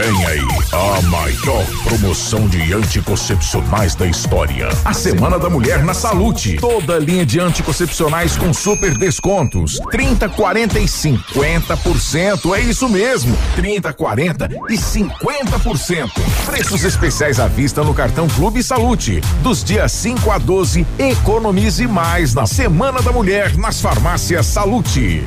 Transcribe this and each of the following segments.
Vem aí a maior promoção de anticoncepcionais da história. A Semana da Mulher na Salute. Toda linha de anticoncepcionais com super descontos. 30, 40 e 50%. É isso mesmo. 30, 40 e 50%. Preços especiais à vista no cartão Clube Salute. Dos dias 5 a 12, economize mais na Semana da Mulher nas farmácias Salute.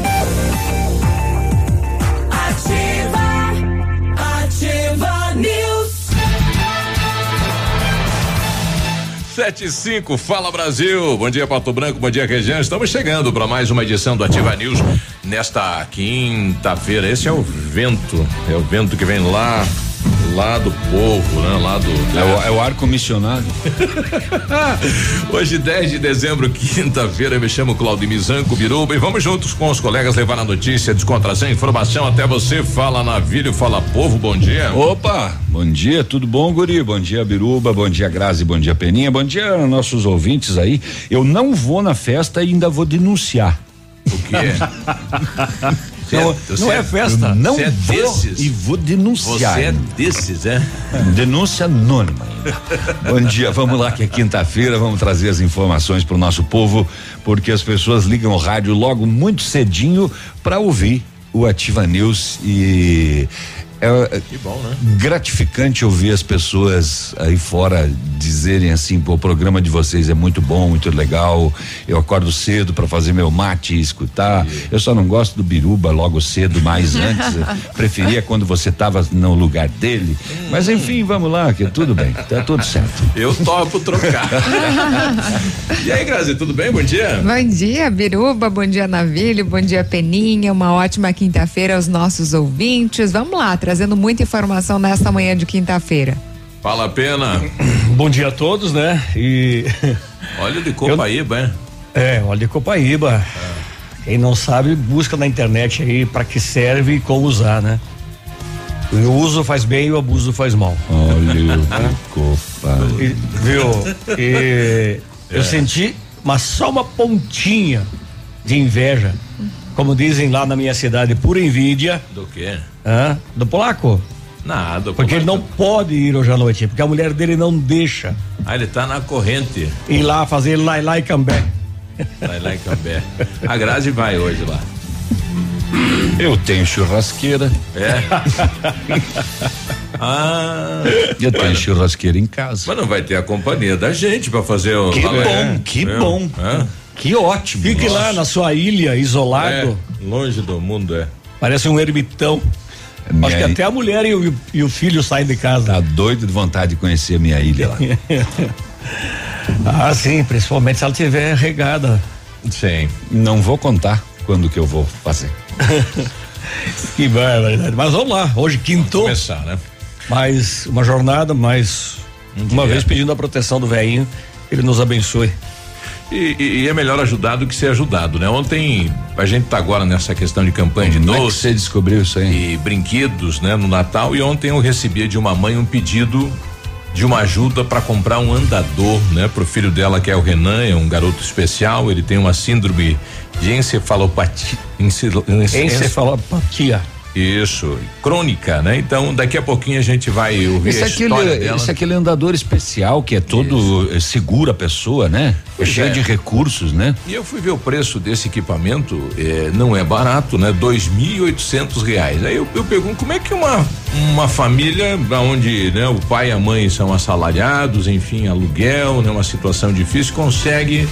75. Fala Brasil. Bom dia, Pato Branco. Bom dia, região. Estamos chegando para mais uma edição do Ativa News nesta quinta-feira. Esse é o vento. É o vento que vem lá lá do povo, né, lá do... É o, é o ar comissionado. Hoje 10 de dezembro, quinta-feira, me chamo Claudio Mizanco Biruba e vamos juntos com os colegas levar a notícia, descontração, informação até você, fala navilho, fala povo, bom dia. Opa, bom dia, tudo bom, guri? Bom dia, Biruba, bom dia, Grazi, bom dia, Peninha, bom dia nossos ouvintes aí. Eu não vou na festa e ainda vou denunciar. O quê? Não, Você não é- é festa. Não você é vou desses? e vou denunciar. Você é desses, é? Denúncia anônima. Bom dia, vamos lá que é quinta-feira, vamos trazer as informações para o nosso povo, porque as pessoas ligam o rádio logo muito cedinho para ouvir o Ativa News e é, Que bom, né? gratificante ouvir as pessoas aí fora dizerem assim, pô, o programa de vocês é muito bom, muito legal. Eu acordo cedo para fazer meu mate e escutar. Eu só não gosto do biruba logo cedo, mais antes. Preferia quando você estava no lugar dele. Mas enfim, vamos lá, que tudo bem, tá tudo certo. Eu topo trocar. e aí, Grazi, tudo bem? Bom dia. Bom dia, Biruba, bom dia, Navilho, bom dia, Peninha, uma ótima quinta-feira aos nossos ouvintes. Vamos lá, trazendo muita informação nesta manhã de quinta-feira. Fala a pena. Bom dia a todos, né? E Óleo de Copaíba, hein? é, óleo de Copaíba. Quem não sabe, busca na internet aí para que serve e como usar, né? O uso faz bem e o abuso faz mal. Olha, copa. E, viu? E eu senti, mas só uma pontinha de inveja. Como dizem lá na minha cidade, pura envidia Do quê? hã? do polaco. Nada. Porque ele não pode ir hoje à noite, porque a mulher dele não deixa Ah, ele tá na corrente. ir lá fazer lá e cambé. Lá em Cambé. A Grazi vai hoje lá. Eu tenho churrasqueira, É? ah. eu tenho churrasqueira em casa. Mas não vai ter a companhia da gente pra fazer o. Que bom, que viu? bom. É? Que ótimo. Fique lá na sua ilha, isolado. É, longe do mundo, é. Parece um ermitão. Minha Acho que até a mulher e o, e o filho saem de casa. Tá doido de vontade de conhecer a minha ilha lá. Ah, sim, principalmente se ela tiver regada. Sim. Não vou contar quando que eu vou fazer. Que barbaridade. Mas vamos lá, hoje quintou, Começar, né? mais uma jornada, mais uma dia. vez pedindo a proteção do velhinho, ele nos abençoe. E, e- e é melhor ajudar do que ser ajudado, né? Ontem a gente tá agora nessa questão de campanha de Como é doce você descobriu isso aí? e brinquedos, né, no Natal. E ontem eu recebi de uma mãe um pedido de uma ajuda para comprar um andador, né, pro filho dela que é o Renan, é um garoto especial. Ele tem uma síndrome de encefalopatia. Encefalopatia. Isso, crônica, né? Então daqui a pouquinho a gente vai ouvir Esse a é aquele, história dela. esse é aquele andador especial que é todo eh, segura a pessoa, né? É cheio é. de recursos, né? E eu fui ver o preço desse equipamento, eh, não é barato, né? Dois mil e oitocentos reais. Aí eu, eu pergunto como é que uma uma família onde né, o pai e a mãe são assalariados, enfim, aluguel, né? Uma situação difícil, consegue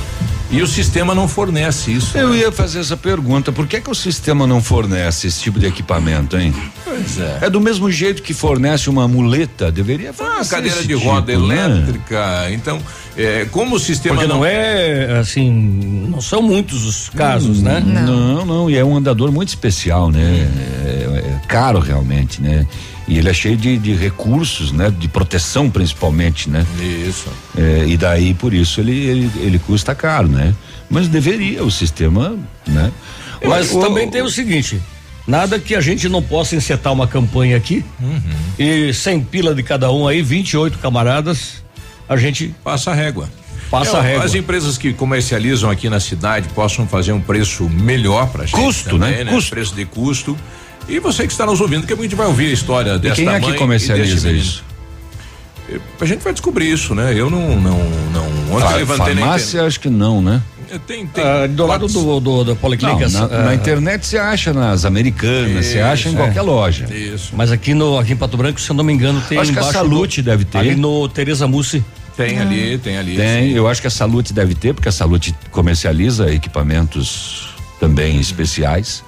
E o sistema não fornece isso. Eu né? ia fazer essa pergunta, por que que o sistema não fornece esse tipo de equipamento, hein? Pois é. É do mesmo jeito que fornece uma muleta, deveria Ah, fornecer cadeira esse de roda tipo, né? elétrica. Então, é, como o sistema Porque não é assim, não são muitos os casos, né? Não, não, e é um andador muito especial, né? É, é caro realmente, né? E ele é cheio de, de recursos, né? De proteção principalmente, né? Isso. É, e daí por isso ele, ele ele custa caro, né? Mas deveria o sistema, né? Mas O- também tem o seguinte: nada que a gente não possa encetar uma campanha aqui e sem pila de cada um aí, 28 camaradas, a gente Passa a régua. passa É, a régua. As empresas que comercializam aqui na cidade possam fazer um preço melhor pra gente. Custo, também, né? Custo. Preço de custo. E você que está nos ouvindo, que a gente vai ouvir a história E desta quem é mãe que comercializa isso? A gente vai descobrir isso, né? Eu não, não, não. Ontem Fa- levantei na farmácia, acho que não, né? internet. Tem, tem. Ah, do lado do, do, da Não, Policlínica. na, ah, na internet você acha nas americanas, você acha em Isso, é. qualquer loja. Isso. Mas aqui no aqui em Pato Branco, se eu não me engano, tem Acho que a embaixo Salute do- deve ter. Ali no Teresa Mussi. Tem ali, tem ali. Tem, sim. eu acho que a Salute deve ter, porque a Salute comercializa equipamentos também especiais.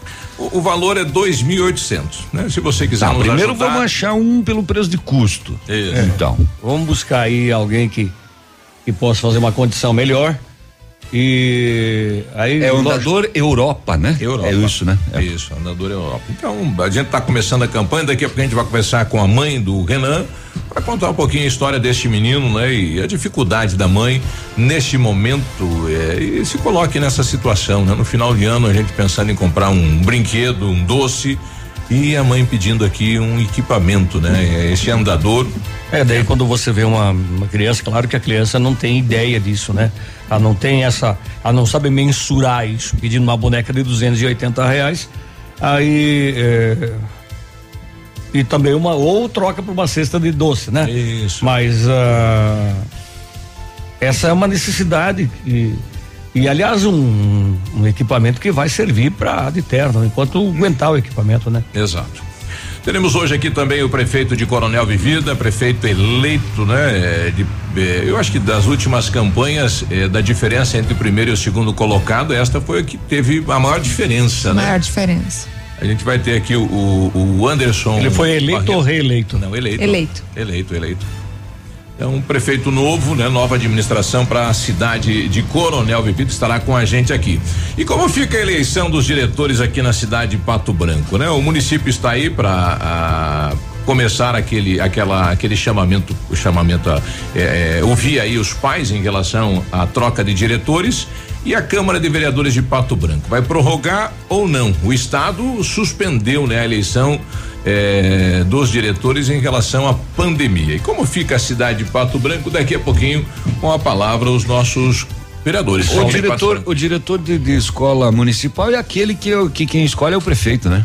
O, o valor é 2.800, né? Se você quiser Tá, nos primeiro ajudar. vamos achar um pelo preço de custo. Isso. Então, Vamos buscar aí alguém que que possa fazer uma condição melhor. E aí é o lógico, andador Europa, né? Europa. É isso, né? É. Isso, andador Europa. Então, a gente está começando a campanha, daqui a pouco a gente vai conversar com a mãe do Renan para contar um pouquinho a história deste menino, né? E a dificuldade da mãe neste momento é, e se coloque nessa situação, né? No final de ano a gente pensando em comprar um brinquedo, um doce e a mãe pedindo aqui um equipamento, né? Esse andador É, daí quando você vê uma, uma criança, claro que a criança não tem ideia disso, né? Ela não tem essa, ela não sabe mensurar isso, pedindo uma boneca de 280 reais, aí é, e também uma ou troca por uma cesta de doce, né? Isso. Mas ah, essa é uma necessidade e, e aliás um, um equipamento que vai servir para ad eterno, enquanto aguentar o equipamento, né? Exato. Teremos hoje aqui também o prefeito de Coronel Vivida, prefeito eleito, né? de- é, eu acho que das últimas campanhas, é, da diferença entre o primeiro e o segundo colocado, esta foi a que teve a maior diferença, né? Maior diferença. A gente vai ter aqui o, o, o Anderson. Ele foi eleito Barreto. ou reeleito? Não, eleito. Eleito. Eleito, eleito. Então, um prefeito novo, né? Nova administração para a cidade de Coronel Vivida estará com a gente aqui. E como fica a eleição dos diretores aqui na cidade de Pato Branco, né? O município está aí para começar aquele aquela aquele chamamento o chamamento a é, é, ouvir aí os pais em relação à troca de diretores e a Câmara de Vereadores de Pato Branco vai prorrogar ou não? O estado suspendeu, né, a eleição eh, dos diretores em relação à pandemia. E como fica a cidade de Pato Branco? Daqui a pouquinho, com a palavra, os nossos vereadores. O diretor, o diretor de, de escola municipal é aquele que, eu- que quem escolhe é o prefeito, né?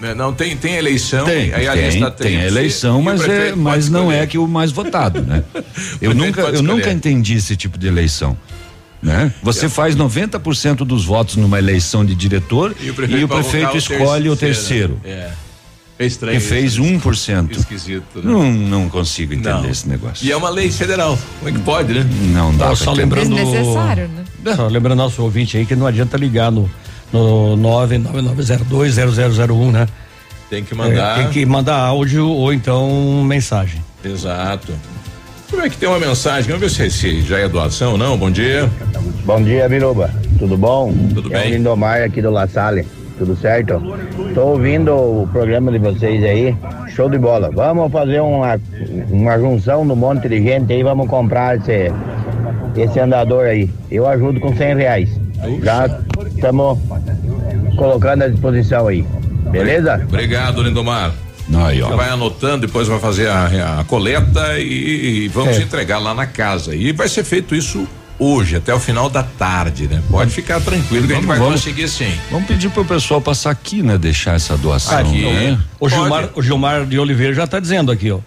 Né, Não, tem, tem eleição. Tem, aí a tem, lista tem que eleição, e o mas, é, prefeito mas não é que o mais votado, né? Eu prefeito nunca, eu nunca entendi esse tipo de eleição. Né? Você faz 90% dos votos numa eleição de diretor e o prefeito, vai colocar escolhe o terceiro. É. É estranho. Que fez isso. 1%. Esquisito. Né? Não, não consigo entender Não. esse negócio. E é uma lei federal. Como é que pode, né? Não dá só lembrando Desnecessário, né? Só lembrando nosso ouvinte aí que não adianta ligar no no 999020001, né? Tem que mandar. É, tem que mandar áudio ou então mensagem. Exato. Como é que tem uma mensagem? Vamos ver se, se já é doação ou não. Bom dia. Bom dia, Biruba. Tudo bom? Tudo É bem. Lindomar aqui do La Salle. Tudo certo? Tô ouvindo o programa de vocês aí. Show de bola. Vamos fazer uma, uma junção no monte de gente aí. Vamos comprar esse, esse andador aí. Eu ajudo com 100 reais. Já estamos colocando à disposição aí. Beleza? Obrigado, Lindomar. Aí, ó. Vai anotando, depois vai fazer a, a coleta e, e vamos É. entregar lá na casa. E vai ser feito isso hoje, até o final da tarde, né? Pode ficar tranquilo que a gente Vamos, vai vamos. conseguir sim. Vamos pedir pro pessoal passar aqui, né? Deixar essa doação. Aqui. né? O Pode. Gilmar, o Gilmar de Oliveira já está dizendo aqui, ó.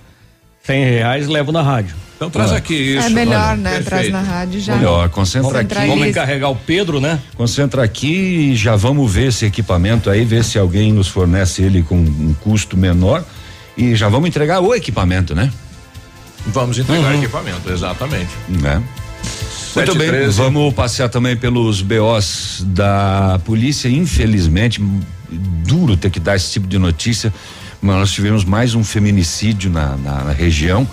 100 reais levo na rádio. Então traz Ah. aqui isso. é melhor, olha, né? perfeito. Traz na rádio já. Melhor, concentra aqui. Centraliza. Vamos encarregar o Pedro, né? Concentra aqui e já vamos ver esse equipamento aí, ver se alguém nos fornece ele com um custo menor e já vamos entregar o equipamento, né? Vamos entregar Uhum. equipamento, exatamente. Né? Muito bem, vamos passear também pelos BOs da polícia. Infelizmente, duro ter que dar esse tipo de notícia, mas nós tivemos mais um feminicídio na, na- na região.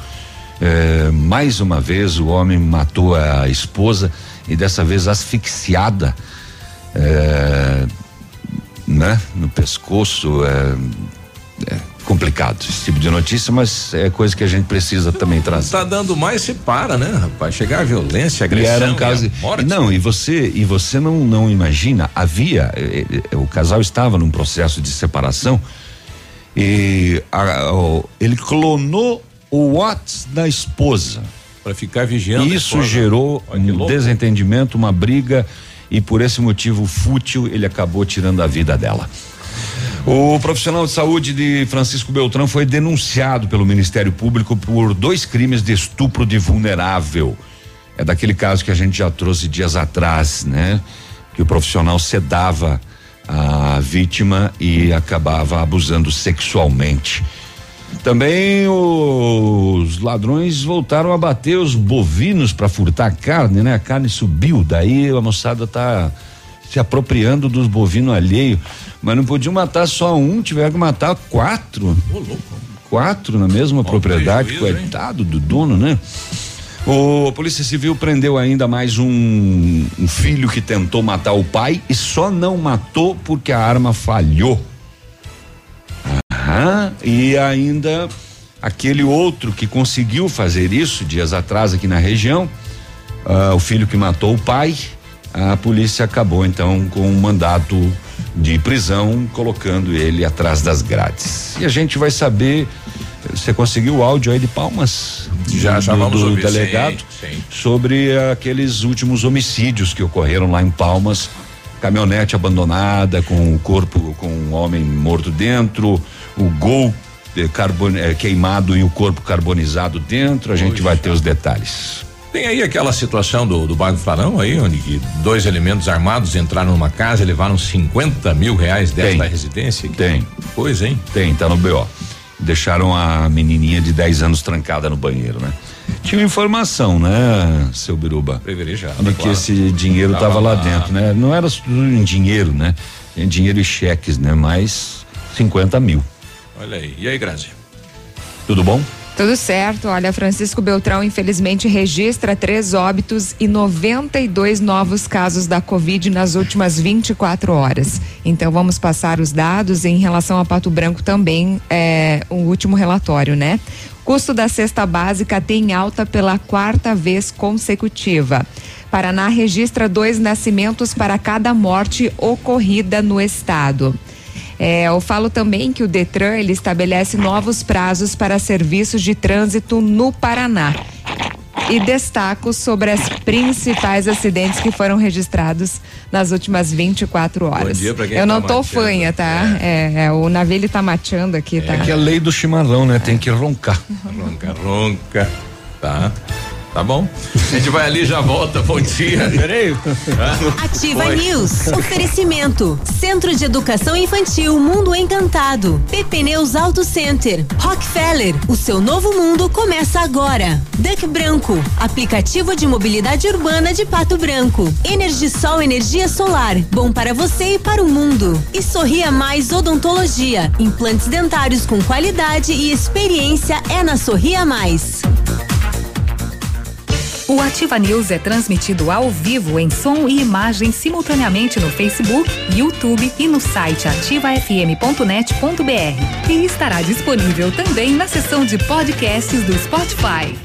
É, mais uma vez o homem matou a esposa e dessa vez asfixiada, é, né, no pescoço. É, é complicado esse tipo de notícia, mas é coisa que a gente precisa também trazer. Tá dando mais se para, né, rapaz? Chegar a violência, E agressão. era um caso. e morte. Não, e você e você não não imagina, havia eh, eh, o casal estava num processo de separação e a- o- ele clonou o Whats da esposa. Pra ficar vigiando. Isso gerou Olha um desentendimento, uma briga e por esse motivo fútil ele acabou tirando a vida dela. O profissional de saúde de Francisco Beltrão foi denunciado pelo Ministério Público por dois crimes de estupro de vulnerável. É daquele caso que a gente já trouxe dias atrás, né? Que o profissional sedava a vítima e acabava abusando sexualmente. Também os ladrões voltaram a bater os bovinos para furtar carne, né? A carne subiu, daí a moçada tá se apropriando dos bovinos alheio, mas não podiam matar só um, tiveram que matar quatro. Quatro na mesma propriedade, prejuízo, hein? coitado do dono, né? O a Polícia Civil prendeu ainda mais um, um filho que tentou matar o pai e só não matou porque a arma falhou. Aham, e ainda aquele outro que conseguiu fazer isso dias atrás aqui na região, ah, o filho que matou o pai, a polícia acabou então com um mandato de prisão, colocando ele atrás das grades. E a gente vai saber. Você conseguiu o áudio aí de palmas? Já, do, já vamos do ouvir, delegado sim, sim. sobre aqueles últimos homicídios que ocorreram lá em Palmas. Caminhonete abandonada com o corpo, com um homem morto dentro, o gol eh, carbon- eh, queimado e o corpo carbonizado dentro. A gente vai ter os detalhes. Tem aí aquela situação do, do bairro Farão aí, onde dois elementos armados entraram numa casa e levaram 50 mil reais desta Tem. residência? Que Tem. Coisa, hein? Tem, tá no BO. Deixaram a menininha de 10 anos trancada no banheiro, né? Tinha informação, né, seu Biruba? Privilegiado. De que claro. esse dinheiro Tava estava lá lá. dentro, né? Não era em dinheiro, né? Em dinheiro e cheques, né? Mas 50 mil. Olha aí. E aí, Grazi? Tudo bom? Tudo certo. Olha, Francisco Beltrão infelizmente registra três óbitos e 92 novos casos da Covid nas últimas 24 horas. Então vamos passar os dados em relação a Pato Branco também, é, o último relatório, né? Custo da cesta básica tem alta pela quarta vez consecutiva. Paraná registra dois nascimentos para cada morte ocorrida no estado. É, eu falo também que o Detran ele estabelece novos prazos para serviços de trânsito no Paraná. E destaco sobre as principais acidentes que foram registrados nas últimas 24 horas. dia pra quem Eu tá não tô mateando. fanha, tá? É, é, o navio ele tá mateando aqui, tá? É que é a lei do chimarrão, né? Tem que roncar. Ronca, ronca. Tá. Tá bom. A gente vai ali e já volta. Bom dia. Peraí. Ativa Oi. News. Oferecimento. Centro de Educação Infantil Mundo Encantado. PP Neus Auto Center. Rockefeller. O seu novo mundo começa agora. Duck Branco. Aplicativo de mobilidade urbana de Pato Branco. Energisol Energia Solar. Bom para você e para o mundo. E Sorria Mais Odontologia. Implantes dentários com qualidade e experiência é na Sorria Mais. O Ativa News é transmitido ao vivo em som e imagem simultaneamente no Facebook, YouTube e no site ativafm.net.br. E estará disponível também na seção de podcasts do Spotify.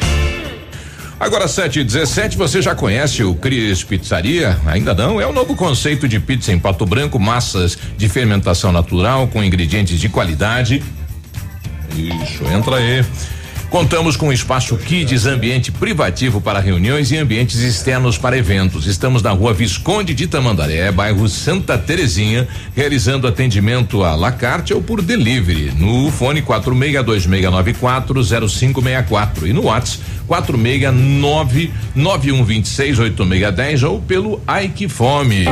Agora 7 e 17 você já conhece o Cris Pizzaria? Ainda não? É o novo conceito de pizza em Pato Branco, massas de fermentação natural com ingredientes de qualidade. Isso, entra aí. Contamos com espaço Kids, ambiente privativo para reuniões e ambientes externos para eventos. Estamos na rua Visconde de Tamandaré, bairro Santa Terezinha, realizando atendimento a la carte ou por delivery no fone 4626940564 e no WhatsApp 46991268610 ou pelo Ike Fome.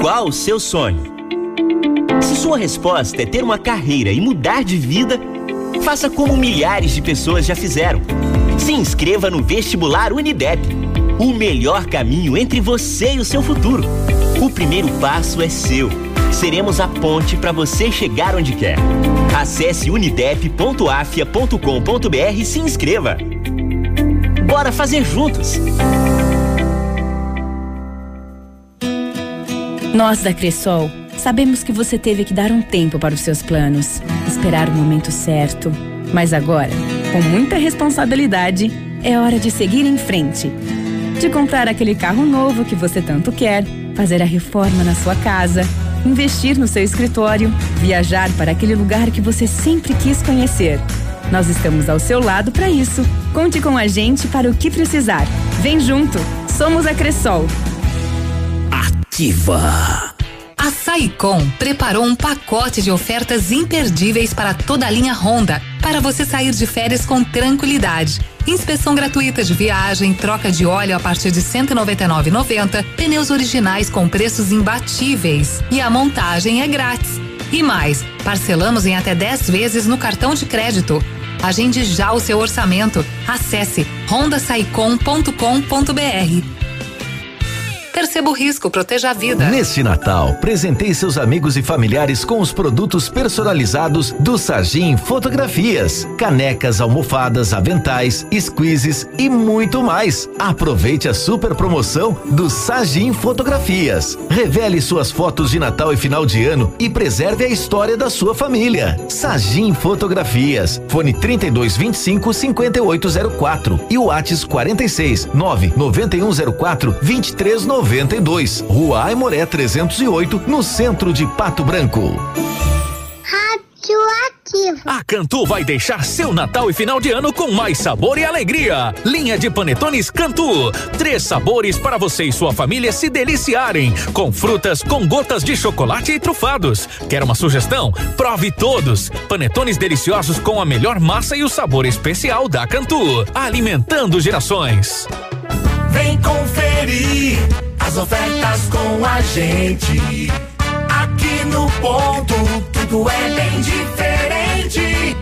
Qual o seu sonho? Se sua resposta é ter uma carreira e mudar de vida, faça como milhares de pessoas já fizeram. Se inscreva no vestibular Unidep. O melhor caminho entre você e o seu futuro. O primeiro passo é seu. Seremos a ponte para você chegar onde quer. Acesse unidep.afia.com.br e se inscreva. Bora fazer juntos! Nós da Cressol sabemos que você teve que dar um tempo para os seus planos, esperar o momento certo. Mas agora, com muita responsabilidade, é hora de seguir em frente. De comprar aquele carro novo que você tanto quer, fazer a reforma na sua casa, investir no seu escritório, viajar para aquele lugar que você sempre quis conhecer. Nós estamos ao seu lado para isso. Conte com a gente para o que precisar. Vem junto. Somos a Cressol. Ativa. Saicom preparou um pacote de ofertas imperdíveis para toda a linha Honda, para você sair de férias com tranquilidade. Inspeção gratuita de viagem, troca de óleo a partir de R$ 199,90, pneus originais com preços imbatíveis e a montagem é grátis. E mais, parcelamos em até 10 vezes no cartão de crédito. Agende já o seu orçamento. Acesse rondasaicom.com.br. Perceba o risco, proteja a vida. Neste Natal, presenteie seus amigos e familiares com os produtos personalizados do Sagim Fotografias. Canecas, almofadas, aventais, squeezes e muito mais. Aproveite a super promoção do Sagim Fotografias. Revele suas fotos de Natal e final de ano e preserve a história da sua família. Sagim Fotografias. Fone 3225 5804 e o Whats 46 99104 2390. 92, Rua Aimoré 308, no centro de Pato Branco. A Cantu vai deixar seu Natal e final de ano com mais sabor e alegria. Linha de panetones Cantu. Três sabores para você e sua família se deliciarem. Com frutas, com gotas de chocolate e trufados. Quer uma sugestão? Prove todos. Panetones deliciosos com a melhor massa e o sabor especial da Cantu. Alimentando gerações. Vem conferir as ofertas com a gente. Aqui no ponto, tudo é bem diferente.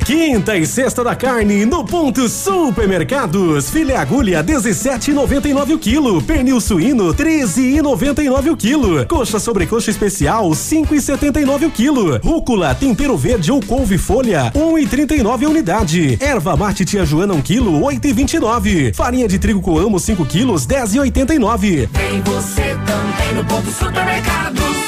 Quinta e sexta da carne no ponto supermercados. Filé agulha 17,99 o quilo. Pernil suíno 13,99 o quilo. Coxa sobrecoxa especial 5,79 o quilo. Rúcula tempero verde ou couve folha 1,39 a unidade. Erva mate tia Joana 1 quilo 8,29. Farinha de trigo coamo 5 quilos 10,89. Vem você também no ponto supermercados.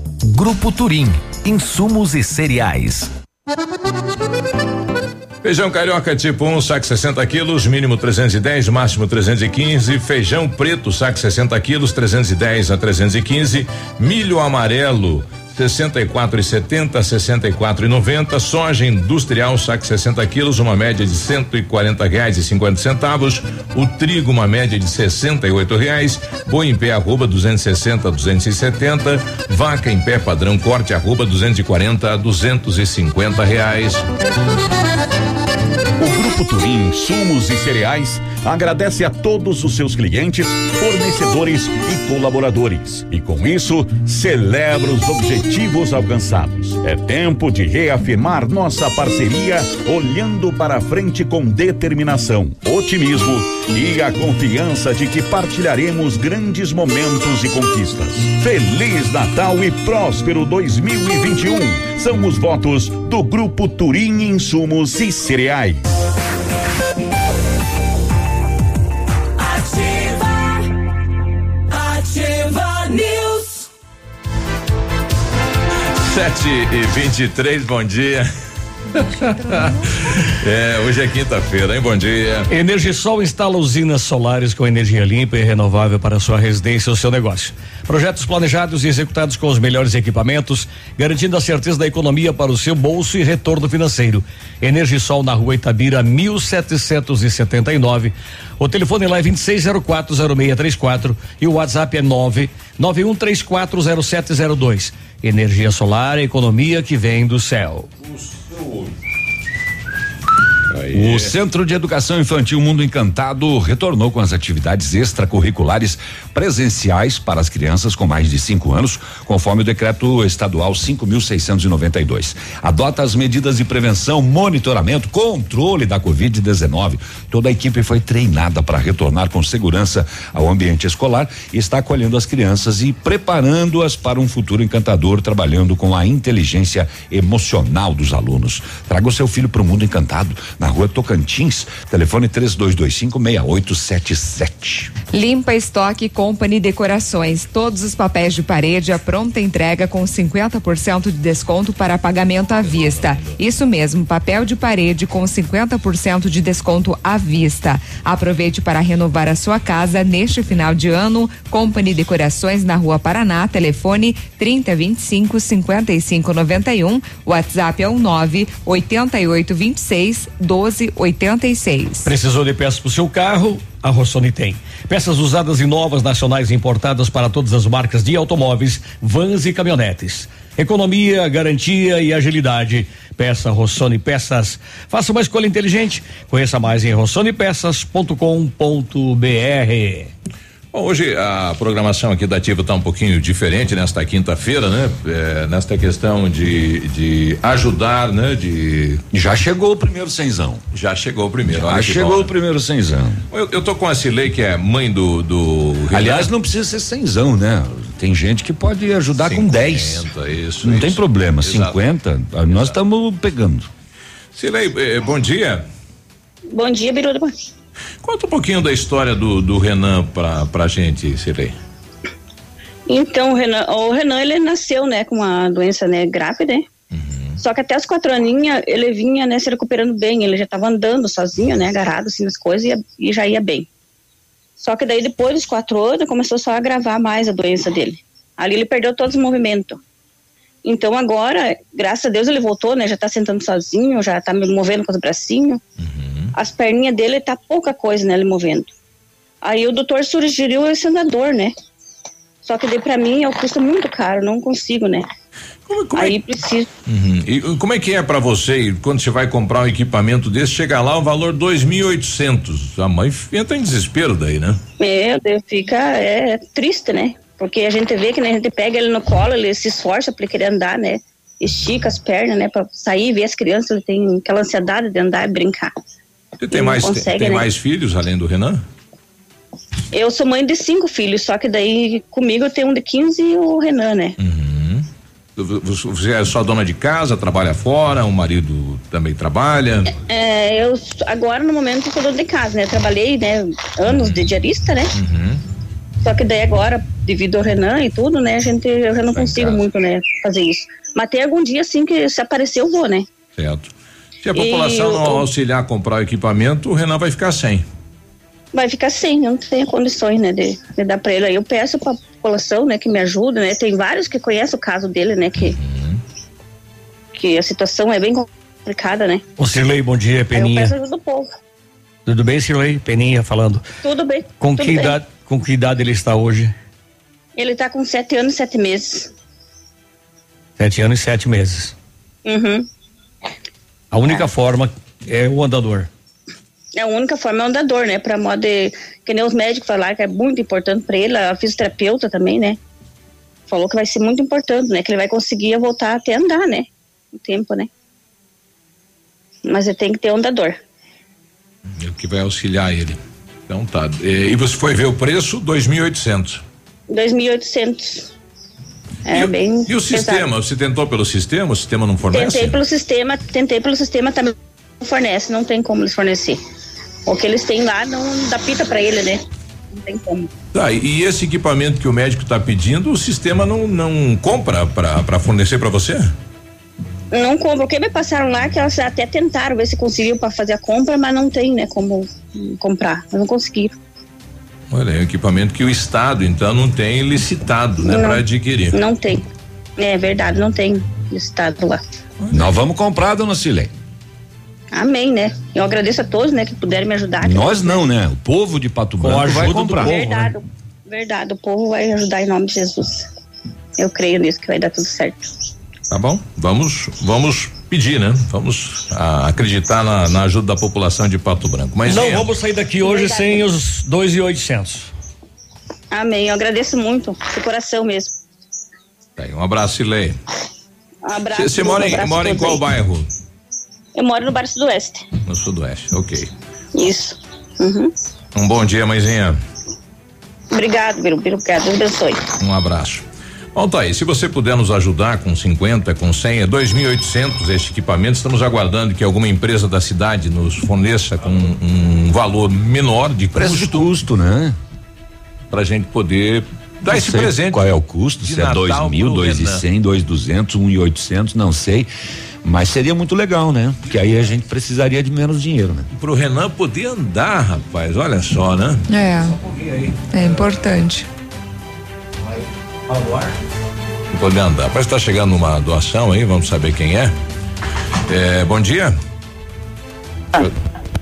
Grupo Turim. Insumos e cereais. Feijão carioca tipo 1, um, saco 60 quilos, mínimo 310, máximo 315. Feijão preto, saco 60 quilos, 310 a 315. Milho amarelo, 64 e 70, 64 e 90. Soja industrial, saco 60 quilos, uma média de 140 reais e 50 centavos. O trigo, uma média de 68 reais. Boi em pé, arroba 260 a 270. Vaca em pé, padrão corte, arroba 240 a 250 reais. O Grupo Turim Sumos e Cereais agradece a todos os seus clientes, fornecedores e colaboradores. E com isso, celebra os objetivos alcançados. É tempo de reafirmar nossa parceria, olhando para frente com determinação, otimismo e a confiança de que partilharemos grandes momentos e conquistas. Feliz Natal e próspero 2021. São os votos do Grupo Turim Insumos e Cereais. Sete e vinte e três, bom dia. é, hoje é quinta-feira, hein? Bom dia. Energisol instala usinas solares com energia limpa e renovável para sua residência ou seu negócio. Projetos planejados e executados com os melhores equipamentos, garantindo a certeza da economia para o seu bolso e retorno financeiro. Energisol na rua Itabira, 1779. O telefone lá é 26040634 e o WhatsApp é 991340702. Energia solar, economia que vem do céu. O Centro de Educação Infantil Mundo Encantado retornou com as atividades extracurriculares presenciais para as crianças com mais de cinco anos, conforme o decreto estadual 5.692. Adota as medidas de prevenção, monitoramento, controle da Covid-19. Toda a equipe foi treinada para retornar com segurança ao ambiente escolar e está acolhendo as crianças e preparando-as para um futuro encantador, trabalhando com a inteligência emocional dos alunos. Traga o seu filho para o mundo encantado na rua Tocantins, telefone 3225 6877. Limpa Estoque Company Decorações. Todos os papéis de parede à pronta entrega com 50% de desconto para pagamento à vista. Isso mesmo, papel de parede com 50% de desconto à vista. Aproveite para renovar a sua casa neste final de ano. Company Decorações na Rua Paraná, telefone 3025 5591. WhatsApp é o 9 8826 1286. Precisou de peças para o seu carro? A Rossoni tem. Peças usadas e novas, nacionais importadas para todas as marcas de automóveis, vans e caminhonetes. Economia, garantia e agilidade. Peça Rossoni Peças. Faça uma escolha inteligente. Conheça mais em rossonipeças.com.br. Bom, hoje a programação aqui da Ativa está um pouquinho diferente nesta quinta-feira, né? É, nesta questão de, de ajudar, né? De já chegou o primeiro cenzão. Já chegou o primeiro. Já chegou bom. o primeiro cenzão. Eu, eu tô com a Cilei que é mãe do, do Aliás, não precisa ser cenzão, né? Tem gente que pode ajudar 50, com 10. Isso. Não isso. tem problema. Exato. 50, nós estamos pegando. Cilei, eh, bom dia. Bom dia, Biruda. Conta um pouquinho da história do, do Renan pra, pra gente, Cirei. Então, o Renan, o Renan, ele nasceu, né, com uma doença, né, grave, né? Uhum. Só que até os quatro aninhos ele vinha, né, se recuperando bem, ele já estava andando sozinho, né, agarrado assim nas coisas e, e já ia bem. Só que daí depois dos quatro anos começou só a agravar mais a doença dele. Ali ele perdeu todos os movimentos. Então agora, graças a Deus, ele voltou, né? Já tá sentando sozinho, já tá me movendo com os bracinhos. Uhum. As perninhas dele tá pouca coisa, né? Ele movendo. Aí o doutor sugeriu esse andador, né? Só que daí pra mim é um custo muito caro, não consigo, né? Como, como Aí é? preciso. Uhum. E como é que é para você quando você vai comprar um equipamento desse, chega lá o valor dois mil oitocentos, a mãe entra em desespero daí, né? É, fica é, triste, né? Porque a gente vê que né, a gente pega ele no colo, ele se esforça para querer andar, né? Estica as pernas, né? Para sair, ver as crianças, ele tem aquela ansiedade de andar e brincar. Você tem mais consegue, tem né? mais filhos além do Renan? Eu sou mãe de cinco filhos, só que daí comigo eu tenho um de 15 e o Renan, né? Uhum. Você é só dona de casa, trabalha fora, o marido também trabalha? É, eu agora no momento sou dona de casa, né? Trabalhei, né, anos uhum. de diarista, né? Uhum. Só que daí agora, devido ao Renan e tudo, né, a gente, eu já não Vai consigo muito, né, fazer isso. Mas tem algum dia, assim, que se aparecer, eu vou, né? Certo. Se a população e, não eu, auxiliar a comprar o equipamento, o Renan vai ficar sem. Vai ficar sem, não tem condições, né, de, de dar para ele. Aí eu peço para a população, né, que me ajuda, né? Tem vários que conhecem o caso dele, né, que uhum. que a situação é bem complicada, né? Ô Cirlei, bom dia, Peninha. Aí eu peço ajuda do povo. Tudo bem, Cirlei? Peninha falando. Tudo bem. Com tudo que bem. idade? Com que idade ele está hoje? Ele está com sete anos e sete meses. Sete anos e sete meses. Uhum. A única é. forma é o andador. É a única forma é o andador, né? Para modo de, que nem os médicos falaram que é muito importante para ele, a fisioterapeuta também, né? Falou que vai ser muito importante, né? Que ele vai conseguir voltar até andar, né? O tempo, né? Mas ele tem que ter um andador. É o que vai auxiliar ele. Então tá. E você foi ver o preço? 2.800. 2.800. É e, bem. E o sistema? Pesado. Você tentou pelo sistema? O sistema não fornece? Tentei pelo sistema, tentei pelo sistema também não fornece, não tem como eles fornecer. O que eles têm lá não dá pita para ele, né? Não tem como. Tá, e esse equipamento que o médico está pedindo, o sistema não, não compra para fornecer para você? Não compro. O que me passaram lá que elas até tentaram ver se conseguiam para fazer a compra, mas não tem, né, como comprar. Não conseguiram. Olha, é um equipamento que o Estado, então, não tem licitado, né, para adquirir. Não tem. É verdade, não tem estado lá. Nós vamos comprar, dona Cilei. Amém, né? Eu agradeço a todos, né, que puderem me ajudar. Nós não, né? O povo de Pato Branco vai comprar. Verdade, verdade. O povo vai ajudar em nome de Jesus. Eu creio nisso que vai dar tudo certo. Tá bom? Vamos, vamos pedir, né? Vamos ah, acreditar na, na ajuda da população de Pato Branco. Mas não é, vamos sair daqui hoje sem os dois e oitocentos. Amém. Eu agradeço muito, de coração mesmo. tá aí, um abraço, Silei. Um abraço. Você mora um em, mora em qual bairro? Eu moro no Bar Sudoeste. No Sudoeste, ok. Isso. Uhum. Um bom dia, mãezinha. Obrigado, Biru. Obrigado. Deus abençoe. Um abraço. Bom, tá aí. Se você puder nos ajudar com 50, com 100, é 2.800 este equipamento. Estamos aguardando que alguma empresa da cidade nos forneça com um valor menor de Preço custo. de custo, né? Pra gente poder dar Não esse sei presente. Qual é o custo? Se é Natal dois mil, dois e Renan. cem, dois duzentos, um e oitocentos, não sei. Mas seria muito legal, né? Porque aí a gente precisaria de menos dinheiro, né? Pro Renan poder andar, rapaz. Olha só, né? É. É importante. Andar. Parece que tá chegando uma doação aí, vamos saber quem é. É, bom dia.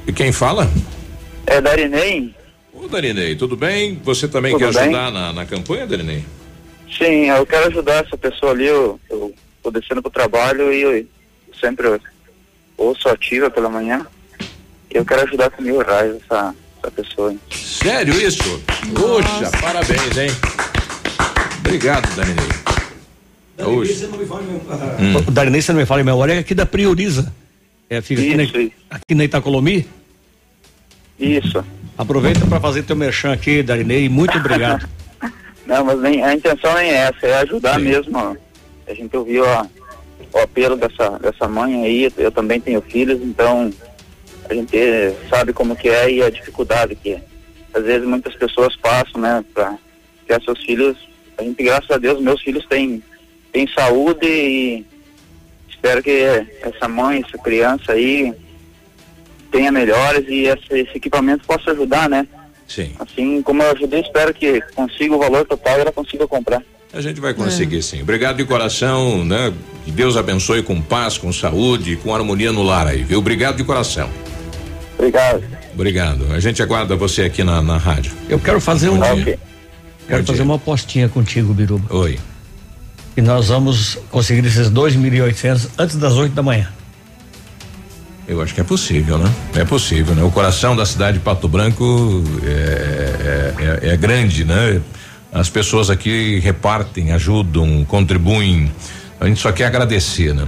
E quem fala? É Darinei? Ô, Darinei, tudo bem? Você também Tudo quer bem. ajudar na, na campanha, Darinei? Sim, eu quero ajudar essa pessoa ali, eu, eu tô descendo pro trabalho e eu sempre ouço ativa pela manhã. E eu quero ajudar com mil reais essa, essa pessoa. hein. Sério isso? Poxa, parabéns, hein? Obrigado, Darinei. Hoje. Hum. O Darinei, você não me fala em memória, é aqui da Prioriza. É, fica aqui, na, aqui na Itacolomi. Isso. Aproveita para fazer teu merchan aqui, Darinei. Muito obrigado. Não, mas nem, a intenção nem é essa, é ajudar mesmo. ó. A gente ouviu a- o apelo dessa, dessa mãe aí, eu também tenho filhos, então a gente sabe como que é e a dificuldade que é. Às vezes muitas pessoas passam, né, para criar seus filhos. A gente, graças a Deus, meus filhos têm, têm saúde e espero que essa mãe, essa criança aí tenha melhores e esse, esse equipamento possa ajudar, né? Sim. Assim como eu ajudei, espero que consiga o valor total e ela consiga comprar. A gente vai conseguir sim. Obrigado de coração, né? Que Deus abençoe com paz, com saúde, com harmonia no lar aí, viu? Obrigado de coração. Obrigado. Obrigado. A gente aguarda você aqui na, na rádio. Eu quero fazer um. Bom dia. Quero fazer uma apostinha contigo, Biruba. Oi. E nós vamos conseguir esses dois mil e oitocentos antes das oito da manhã. Eu acho que é possível, né? É possível, né? O coração da cidade de Pato Branco é, é- é- é grande, né? As pessoas aqui repartem, ajudam, contribuem. A gente só quer agradecer, né?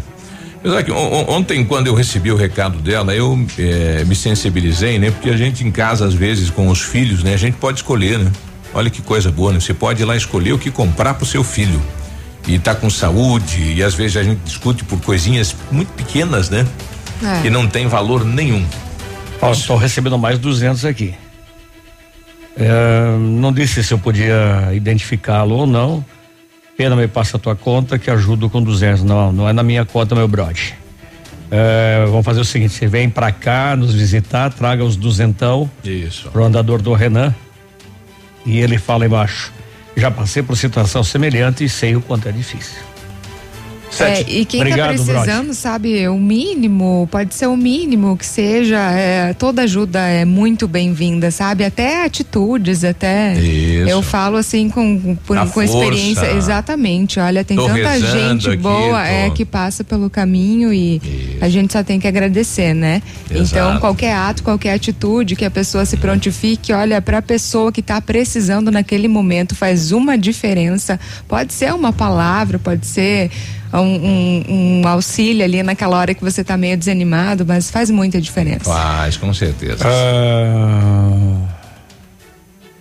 Apesar que on- on- ontem, quando eu recebi o recado dela, eu eh, me sensibilizei, né? Porque a gente em casa, às vezes, com os filhos, né? A gente pode escolher, né? Olha que coisa boa, né? Você pode ir lá escolher o que comprar pro seu filho. E tá com saúde, e às vezes a gente discute por coisinhas muito pequenas, né? É. que não tem valor nenhum. Estou recebendo mais 200 aqui. É, não disse se eu podia identificá-lo ou não. Pena me passa a tua conta que ajudo com 200. Não, não é na minha conta, meu brother. É, vamos fazer o seguinte: você vem pra cá nos visitar, traga os duzentão Isso. pro andador do Renan e ele fala embaixo. Já passei por situação semelhante e sei o quanto é difícil. É, e quem tá brother. precisando, sabe, o mínimo, pode ser o mínimo que seja, é, toda ajuda é muito bem-vinda, sabe? Até atitudes, até. Isso. Eu falo assim com, A com experiência. Exatamente. Olha, tem Tô tanta gente aqui, boa é, tô. que passa pelo caminho e a gente só tem que agradecer, né? Então, Exato. qualquer ato, qualquer atitude que a pessoa se prontifique, olha, para a pessoa que está precisando naquele momento faz uma diferença. Pode ser uma palavra, pode ser um, um- um auxílio ali naquela hora que você está meio desanimado, mas faz muita diferença. Faz, com certeza. Ah,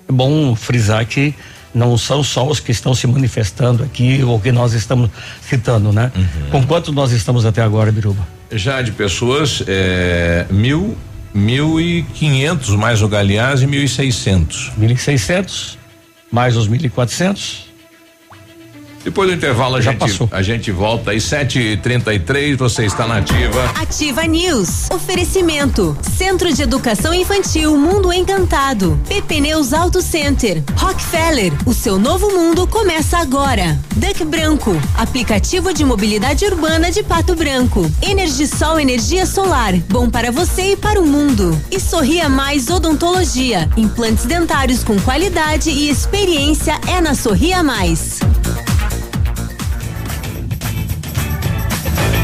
é bom frisar que não são só os que estão se manifestando aqui ou que nós estamos citando, né? Com quanto nós estamos até agora, Biruba? Já de pessoas, é, mil, mil e quinhentos mais o Galeás e mil e seiscentos. Mil e seiscentos, mais os mil e quatrocentos. Depois do intervalo a gente, a gente volta às 7h33, você está na ativa. Ativa News. Oferecimento. Centro de Educação Infantil Mundo Encantado. PP Neus Auto Center. Rockefeller. O seu novo mundo começa agora. Duck Branco. Aplicativo de mobilidade urbana de Pato Branco. Energisol Energia Solar. Bom para você e para o mundo. E Sorria Mais Odontologia. Implantes dentários com qualidade e experiência é na Sorria Mais.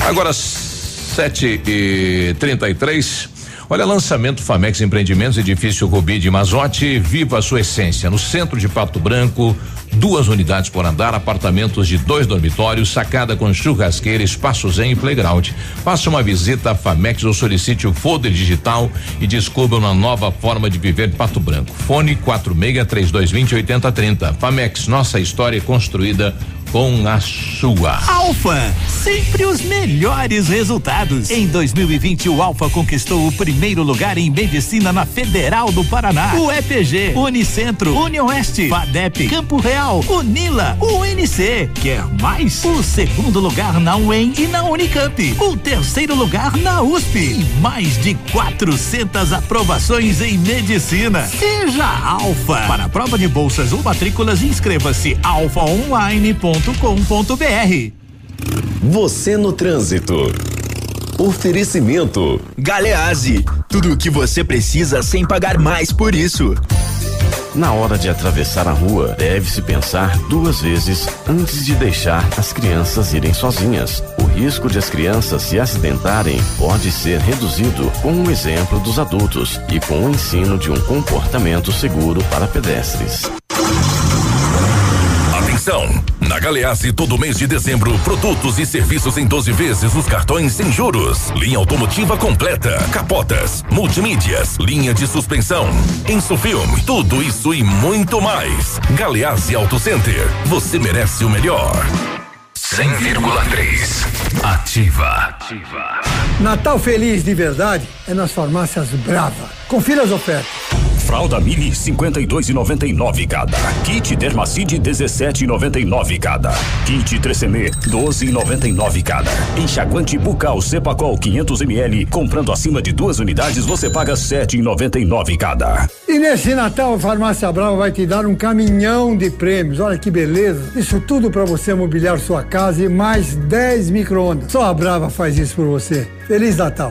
Agora, 7 e 33 Olha, lançamento Famex Empreendimentos, edifício Rubi de Mazote, viva a sua essência. No centro de Pato Branco, duas unidades por andar, apartamentos de dois dormitórios, sacada com churrasqueira, espaço zen e playground. Faça uma visita à Famex ou solicite o folder digital e descubra uma nova forma de viver Pato Branco. Fone 46 3220 8030. Famex, nossa história construída com a sua. Alfa, sempre os melhores resultados. Em 2020, o Alfa conquistou o primeiro lugar em medicina na Federal do Paraná. O EPG, Unicentro, Unioeste, FADEP, Campo Real, Unila, UNC. Quer mais? O segundo lugar na UEM e na Unicamp. O terceiro lugar na USP. E mais de 400 aprovações em medicina. Seja Alfa. Para a prova de bolsas ou matrículas, inscreva-se alfaonline.com www.galeazzi.com.br. Você no trânsito. Oferecimento. Galeazzi, tudo o que você precisa sem pagar mais por isso. Na hora de atravessar a rua, deve-se pensar duas vezes antes de deixar as crianças irem sozinhas. O risco de as crianças se acidentarem pode ser reduzido com o exemplo dos adultos e com o ensino de um comportamento seguro para pedestres. Atenção! Na Galeazzi, todo mês de dezembro, produtos e serviços em 12 vezes os cartões sem juros. Linha automotiva completa, capotas, multimídias, linha de suspensão, Insufilme, tudo isso e muito mais. Galeazzi Auto Center, você merece o melhor. 100,3 Ativa. Ativa. Natal feliz de verdade é nas farmácias Brava. Confira as ofertas. Fralda Mini 52,99 cada. Kit Dermacide 17,99 cada. Kit Trecemê 12,99 cada. Enxaguante bucal Cepacol 500 ml. Comprando acima de duas unidades você paga 7,99 cada. E nesse Natal a Farmácia Brava vai te dar um caminhão de prêmios. Olha que beleza. Isso tudo para você mobiliar sua casa e mais 10 micro-ondas. Só a Brava faz isso por você. Feliz Natal.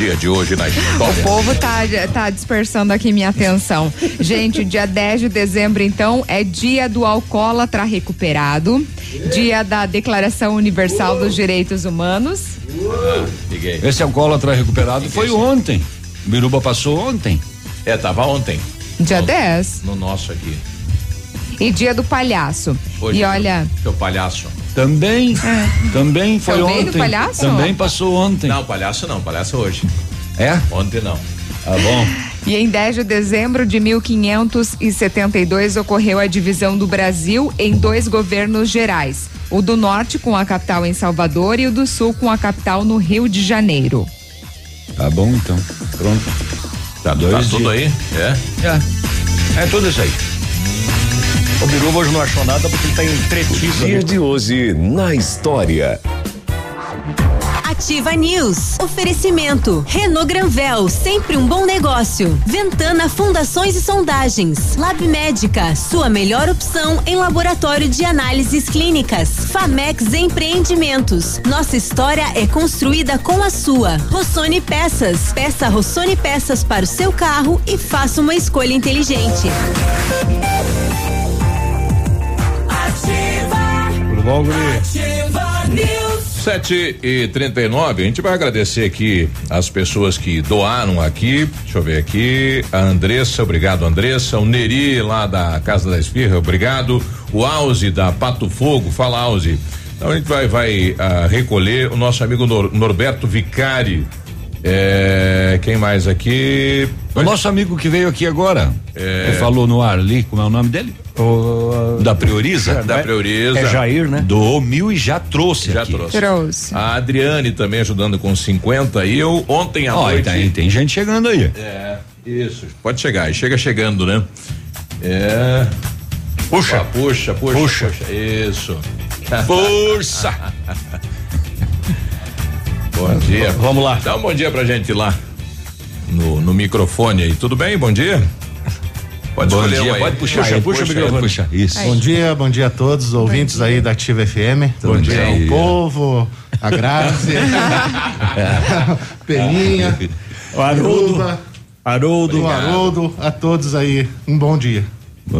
Dia de hoje na O história. povo tá, tá dispersando aqui minha atenção. Gente, dia 10 de dezembro, então, é dia do alcoólatra recuperado, dia da Declaração Universal dos Direitos Humanos. Esse alcoólatra recuperado foi ontem. Biruba passou ontem. É, tava ontem. Dia 10. No nosso aqui. E dia do palhaço. Hoje, e olha. Seu palhaço. Também. Também foi Também do ontem. palhaço? Também passou ontem. Não, palhaço não, palhaço hoje. É? Ontem não. Tá bom. E em 10 de dezembro de 1572 ocorreu a divisão do Brasil em dois governos gerais. O do norte com a capital em Salvador e o do sul com a capital no Rio de Janeiro. Tá bom então. Pronto. Tá, Dois tá tudo aí? É? É. É tudo isso aí. O Biruba hoje não achou nada porque ele tá entretido. Dia de hoje na história. Ativa News. Oferecimento. Renault Granvel, sempre um bom negócio. Ventana Fundações e Sondagens. Lab Médica, sua melhor opção em laboratório de análises clínicas. Famex Empreendimentos. Nossa história é construída com a sua. Rossoni Peças. Peça Rossoni Peças para o seu carro e faça uma escolha inteligente. Ativa News. 7 e 39 a gente vai agradecer aqui as pessoas que doaram aqui. Deixa eu ver aqui. A Andressa, obrigado, Andressa. O Neri, lá da Casa da Esfirra, obrigado. O Auzi, da Pato Fogo, fala, Auzi. Então a gente vai, vai ah, recolher o nosso amigo Nor- Norberto Vicari. É, quem mais aqui? O nosso amigo que veio aqui agora. É. Que falou no ar ali, como é o nome dele? da Prioriza? Da Prioriza. É Jair, né? Doou mil e já trouxe Já aqui. trouxe. Trouxe. A Adriane também ajudando com 50 e eu ontem à e noite. tem, tem gente chegando aí. É, isso. Pode chegar, e chega chegando, né? É. Puxa, puxa, puxa, puxa. Isso. Força! bom dia. Vamos lá. Dá um bom dia pra gente lá. No, no microfone aí. Tudo bem? Bom dia? Pode Bom escolher dia, um aí. pode puxar, Puxa, puxa, puxa, puxa, puxa. puxa. Isso. Bom dia, bom dia a todos os ouvintes aí da Ativa FM. Bom bom dia dia. ao povo, a Grazi, Peninha, O Haroldo. Haroldo, a todos aí. Um bom dia.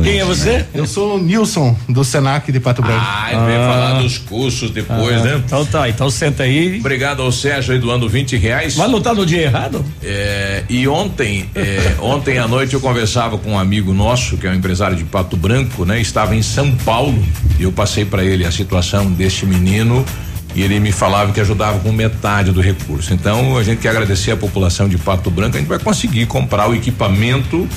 Quem é você? Eu sou o Nilson, do Senac de Pato Branco. Ah, ele veio falar dos cursos depois, Ah, né? Então tá, então senta aí. Obrigado ao Sérgio aí doando 20 reais. Mas não tá no dia errado? É, e ontem, é, ontem à noite eu conversava com um amigo nosso, que é um empresário de Pato Branco, né? Estava em São Paulo e eu passei para ele a situação deste menino e ele me falava que ajudava com metade do recurso. Então a gente quer agradecer a população de Pato Branco, a gente vai conseguir comprar o equipamento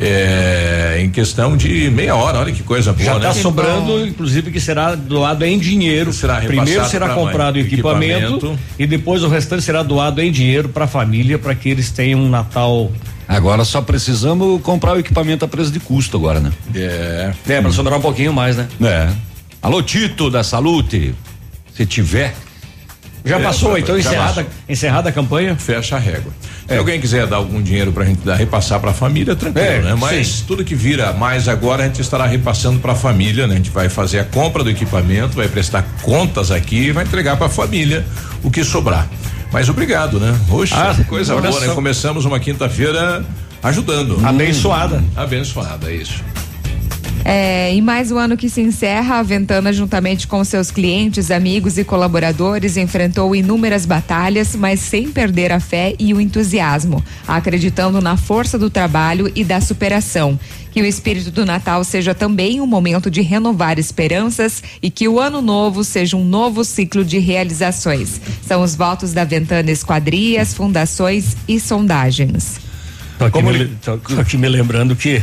é, em questão de meia hora. Olha que coisa boa, Já né? está sobrando, inclusive, que será doado em dinheiro. Será Primeiro será pra comprado o mãe, equipamento, equipamento. e depois o restante será doado em dinheiro para a família, para que eles tenham um Natal. Agora só precisamos comprar o equipamento a preço de custo agora, né? É. É, para sobrar um pouquinho mais, né? É. Alô, Tito da Salute. Se tiver. Já É, passou, já- então, já encerrada, passou. encerrada a campanha? Fecha a régua. Se alguém quiser dar algum dinheiro pra gente dar, repassar pra família, tranquilo, É, né? Mas sim. tudo que vira mais agora a gente estará repassando pra família, né? A gente vai fazer a compra do equipamento, vai prestar contas aqui e vai entregar pra família o que sobrar. Mas obrigado, né? Oxe, Ah, coisa boa, né? Começamos uma quinta-feira ajudando. Abençoada. Abençoada, é isso. É, e mais um ano que se encerra, a Ventana, juntamente com seus clientes, amigos e colaboradores, enfrentou inúmeras batalhas, mas sem perder a fé e o entusiasmo, acreditando na força do trabalho e da superação. Que o espírito do Natal seja também um momento de renovar esperanças e que o ano novo seja um novo ciclo de realizações. São os votos da Ventana Esquadrias, Fundações e Sondagens. Tô aqui, me, le- tô- tô aqui me lembrando que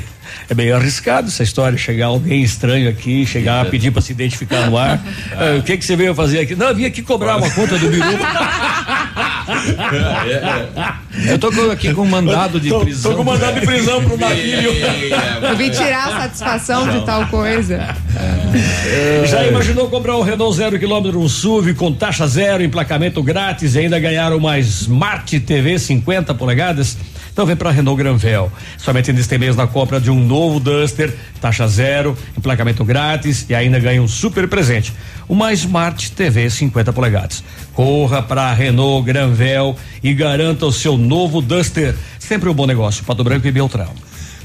é meio arriscado essa história, chegar alguém estranho aqui, chegar a pedir para se identificar no ar. Ah, o que que você veio fazer aqui? Não, eu vim aqui cobrar uma conta do Biru. Eu tô aqui com um mandado de Tô- tô prisão. com mandado de prisão pro Naquílio. Eu vim tirar a satisfação de tal coisa. Já imaginou comprar um Renault zero quilômetro, um SUV com taxa zero, emplacamento grátis e ainda ganhar uma Smart TV 50 polegadas? Então vem para Renault Granvel. Somente neste mês na compra de um novo Duster, taxa zero, emplacamento grátis e ainda ganha um super presente. Uma Smart TV 50 polegadas. Corra para Renault Granvel e garanta o seu novo Duster. Sempre um bom negócio. Pato Branco e Beltrão.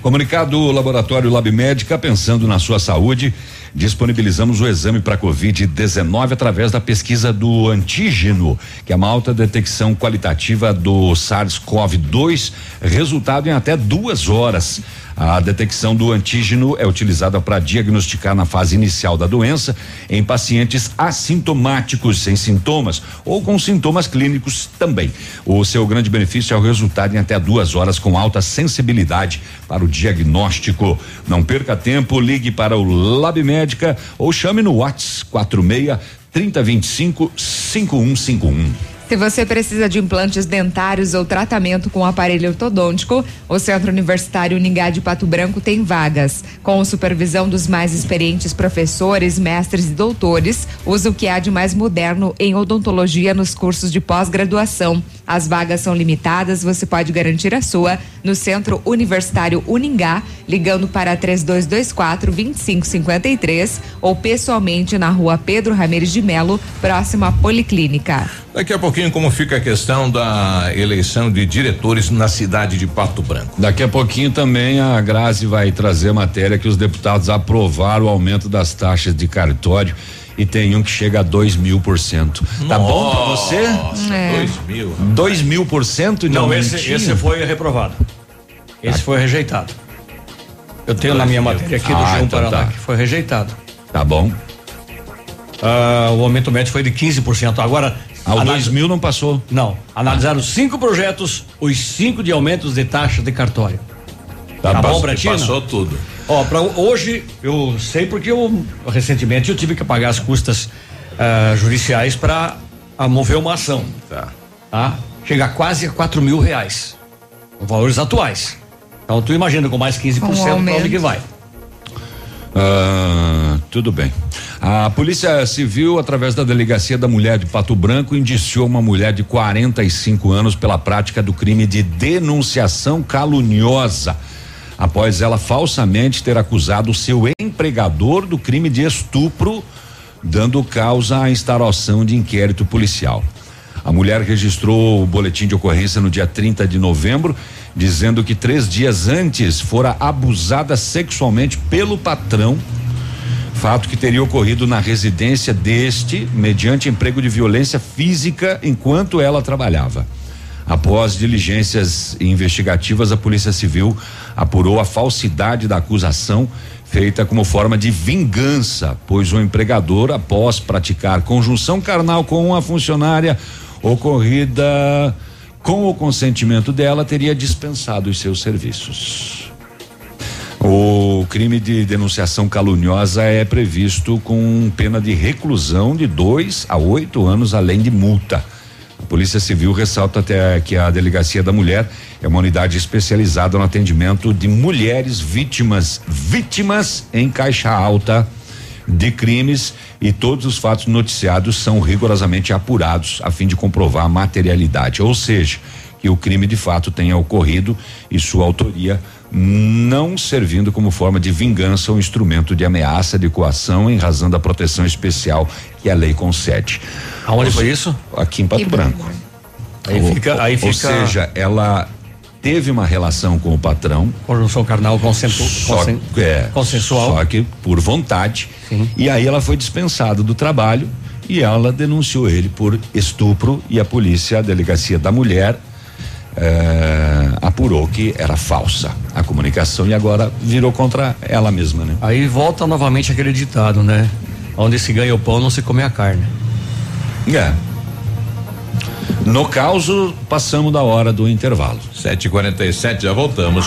Comunicado do Laboratório Lab Médica, pensando na sua saúde, disponibilizamos o exame para Covid-19 através da pesquisa do antígeno, que é uma alta detecção qualitativa do SARS-CoV-2, resultado em até duas horas. A detecção do antígeno é utilizada para diagnosticar na fase inicial da doença em pacientes assintomáticos, sem sintomas ou com sintomas clínicos também. O seu grande benefício é o resultado em até duas horas com alta sensibilidade para o diagnóstico. Não perca tempo, ligue para o Lab Médica ou chame no WhatsApp 46 3025 5151. Se você precisa de implantes dentários ou tratamento com aparelho ortodôntico, o Centro Universitário Uningá de Pato Branco tem vagas. Com supervisão dos mais experientes professores, mestres e doutores, usa o que há de mais moderno em odontologia nos cursos de pós-graduação. As vagas são limitadas, você pode garantir a sua no Centro Universitário Uningá, ligando para 3224 2553 ou pessoalmente na rua Pedro Ramirez de Melo, próxima à Policlínica. Daqui a pouquinho, como fica a questão da eleição de diretores na cidade de Pato Branco? Daqui a pouquinho também a Grazi vai trazer matéria que os deputados aprovaram o aumento das taxas de cartório e tem um que chega a dois mil por cento. Tá bom pra você? É. Dois mil. Dois mil por cento? Não, esse, esse foi reprovado. Esse foi rejeitado. Eu tenho na minha matéria aqui do Ah, João então Paraná tá. que foi rejeitado. Tá bom. Ah, o aumento médio foi de 15%. Agora. Ah, o analis- 2 mil não passou. Não. Analisaram cinco projetos, os cinco de aumentos de taxa de cartório. Tá, bom, passou- tudo. Ó, pra hoje, eu sei porque eu recentemente eu tive que pagar as custas ah, judiciais para mover uma ação. Tá. Tá? Chega quase a 4 mil reais. Valores atuais. Então tu imagina com mais 15% Com o para onde que vai. Ah, tudo bem. A Polícia Civil, através da Delegacia da Mulher de Pato Branco, indiciou uma mulher de 45 anos pela prática do crime de denunciação caluniosa, após ela falsamente ter acusado seu empregador do crime de estupro, dando causa à instauração de inquérito policial. A mulher registrou o boletim de ocorrência no dia 30 de novembro, dizendo que três dias antes fora abusada sexualmente pelo patrão, fato que teria ocorrido na residência deste, mediante emprego de violência física enquanto ela trabalhava. Após diligências investigativas, a Polícia Civil apurou a falsidade da acusação feita como forma de vingança, pois o empregador, após praticar conjunção carnal com uma funcionária ocorrida com o consentimento dela, teria dispensado os seus serviços. O crime de denunciação caluniosa é previsto com pena de reclusão de dois a oito anos, além de multa. Polícia Civil ressalta até que a Delegacia da Mulher é uma unidade especializada no atendimento de mulheres vítimas, vítimas em caixa alta de crimes e todos os fatos noticiados são rigorosamente apurados a fim de comprovar a materialidade, ou seja, que o crime de fato tenha ocorrido e sua autoria não servindo como forma de vingança ou instrumento de ameaça de coação em razão da proteção especial que a lei concede. Aonde Ou foi se- isso? Aqui em Pato Que Branco. Aí Ou- fica- aí ou fica- seja, ela teve uma relação com o patrão. Conjunção carnal consensu, Só, consen- é, consensual. Só que por vontade. E aí ela foi dispensada do trabalho e ela denunciou ele por estupro e a polícia, a delegacia da mulher, eh, apurou que era falsa a comunicação e agora virou contra ela mesma, né? Aí volta novamente aquele ditado, né? Onde se ganha o pão, não se come a carne. É. No caso, passamos da hora do intervalo. 7h47, já voltamos.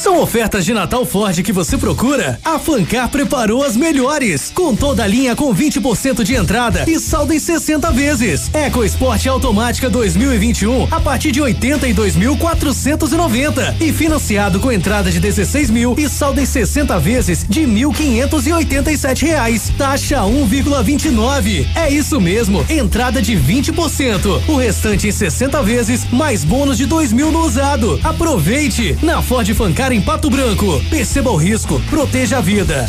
São ofertas de Natal Ford que você procura? A Fancar preparou as melhores, com toda a linha com 20% de entrada e saldo em 60 vezes. EcoSport automática 2021 a partir de 82.490 e financiado com entrada de 16 mil e saldo em 60 vezes de 1.587 reais. Taxa 1,29. É isso mesmo, entrada de 20%. O restante em 60 vezes, mais bônus de 2 mil no usado. Aproveite! Na Ford Fancar em Pato Branco. Perceba o risco, proteja a vida.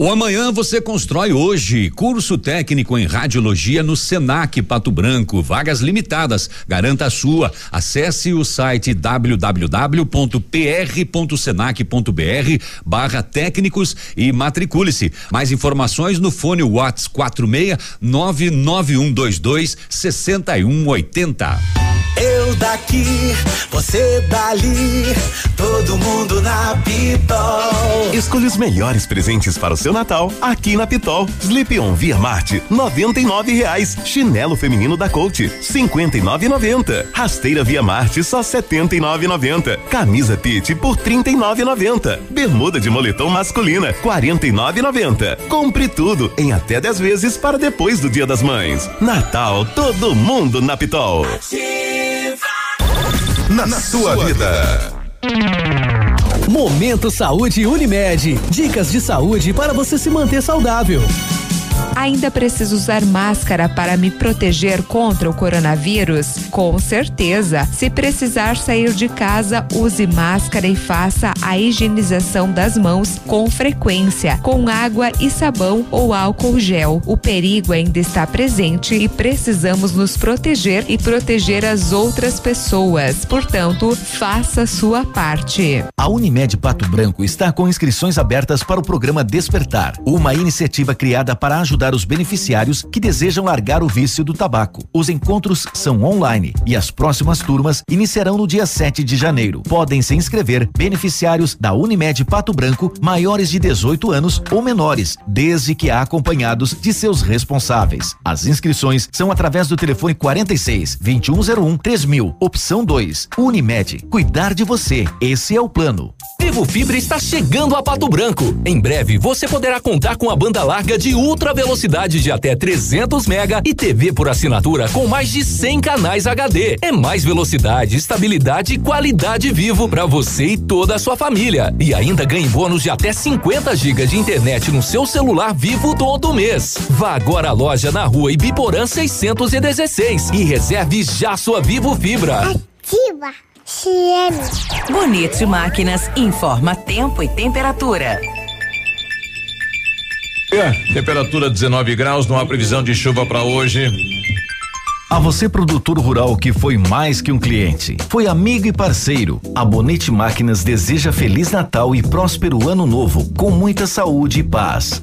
O amanhã você constrói hoje. Curso técnico em radiologia no Senac Pato Branco. Vagas limitadas. Garanta a sua. Acesse o site www.pr.senac.br barra técnicos e matricule-se. Mais informações no fone Whats 46 99122 6180. Eu daqui, você dali, todo mundo na Pitol. Escolha os melhores presentes para o seu Natal aqui na Pitol. Sleep On Via Marte, noventa e nove reais. Chinelo feminino da Coach, cinquenta e nove noventa. Rasteira Via Marte, só setenta e nove noventa. Camisa Pit por trinta e nove noventa. Bermuda de moletom masculina, quarenta e nove noventa. Compre tudo em até 10 vezes para depois do Dia das Mães. Natal, todo mundo na Pitol. Na, na sua vida. Momento Saúde Unimed. Dicas de saúde para você se manter saudável. Ainda preciso usar máscara para me proteger contra o coronavírus? Com certeza. Se precisar sair de casa, use máscara e faça a higienização das mãos com frequência, com água e sabão ou álcool gel. O perigo ainda está presente e precisamos nos proteger e proteger as outras pessoas. Portanto, faça sua parte. A Unimed Pato Branco está com inscrições abertas para o programa Despertar, uma iniciativa criada para ajudar os beneficiários que desejam largar o vício do tabaco. Os encontros são online e as próximas turmas iniciarão no dia 7 de janeiro. Podem se inscrever beneficiários da Unimed Pato Branco maiores de 18 anos ou menores, desde que acompanhados de seus responsáveis. As inscrições são através do telefone 46 2101 3000, opção 2. Unimed, cuidar de você. Esse é o plano. Vivo Fibra está chegando a Pato Branco. Em breve você poderá contar com a banda larga de ultra velocidade de até 300 mega e TV por assinatura com mais de 100 canais HD. É mais velocidade, estabilidade e qualidade vivo para você e toda a sua família. E ainda ganhe bônus de até 50 GB de internet no seu celular vivo todo mês. Vá agora à loja na rua Ibiporã 616 e reserve já sua Vivo Fibra. Ativa CM. Bonito Máquinas informa tempo e temperatura. É, temperatura 19 graus, não há previsão de chuva para hoje. A você, produtor rural que foi mais que um cliente, foi amigo e parceiro, a Bonete Máquinas deseja Feliz Natal e próspero Ano Novo, com muita saúde e paz.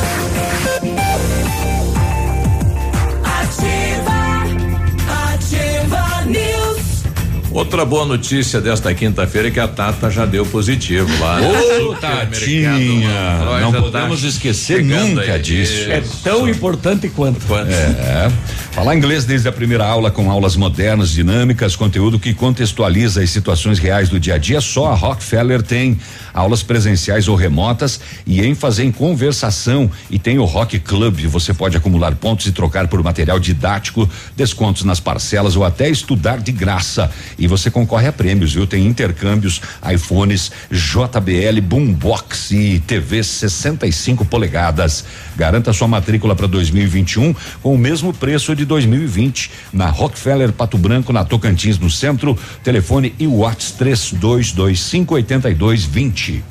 Outra boa notícia desta quinta-feira é que a Tata já deu positivo lá. Ô, no supermercado Tatinha, não tá podemos esquecer chegando nunca aí. disso. É tão importante quanto. É. Falar inglês desde a primeira aula com aulas modernas, dinâmicas, conteúdo que contextualiza as situações reais do dia a dia. Só a Rockefeller tem aulas presenciais ou remotas e ênfase em conversação. E tem o Rock Club. Você pode acumular pontos e trocar por material didático, descontos nas parcelas ou até estudar de graça. E você concorre a prêmios, viu? Tem intercâmbios, iPhones, JBL, Boombox e TV 65 polegadas. Garanta sua matrícula para 2021 com o mesmo preço de 2020 na Rockefeller Pato Branco, na Tocantins, no centro. Telefone e WhatsApp 3225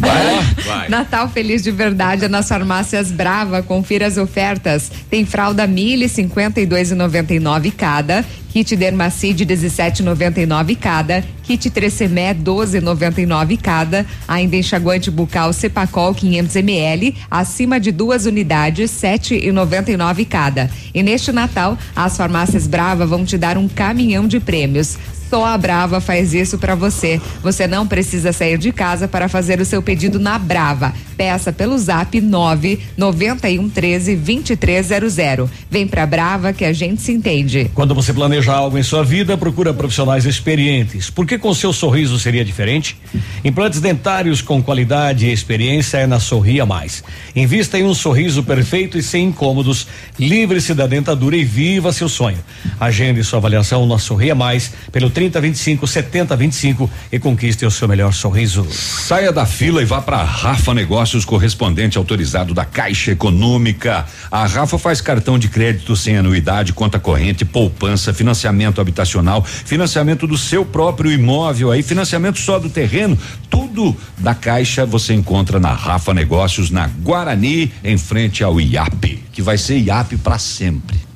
8220. Vai. Natal feliz de verdade é nas farmácias Brava. Confira as ofertas. Tem fralda Mille 52,99 cada. Kit Dermacide 17,99 cada. Kit Trecemé 12,99 cada. Ainda enxaguante bucal Cepacol 500 ml, acima de duas unidades 7,99 cada. E neste Natal, as farmácias Brava vão te dar um caminhão de prêmios. Só a Brava faz isso para você. Você não precisa sair de casa para fazer o seu pedido na Brava. Peça pelo Zap 9 91 13 2300. Vem pra Brava que a gente se entende. Quando você planeja algo em sua vida, procura profissionais experientes. Porque com seu sorriso seria diferente? Implantes dentários com qualidade e experiência é na Sorria Mais. Invista em um sorriso perfeito e sem incômodos. Livre-se da dentadura e viva seu sonho. Agende sua avaliação na Sorria Mais pelo 3025 7025 e conquiste o seu melhor sorriso. Saia da fila e vá para Rafa Negócios, correspondente autorizado da Caixa Econômica. A Rafa faz cartão de crédito sem anuidade, conta corrente, poupança, financiamento habitacional, financiamento do seu próprio imóvel, aí financiamento só do terreno, tudo da Caixa você encontra na Rafa Negócios, na Guarani, em frente ao IAP, que vai ser IAP para sempre.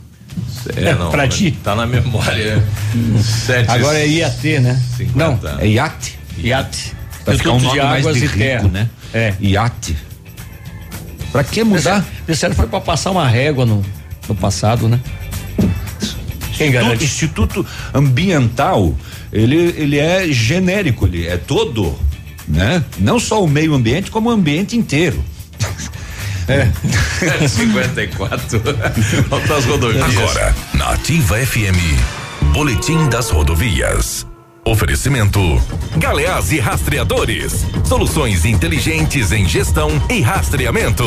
É, não. pra ti. Tá na memória. Sete, Agora é IAT, né? 50. Não, É IAT. IAT. Vai ficar um Instituto nome de mais Águas de e rico, Terra. né? É. IAT. Pra que mudar? Disseram foi pra passar uma régua no, no passado, né? Quem Instituto, garante? Instituto Ambiental, ele, ele é genérico, ele é todo, né? Não só o meio ambiente, como o ambiente inteiro. É. 54. Vamos pras rodovias. Agora, na Ativa FM, Boletim das Rodovias. Oferecimento: Galeás e Rastreadores. Soluções inteligentes em gestão e rastreamento.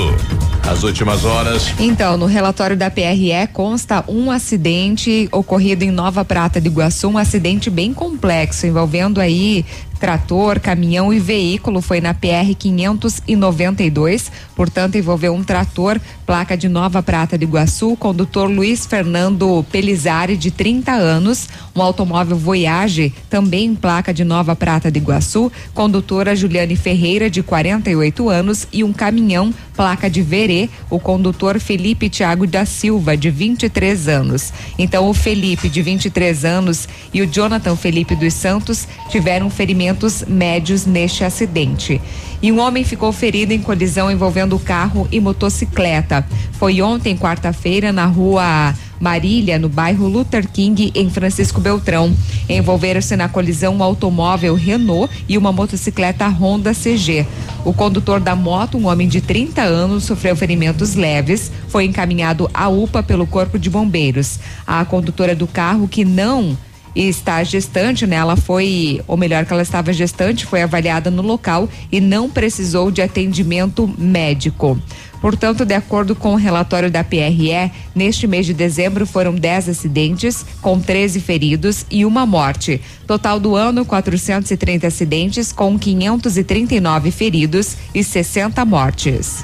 As últimas horas. Então, no relatório da PRE consta um acidente ocorrido em Nova Prata de Iguaçu, um acidente bem complexo, envolvendo aí trator, caminhão e veículo. Foi na PR 592, portanto, envolveu um trator, placa de Nova Prata de Iguaçu, condutor Luiz Fernando Pelizari, de 30 anos, um automóvel Voyage, também placa de Nova Prata de Iguaçu, condutora Juliane Ferreira, de 48 anos, e um caminhão, placa de Verê, o condutor Felipe Tiago da Silva, de 23 anos. Então, o Felipe, de 23 anos, e o Jonathan Felipe dos Santos tiveram ferimentos médios neste acidente. E um homem ficou ferido em colisão envolvendo carro e motocicleta. Foi ontem, quarta-feira, na rua Marília, no bairro Luther King, em Francisco Beltrão. Envolveram-se na colisão um automóvel Renault e uma motocicleta Honda CG. O condutor da moto, um homem de 30 anos, sofreu ferimentos leves, foi encaminhado à UPA pelo Corpo de Bombeiros. A condutora do carro, que não está gestante, né? Ela foi, ou melhor, que ela estava gestante, foi avaliada no local e não precisou de atendimento médico. Portanto, de acordo com o relatório da PRE, neste mês de dezembro foram 10 acidentes, com 13 feridos e uma morte. Total do ano, 430 acidentes, com 539 feridos e 60 mortes.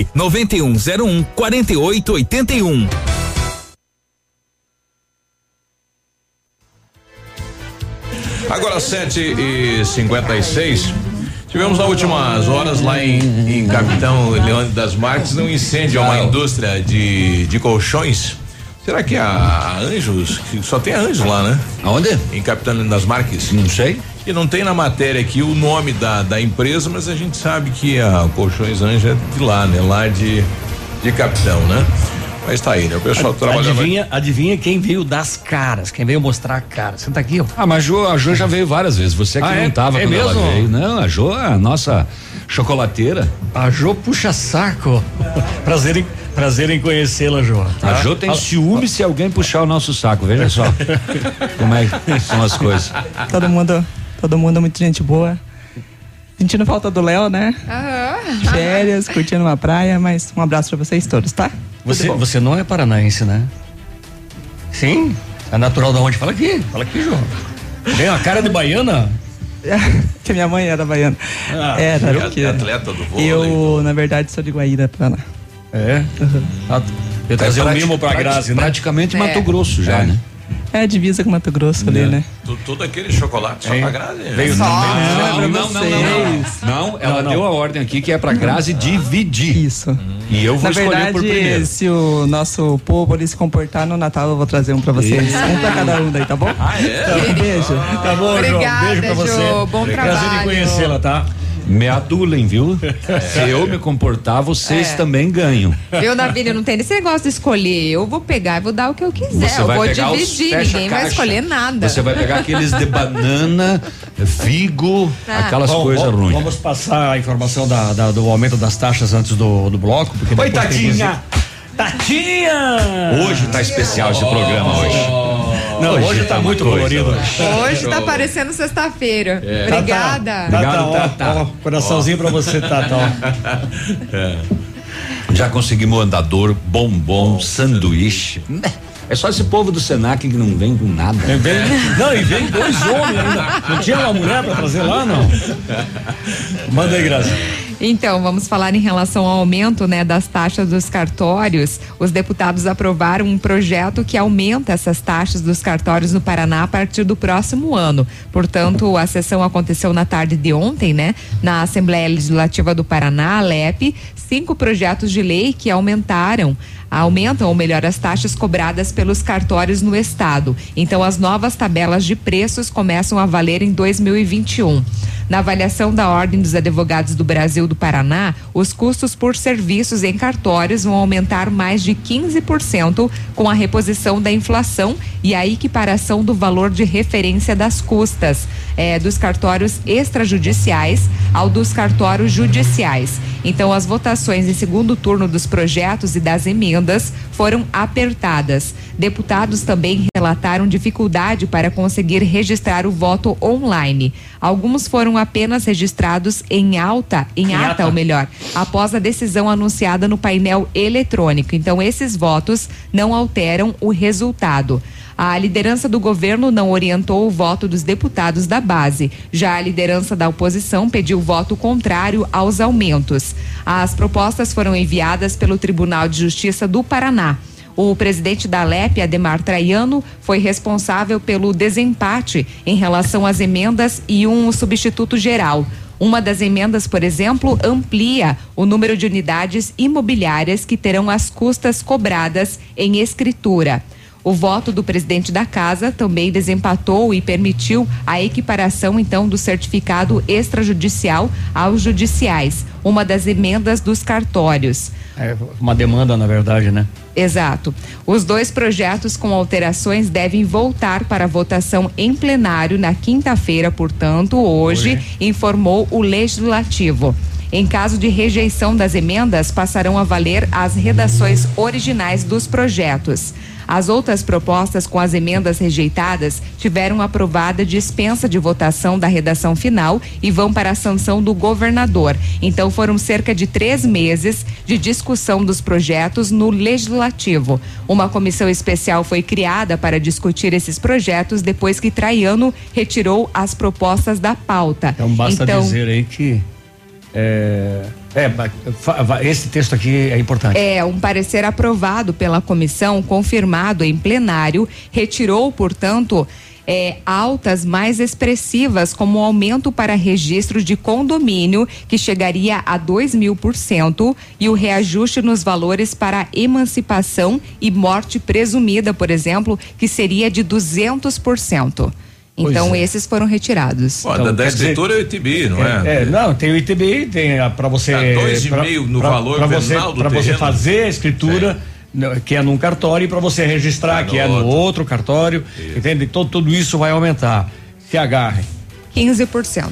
9101 4881. Agora 7 e 56 Tivemos nas últimas horas lá em, em Capitão Leone das Marques um incêndio a uma indústria de, de colchões. Será que a, a Anjos, que só tem a Anjos lá, né? Aonde? Em Capitão das Marques. Não sei. E não tem na matéria aqui o nome da, da empresa, mas a gente sabe que a Colchões Anjos é de lá, né? Lá de, de Capitão, né? Mas tá aí, né? O pessoal trabalhando. Adivinha, adivinha quem veio das caras, quem veio mostrar a cara. Senta aqui, ó. Ah, mas a Jo, a Jo já veio várias vezes. Você que Ah, não é? tava É quando ela mesmo? veio. Não, a Jo é a nossa chocolateira. A Jo puxa saco. prazer em, prazer em conhecê-la, Jo. A Jo tem ciúme se alguém puxar o nosso saco, veja só. como é que são as coisas. Todo mundo, todo mundo muito gente boa. Sentindo falta do Léo, né? Férias, curtindo uma praia, mas um abraço pra vocês todos, tá? Você, você não é paranaense, né? Sim? É natural da onde? Fala aqui, fala aqui, João. Tem uma cara de baiana? que minha mãe era baiana. Ah, era, porque Atleta do vôlei. eu, na verdade, sou de Guaíra, Paraná. É? Ah, Eu trazer um prati- mimo pra Grazi, né? Praticamente É. Mato Grosso já, É. né? É divisa com Mato Grosso ali, né? Tu- Tudo aquele chocolate só pra Grazi. Veio Só, não, não, não, não, não, não. ela deu a ordem aqui que é pra Grazi dividir. Isso. E eu vou Na escolher verdade, por primeiro. se o nosso povo ali se comportar no Natal, eu vou trazer um pra vocês. Isso. Um pra cada um daí, tá bom? Ah, é? Então, um beijo. Tá bom, Obrigada, João. Beijo pra você. Bom Prazer trabalho. em conhecê-la, tá? Me adulem, viu? Se eu me comportar, vocês É. também ganham. Viu, Navília, não tem esse negócio de escolher. Eu vou pegar e vou dar o que eu quiser. Você eu vai vou pegar os dividir, fecha ninguém vai escolher nada. Você vai pegar aqueles de banana, figo, Ah. aquelas coisas ruins. Vamos passar a informação da, da- do aumento das taxas antes do, do bloco. Porque Oi, tem Tadinha! Tatinha! Hoje tá especial esse programa hoje. Não, hoje, tá, uma muito colorido. hoje. Hoje tá parecendo sexta-feira. É. Obrigada. Tata, Obrigado, ó, Tata. ó, coraçãozinho pra você, Tata. ó. Já conseguimos andador, bombom, sanduíche. É só esse povo do Senac que não vem com nada. É, vem- não, e vem dois homens ainda. Não tinha uma mulher pra trazer lá, não? Manda aí, Graça. Então, vamos falar em relação ao aumento né, das taxas dos cartórios. Os deputados aprovaram um projeto que aumenta essas taxas dos cartórios no Paraná a partir do próximo ano. Portanto, a sessão aconteceu na tarde de ontem, né? Na Assembleia Legislativa do Paraná, a LEP, cinco projetos de lei que aumentaram aumentam ou melhor as taxas cobradas pelos cartórios no estado. Então as novas tabelas de preços começam a valer em 2021. Na avaliação da Ordem dos Advogados do Brasil do Paraná, os custos por serviços em cartórios vão aumentar mais de 15% com a reposição da inflação e a equiparação do valor de referência das custas eh, dos cartórios extrajudiciais ao dos cartórios judiciais. Então, as votações em segundo turno dos projetos e das emendas foram apertadas. Deputados também relataram dificuldade para conseguir registrar o voto online. Alguns foram apenas registrados em alta, em, Em ata, ata. ou melhor, após a decisão anunciada no painel eletrônico. Então, esses votos não alteram o resultado. A liderança do governo não orientou o voto dos deputados da base. Já a liderança da oposição pediu voto contrário aos aumentos. As propostas foram enviadas pelo Tribunal de Justiça do Paraná. O presidente da LEP, Ademar Traiano, foi responsável pelo desempate em relação às emendas e um substituto geral. Uma das emendas, por exemplo, amplia o número de unidades imobiliárias que terão as custas cobradas em escritura. O voto do presidente da casa também desempatou e permitiu a equiparação, então, do certificado extrajudicial aos judiciais, uma das emendas dos cartórios. É uma demanda, na verdade, né? Exato. Os dois projetos com alterações devem voltar para votação em plenário na quinta-feira, portanto, hoje, informou o Legislativo. Em caso de rejeição das emendas, passarão a valer as redações originais dos projetos. As outras propostas com as emendas rejeitadas tiveram aprovada dispensa de votação da redação final e vão para a sanção do governador. Então foram cerca de três meses de discussão dos projetos no legislativo. Uma comissão especial foi criada para discutir esses projetos depois que Traiano retirou as propostas da pauta. Então basta dizer aí que. É, é, esse texto aqui é importante. É, um parecer aprovado pela comissão, confirmado em plenário, retirou, portanto, é, altas mais expressivas, como o aumento para registro de condomínio, que chegaria a 2 mil por cento, e o reajuste nos valores para emancipação e morte presumida, por exemplo, que seria de 200 por cento. Então, é. esses foram retirados. Pô, da, da escritura é o ITB, não é? É, não, tem o ITBI, tem a, pra você. Tá dois e pra- meio no pra- valor pra você, do Pra você fazer a escritura, Não, Que é num cartório e para você registrar, que é no outro cartório, entende? Todo, tudo isso vai aumentar. Se agarrem. 15%.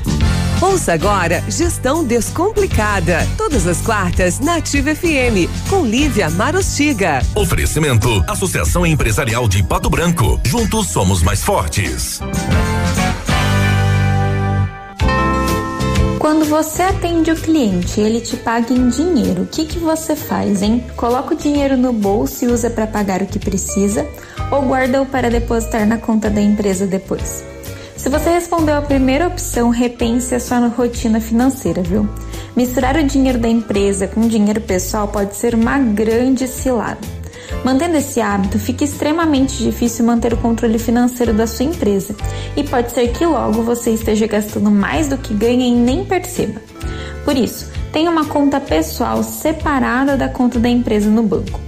Ouça agora Gestão Descomplicada. Todas as quartas na Ativa FM, com Lívia Marostiga. Oferecimento: Associação Empresarial de Pato Branco. Juntos somos mais fortes. Quando você atende o cliente e ele te paga em dinheiro, o que, que você faz, hein? Coloca o dinheiro no bolso e usa para pagar o que precisa ou guarda-o para depositar na conta da empresa depois? Se você respondeu a primeira opção, repense a sua rotina financeira, viu? Misturar o dinheiro da empresa com o dinheiro pessoal pode ser uma grande cilada. Mantendo esse hábito, fica extremamente difícil manter o controle financeiro da sua empresa e pode ser que logo você esteja gastando mais do que ganha e nem perceba. Por isso, tenha uma conta pessoal separada da conta da empresa no banco.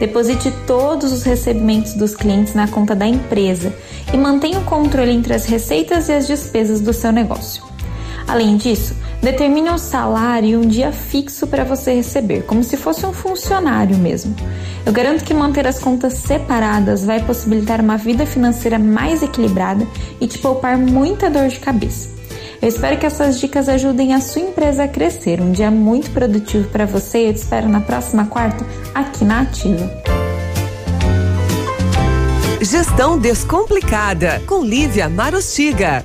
Deposite todos os recebimentos dos clientes na conta da empresa e mantenha o controle entre as receitas e as despesas do seu negócio. Além disso, determine um salário e um dia fixo para você receber, como se fosse um funcionário mesmo. Eu garanto que manter as contas separadas vai possibilitar uma vida financeira mais equilibrada e te poupar muita dor de cabeça. Eu espero que essas dicas ajudem a sua empresa a crescer. Um dia muito produtivo para você e eu te espero na próxima quarta aqui na Ativa. Gestão Descomplicada, com Lívia Marostiga.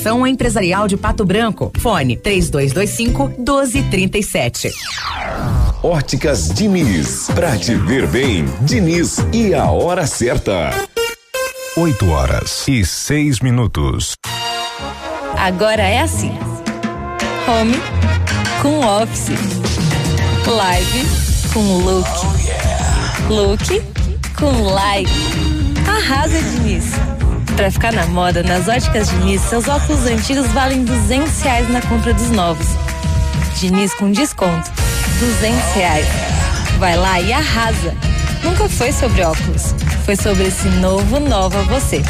Empresarial de Pato Branco. Fone 3225 1237. Óticas Diniz. Pra te ver bem, Diniz e a hora certa. 8 horas e 6 minutos. Agora é assim: home com office, live com look, look com live. Arrasa, Diniz. Pra ficar na moda, nas óticas Diniz, seus óculos antigos valem 200 reais na compra dos novos. Diniz com desconto, 200 reais. Vai lá e arrasa. Nunca foi sobre óculos, foi sobre esse novo Nova Você.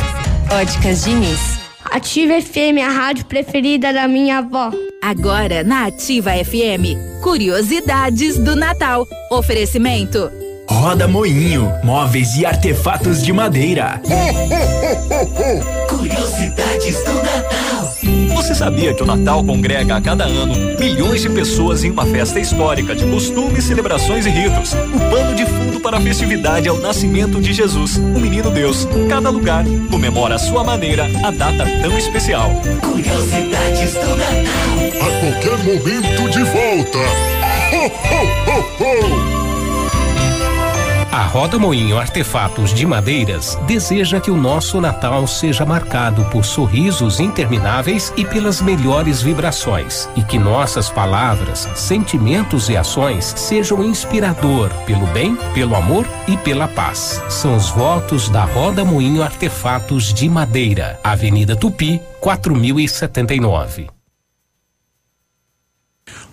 Óticas Diniz. Ativa FM, a rádio preferida da minha avó. Agora na Ativa FM, curiosidades do Natal. Oferecimento Roda Moinho, móveis e artefatos de madeira. Curiosidades do Natal. Você sabia que o Natal congrega a cada ano milhões de pessoas em uma festa histórica de costumes, celebrações e ritos? O pano de fundo para a festividade é o nascimento de Jesus, o menino Deus. Cada lugar comemora a sua maneira a data tão especial. Curiosidades do Natal. A qualquer momento de volta. Ho, ho, ho, ho. A Roda Moinho Artefatos de Madeiras deseja que o nosso Natal seja marcado por sorrisos intermináveis e pelas melhores vibrações e que nossas palavras, sentimentos e ações sejam inspirador pelo bem, pelo amor e pela paz. São os votos da Roda Moinho Artefatos de Madeira, Avenida Tupi, 4079.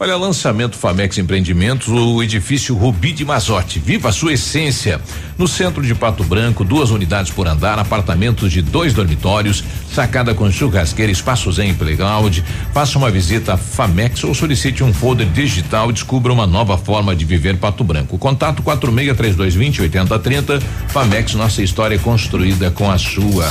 Olha, lançamento Famex Empreendimentos, o edifício Rubi de Mazote. Viva a sua essência. No centro de Pato Branco, duas unidades por andar, apartamentos de dois dormitórios, sacada com churrasqueira, espaço zen playground. Faça uma visita a Famex ou solicite um folder digital descubra uma nova forma de viver Pato Branco. Contato 463220 8030. Famex, nossa história é construída com a sua.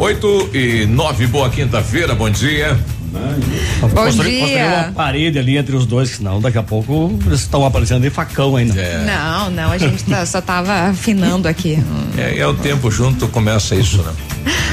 8 e 9, boa quinta-feira, bom dia. Bom construir, construir uma parede ali entre os dois, que senão daqui a pouco eles estão aparecendo de facão ainda. Não, não, a gente tá- só tava afinando aqui. É, é o tempo junto começa isso, né?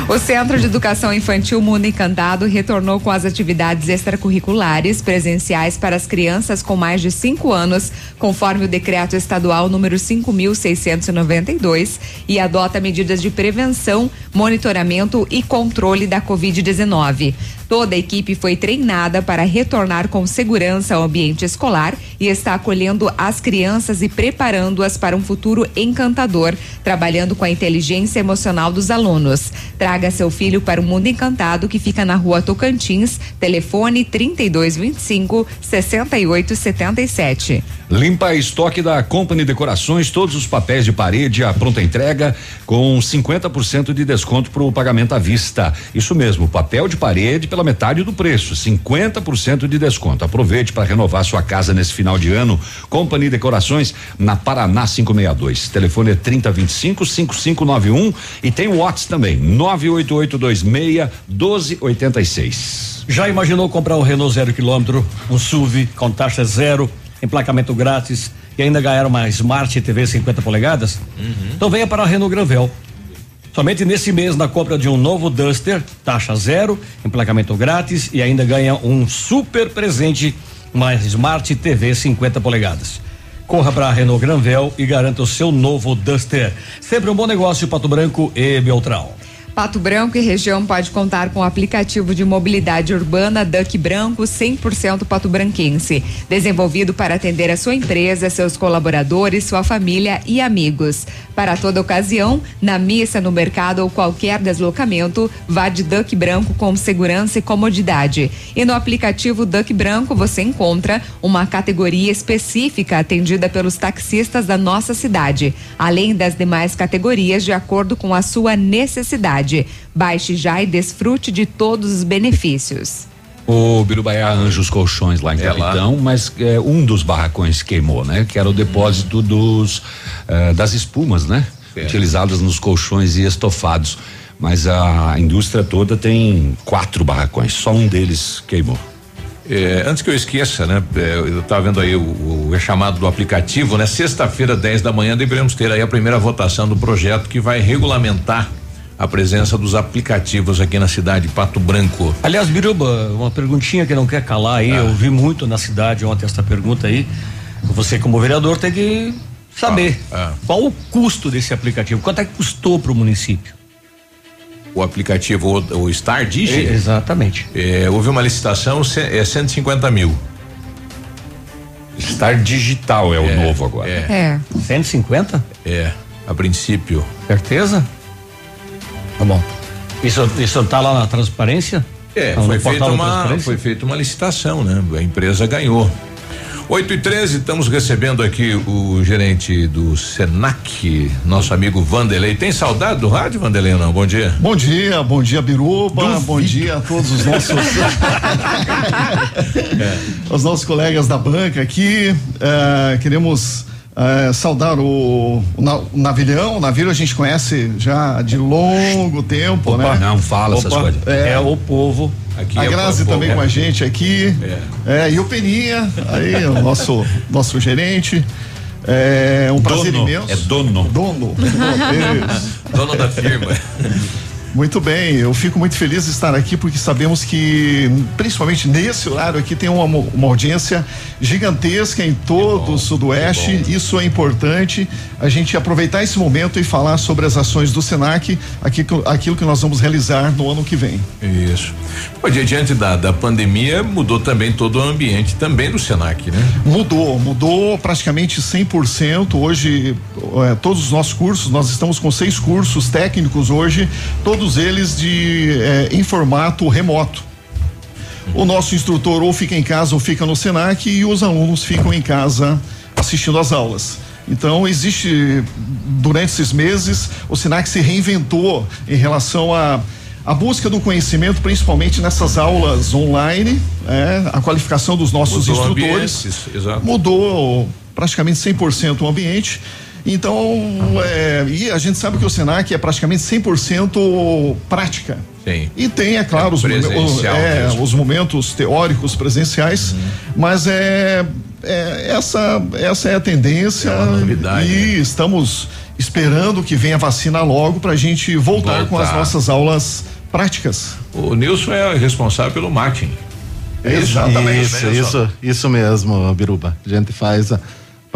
O Centro de Educação Infantil Mundo Encantado retornou com as atividades extracurriculares presenciais para as crianças com mais de 5 anos, conforme o decreto estadual número 5.692 e adota medidas de prevenção, monitoramento e controle da Covid-19. Toda a equipe foi treinada para retornar com segurança ao ambiente escolar e está acolhendo as crianças e preparando-as para um futuro encantador, trabalhando com a inteligência emocional dos alunos. Traga seu filho para o Mundo Encantado, que fica na rua Tocantins, telefone 3225 6877. Limpa estoque da Company Decorações, todos os papéis de parede à pronta entrega com 50% de desconto para o pagamento à vista. Isso mesmo, papel de parede pela metade do preço, 50% de desconto. Aproveite para renovar sua casa nesse final de ano. Company Decorações na Paraná 562. Telefone é 3025 5591 e tem o WhatsApp também, 98826 1286. Já imaginou comprar um Renault zero quilômetro, um SUV com taxa zero, emplacamento grátis e ainda ganhar uma Smart TV 50 polegadas? Então venha para a Renault Granvel. Somente nesse mês, na compra de um novo Duster, taxa zero, emplacamento grátis e ainda ganha um super presente, uma Smart TV 50 polegadas. Corra para a Renault Granvel e garanta o seu novo Duster. Sempre um bom negócio, Pato Branco e Beltrão. Pato Branco e região pode contar com o aplicativo de mobilidade urbana Duck Branco 100% Pato Branquense, desenvolvido para atender a sua empresa, seus colaboradores, sua família e amigos. Para toda ocasião, na missa, no mercado ou qualquer deslocamento, vá de Duck Branco com segurança e comodidade. E no aplicativo Duck Branco você encontra uma categoria específica atendida pelos taxistas da nossa cidade, além das demais categorias de acordo com a sua necessidade. Baixe já e desfrute de todos os benefícios. O Birubaiá Anjos Colchões lá em Capitão, mas é, um dos barracões queimou, né? Que era o depósito dos eh, das espumas, né? Utilizadas nos colchões e estofados. Mas a indústria toda tem quatro barracões, só um deles queimou. É, antes que eu esqueça, né? é, eu estava vendo aí o, o chamado do aplicativo, né? Sexta-feira, 10 da manhã, deveremos ter aí a primeira votação do projeto que vai regulamentar a presença dos aplicativos aqui na cidade de Pato Branco. Aliás, Biruba, uma perguntinha que não quer calar aí, eu vi muito na cidade ontem essa pergunta aí. Você, como vereador, tem que saber qual o custo desse aplicativo, quanto é que custou para o município? O aplicativo, o, o Star Digi? É, exatamente. É, houve uma licitação, é 150 mil. Star Digital é o novo agora. É. 150? É, a princípio. Certeza? Tá bom. Isso, isso tá lá na transparência? É, Tá foi feita, uma, transparência? foi feita uma licitação, né? A empresa ganhou. 8 e 13, estamos recebendo aqui o gerente do Senac, nosso amigo Vanderlei. Tem saudade do rádio, Vanderlei, ou não? Bom dia. Bom dia, bom dia Biruba, bom dia a todos os nossos os nossos colegas da banca aqui. Eh, queremos eh, saudar o, o, na- o Navilhão. O navio a gente conhece já de longo tempo, Opa, né? não fala essas coisas. É. o povo. Aqui a é Grazi povo, também é. com a gente aqui. É, e o Peninha, aí, o nosso, nosso gerente. É um prazer Dono, imenso. é dono. Dono. Dono da firma. Muito bem, eu fico muito feliz de estar aqui porque sabemos que, principalmente nesse horário aqui, tem uma, uma audiência gigantesca em todo o Sudoeste. Isso é importante, a gente aproveitar esse momento e falar sobre as ações do SENAC, aqui, aquilo que nós vamos realizar no ano que vem. Isso. Pô, di- diante da, da pandemia, mudou também todo o ambiente também do Senac, né? Mudou, mudou praticamente 100%. Hoje, eh, todos os nossos cursos, nós estamos com seis cursos técnicos hoje, todos eles de eh, em formato remoto. O nosso instrutor ou fica em casa ou fica no Senac e os alunos ficam em casa assistindo às aulas. Então, existe, durante esses meses, o Senac se reinventou em relação a a busca do conhecimento, principalmente nessas aulas online, é, a qualificação dos nossos Mudou instrutores ambiente, mudou praticamente 100% o ambiente. Então, é, e a gente sabe que o Senac é praticamente 100% prática. Sim. E tem, é claro, os, momen- presencial é, os momentos teóricos presenciais, mas é, é, essa essa é a tendência novidade, e estamos esperando que venha a vacina logo para a gente voltar, com as Voltar. nossas aulas práticas. O Nilson é responsável pelo marketing. É isso? Isso, isso, isso mesmo, Biruba. A gente faz a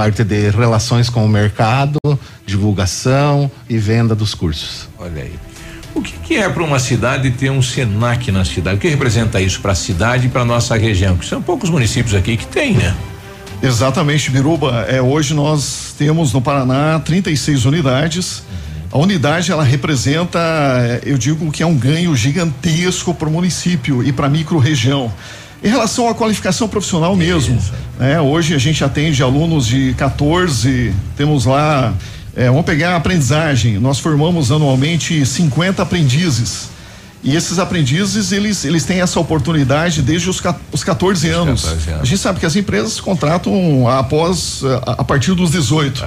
parte de relações com o mercado, divulgação e venda dos cursos. Olha aí. O que, que é para uma cidade ter um Senac na cidade? O que representa isso para a cidade e para nossa região? Que são poucos municípios aqui que tem, né? Exatamente, Biruba. É, hoje nós temos no Paraná 36 unidades. A unidade ela representa, eh, eu digo que é um ganho gigantesco para o município e para a micro-região. Em relação à qualificação profissional mesmo, né? Hoje a gente atende alunos de 14, temos lá, eh, vamos pegar a aprendizagem, nós formamos anualmente 50 aprendizes. E esses aprendizes, eles, eles têm essa oportunidade desde os, os 14 anos. 14 anos. A gente sabe que as empresas contratam após, a, a partir dos 18.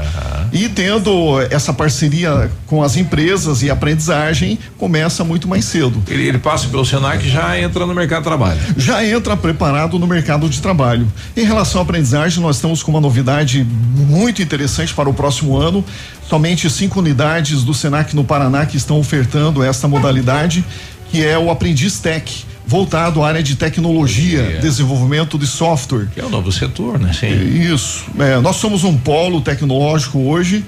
E tendo essa parceria com as empresas e aprendizagem, começa muito mais cedo. Ele, ele passa pelo Senac e já entra no mercado de trabalho. Já entra preparado no mercado de trabalho. Em relação à aprendizagem, nós estamos com uma novidade muito interessante para o próximo ano. Somente cinco unidades do Senac no Paraná que estão ofertando esta modalidade, que é o Aprendiz Tech, voltado à área de tecnologia, desenvolvimento de software. Que é o novo setor, né? Sim. Isso. É, nós somos um polo tecnológico hoje.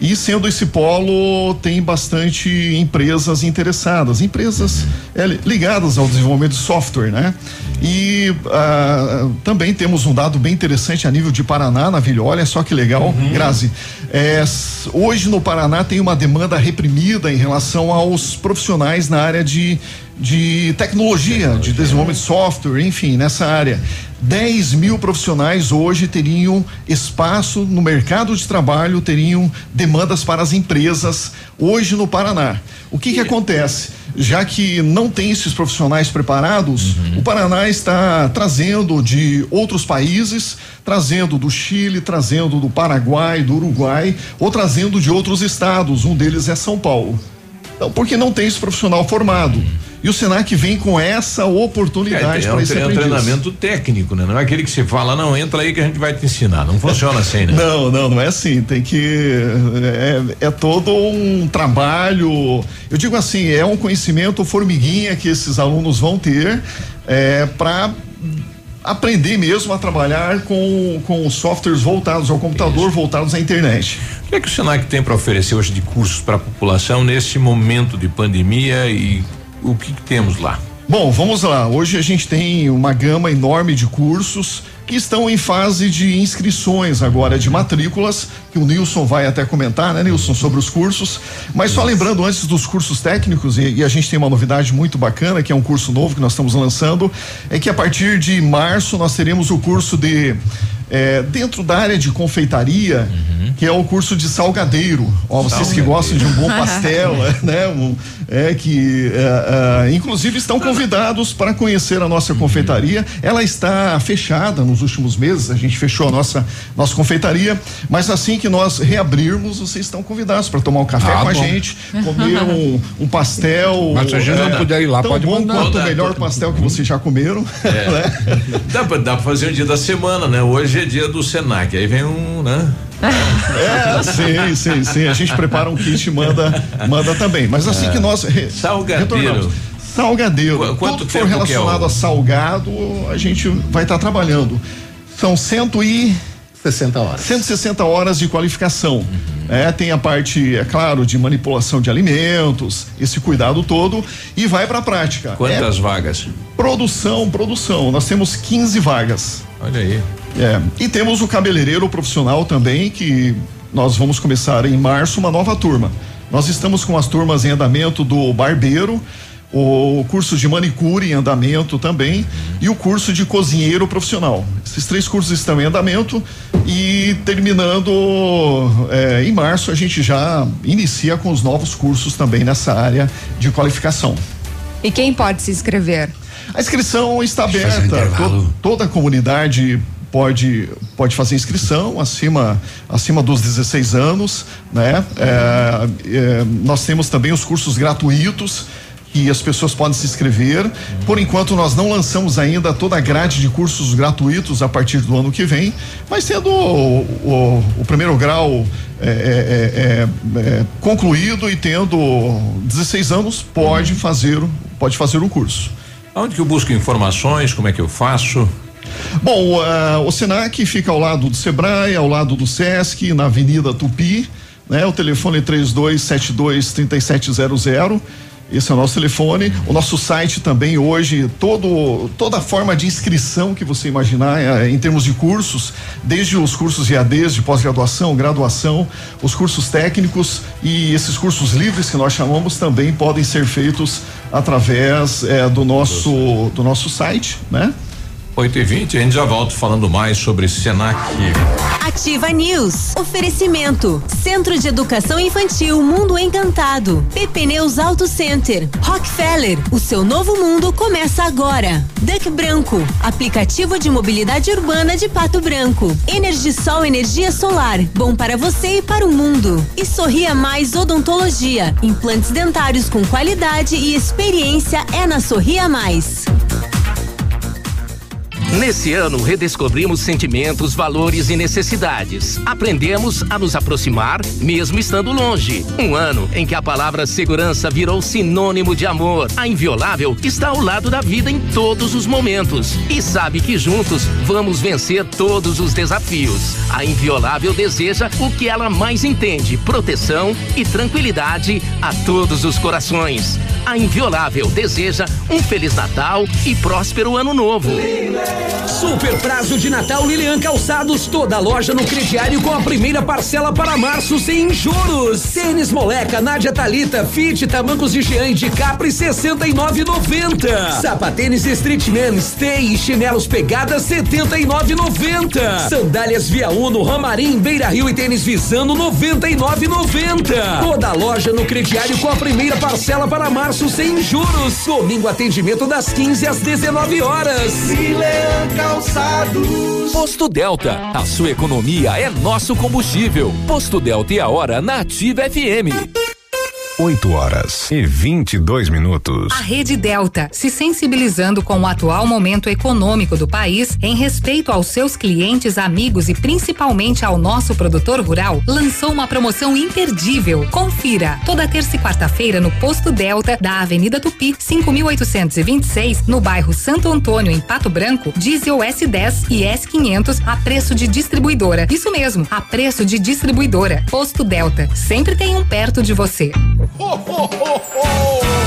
E sendo esse polo, tem bastante empresas interessadas, empresas é, li- ligadas ao desenvolvimento de software, né? E ah, também temos um dado bem interessante a nível de Paraná, na Vila, olha só que legal, Grazi. É, hoje no Paraná tem uma demanda reprimida em relação aos profissionais na área de, de tecnologia, de desenvolvimento de software, enfim, nessa área. 10 mil profissionais hoje teriam espaço no mercado de trabalho, teriam demandas para as empresas hoje no Paraná. O que que acontece? Já que não tem esses profissionais preparados, o Paraná está trazendo de outros países, trazendo do Chile, trazendo do Paraguai, do Uruguai, ou trazendo de outros estados. Um deles é São Paulo. Não, porque não tem esse profissional formado. E o Senac vem com essa oportunidade É, para um, esse é um aprendiz. treinamento técnico, né? Não é aquele que se fala, não, entra aí que a gente vai te ensinar. Não funciona assim, né? Não, não, não é assim. Tem que. É, é todo um trabalho. Eu digo assim, é um conhecimento formiguinha que esses alunos vão ter é, para aprender mesmo a trabalhar com, com softwares voltados ao computador, voltados à internet. O que é que o Senac tem para oferecer hoje de cursos para a população nesse momento de pandemia e o que, que temos lá? Bom, vamos lá. Hoje a gente tem uma gama enorme de cursos que estão em fase de inscrições agora de matrículas, que o Nilson vai até comentar, né, Nilson, sobre os cursos. Mas só lembrando antes dos cursos técnicos, e, e a gente tem uma novidade muito bacana, que é um curso novo que nós estamos lançando, é que a partir de março nós teremos o curso de. É, dentro da área de confeitaria, que é o curso de salgadeiro. Ó, vocês que Salgadeiro. gostam de um bom pastel, né? Um, é que é, é, inclusive estão convidados para conhecer a nossa confeitaria. Ela está fechada nos últimos meses, a gente fechou a nossa nossa confeitaria, mas assim que nós reabrirmos, vocês estão convidados para tomar um café Ah, com a bom. gente, comer um, um pastel. Mas se a gente não puder ir lá, tão pode bom mandar. quanto o melhor pastel que vocês já comeram. É. dá, pra, dá pra fazer um dia da semana, né? Hoje é dia do Senac, aí vem um, né? É, sim, sim, sim. A gente prepara um kit e manda, manda também. Mas assim É. que nós. Re, Salgadeiro. retornamos. Salgadeiro. Qu- quanto Tudo que for que é relacionado o- a salgado, a gente vai estar trabalhando. São cento e 60 horas. 160 horas de qualificação. É, tem a parte, é claro, de manipulação de alimentos, esse cuidado todo, e vai para a prática. Quantas É vagas? produção, produção. Nós temos 15 vagas. Olha aí. É, e temos o cabeleireiro profissional também, que nós vamos começar em março uma nova turma. Nós estamos com as turmas em andamento do barbeiro, o curso de manicure em andamento também e o curso de cozinheiro profissional. Esses três cursos estão em andamento e terminando é, em março a gente já inicia com os novos cursos também nessa área de qualificação. E quem pode se inscrever? A inscrição está um aberta. To- toda a comunidade pode pode fazer inscrição acima acima dos 16 anos, né? É, é, nós temos também os cursos gratuitos que as pessoas podem se inscrever. Por enquanto nós não lançamos ainda toda a grade de cursos gratuitos a partir do ano que vem, mas tendo o, o- o primeiro grau é, é, é, é, concluído e tendo 16 anos pode fazer pode fazer o curso. Onde que eu busco informações? Como é que eu faço? Bom, ah, o Senac fica ao lado do Sebrae, ao lado do Sesc, na Avenida Tupi, né? O telefone é 3272 3700. Esse é o nosso telefone. O nosso site também hoje, todo, toda a forma de inscrição que você imaginar eh, em termos de cursos, desde os cursos EADs de pós-graduação, graduação, os cursos técnicos e esses cursos livres que nós chamamos também podem ser feitos através eh, do nosso do nosso site, né? 8 e 20 a gente já volta falando mais sobre Senac. Ativa News. Oferecimento. Centro de Educação Infantil Mundo Encantado. PP Neus Auto Center. Rockefeller. O seu novo mundo começa agora. Duck Branco. Aplicativo de mobilidade urbana de Pato Branco. Energisol Energia Solar. Bom para você e para o mundo. E Sorria Mais Odontologia. Implantes dentários com qualidade e experiência é na Sorria Mais. Nesse ano, redescobrimos sentimentos, valores e necessidades. Aprendemos a nos aproximar, mesmo estando longe. Um ano em que a palavra segurança virou sinônimo de amor. A Inviolável está ao lado da vida em todos os momentos e sabe que juntos vamos vencer todos os desafios. A Inviolável deseja o que ela mais entende: proteção e tranquilidade a todos os corações. A Inviolável deseja um Feliz Natal e próspero Ano Novo. Super prazo de Natal Lilian Calçados, toda loja no crediário com a primeira parcela para março sem juros. Tênis Moleca, Nádia Talita, Fit, Tamancos de Jean de Capri 69,90. Sapatênis Streetman, Stay e chinelos Pegada 79,90. Sandálias Via Uno, Ramarim, Beira Rio e tênis Visano 99,90. Toda loja no crediário com a primeira parcela para março sem juros. Domingo atendimento das 15 às 19 horas. Calçados. Posto Delta, a sua economia é nosso combustível. Posto Delta e a hora na Ativa FM. 8 horas e 22 minutos. A Rede Delta, se sensibilizando com o atual momento econômico do país, em respeito aos seus clientes, amigos e principalmente ao nosso produtor rural, lançou uma promoção imperdível. Confira! Toda terça e quarta-feira no Posto Delta da Avenida Tupi, 5826, no bairro Santo Antônio, em Pato Branco, diesel S10 e S500 a preço de distribuidora. Isso mesmo, a preço de distribuidora. Posto Delta, sempre tem um perto de você. Mais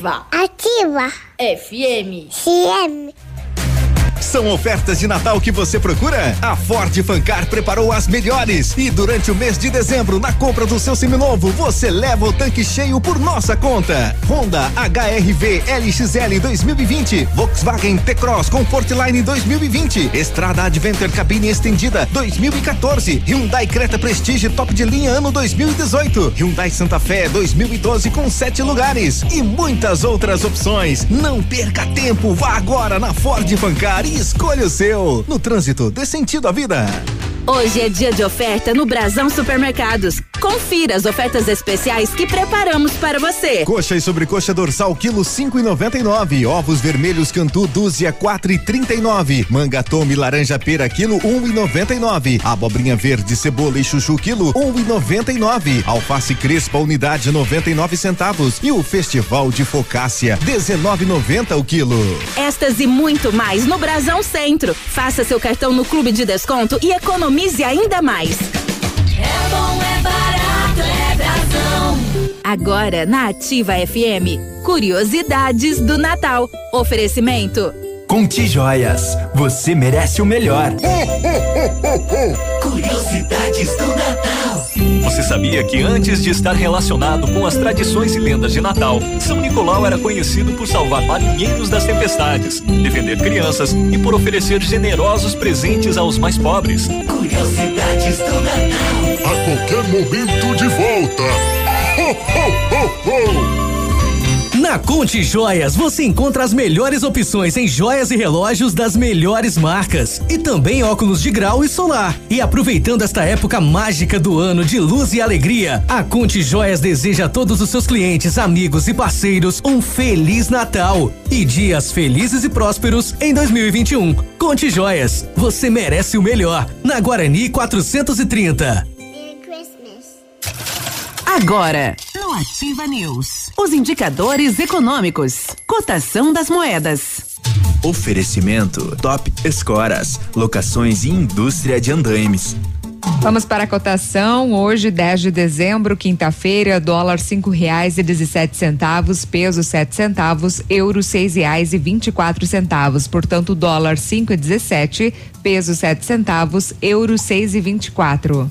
Ativa. Ativa. FM. CM. São ofertas de Natal que você procura? A Ford Fancar preparou as melhores e durante o mês de dezembro, na compra do seu seminovo, você leva o tanque cheio por nossa conta. Honda HRV LXL 2020, Volkswagen T-Cross Comfortline 2020, Estrada Adventure cabine estendida 2014, Hyundai Creta Prestige top de linha ano 2018, Hyundai Santa Fé 2012 com sete lugares e muitas outras opções. Não perca tempo, vá agora na Ford Fancar e escolha o seu. No trânsito, dê sentido à vida. Hoje é dia de oferta no Brasão Supermercados. Confira as ofertas especiais que preparamos para você. Coxa e sobrecoxa dorsal quilo cinco e noventa e nove. Ovos vermelhos Cantu dúzia quatro e trinta e nove. Manga tome laranja pera quilo um e noventa e nove. Abobrinha verde cebola e chuchu quilo um e noventa e nove. Alface crespa unidade noventa e nove centavos. E o festival de focácia dezenove noventa o quilo. Estas e muito mais no Brasão Centro. Faça seu cartão no Clube de Desconto e economize ainda mais. É bom, é barato, é brasão. Agora na Ativa FM, curiosidades do Natal. Oferecimento Conti Joias, você merece o melhor. Curiosidades do Natal. Você sabia que antes de estar relacionado com as tradições e lendas de Natal, São Nicolau era conhecido por salvar marinheiros das tempestades, defender crianças e por oferecer generosos presentes aos mais pobres? Curiosidades do Natal. A qualquer momento de volta. Ho, ho, ho, ho. Na Conte Joias você encontra as melhores opções em joias e relógios das melhores marcas e também óculos de grau e solar. E aproveitando esta época mágica do ano de luz e alegria, a Conte Joias deseja a todos os seus clientes, amigos e parceiros um feliz Natal e dias felizes e prósperos em 2021. Conte Joias, você merece o melhor. Na Guarani 430. Agora, no Ativa News, os indicadores econômicos, cotação das moedas. Oferecimento Top Escoras, locações e indústria de andaimes. Vamos para a cotação. Hoje, 10 de dezembro, quinta-feira, dólar cinco reais e dezessete centavos, peso sete centavos, euro seis reais e vinte e quatro centavos. Portanto, dólar cinco e dezessete, peso sete centavos, euro seis e vinte e quatro.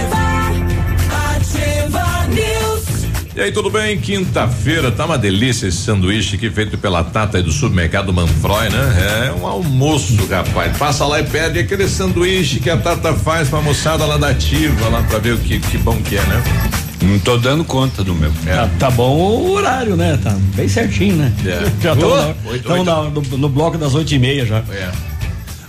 E aí, tudo bem? Quinta-feira, tá uma delícia esse sanduíche aqui feito pela Tata aí do supermercado Manfroy, né? É um almoço, rapaz. Passa lá e pede aquele sanduíche que a Tata faz pra moçada lá da ativa, lá pra ver o que, que bom que é, né? Não tô dando conta do meu. Tá, tá bom o horário, né? Tá bem certinho, né? É. Já estamos no, no bloco das oito e meia já.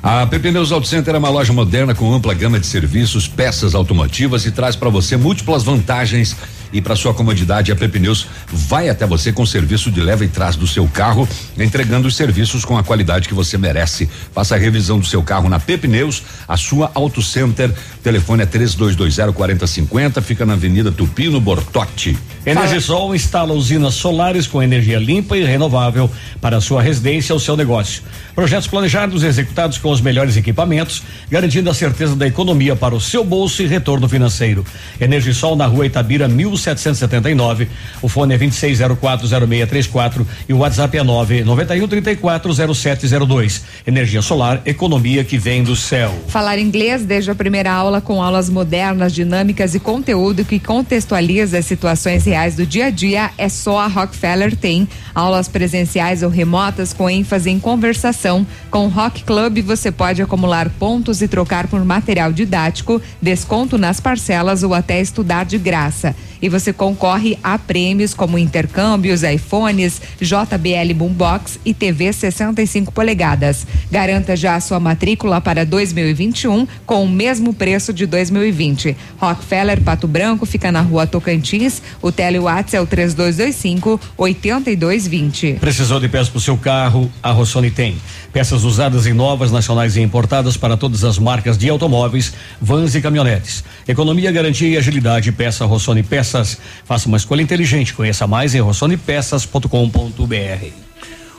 A PP Neus Auto Center é uma loja moderna com ampla gama de serviços, peças automotivas e traz para você múltiplas vantagens. E para sua comodidade, a PP Neus vai até você com serviço de leva e trás do seu carro, entregando os serviços com a qualidade que você merece. Faça a revisão do seu carro na PP Neus, a sua Auto Center. Telefone é 3220 4050, fica na Avenida Tupi, no Bortote. Energisol instala usinas solares com energia limpa e renovável para sua residência ou seu negócio. Projetos planejados e executados com os melhores equipamentos, garantindo a certeza da economia para o seu bolso e retorno financeiro. Energisol na rua Itabira, 1779. O fone é 26040634 e o WhatsApp é 991340702. Energia solar, economia que vem do céu. Falar inglês desde a primeira aula com aulas modernas, dinâmicas e conteúdo que contextualiza as situações reais do dia a dia é só a Rockefeller tem. Aulas presenciais ou remotas com ênfase em conversação. Com o Rock Club você pode acumular pontos e trocar por material didático, desconto nas parcelas ou até estudar de graça. E você concorre a prêmios como intercâmbios, iPhones, JBL Boombox e TV 65 polegadas. Garanta já a sua matrícula para 2021 com o mesmo preço de 2020. Rockefeller Pato Branco fica na rua Tocantins. O Telewatts é o 3225 8220. Precisou de peças para o seu carro? A Rossoni tem. Peças usadas e novas, nacionais e importadas para todas as marcas de automóveis, vans e caminhonetes. Economia, garantia e agilidade. Peça Rossoni Peças. Faça uma escolha inteligente. Conheça mais em rossonepeças.com.br.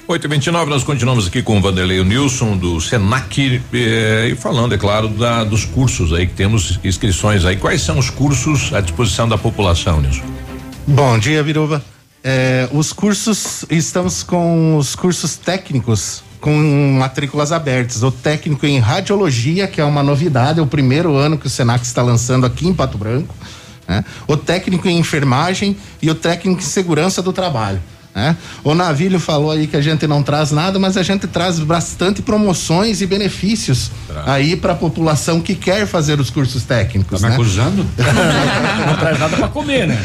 8 e 29 nós continuamos aqui com o Vanderlei Nilson do Senac eh, e falando, é claro, da, dos cursos aí que temos inscrições aí. Quais são os cursos à disposição da população, Nilson? Bom dia, Biruba. É, os cursos, estamos com os cursos técnicos com matrículas abertas. O técnico em radiologia, que é uma novidade, é o primeiro ano que o Senac está lançando aqui em Pato Branco. né? O técnico em enfermagem e o técnico em segurança do trabalho. Né? O Navilho falou aí que a gente não traz nada, mas a gente traz bastante promoções e benefícios aí para a população que quer fazer os cursos técnicos. Tá me né? acusando? Não traz nada para comer, né?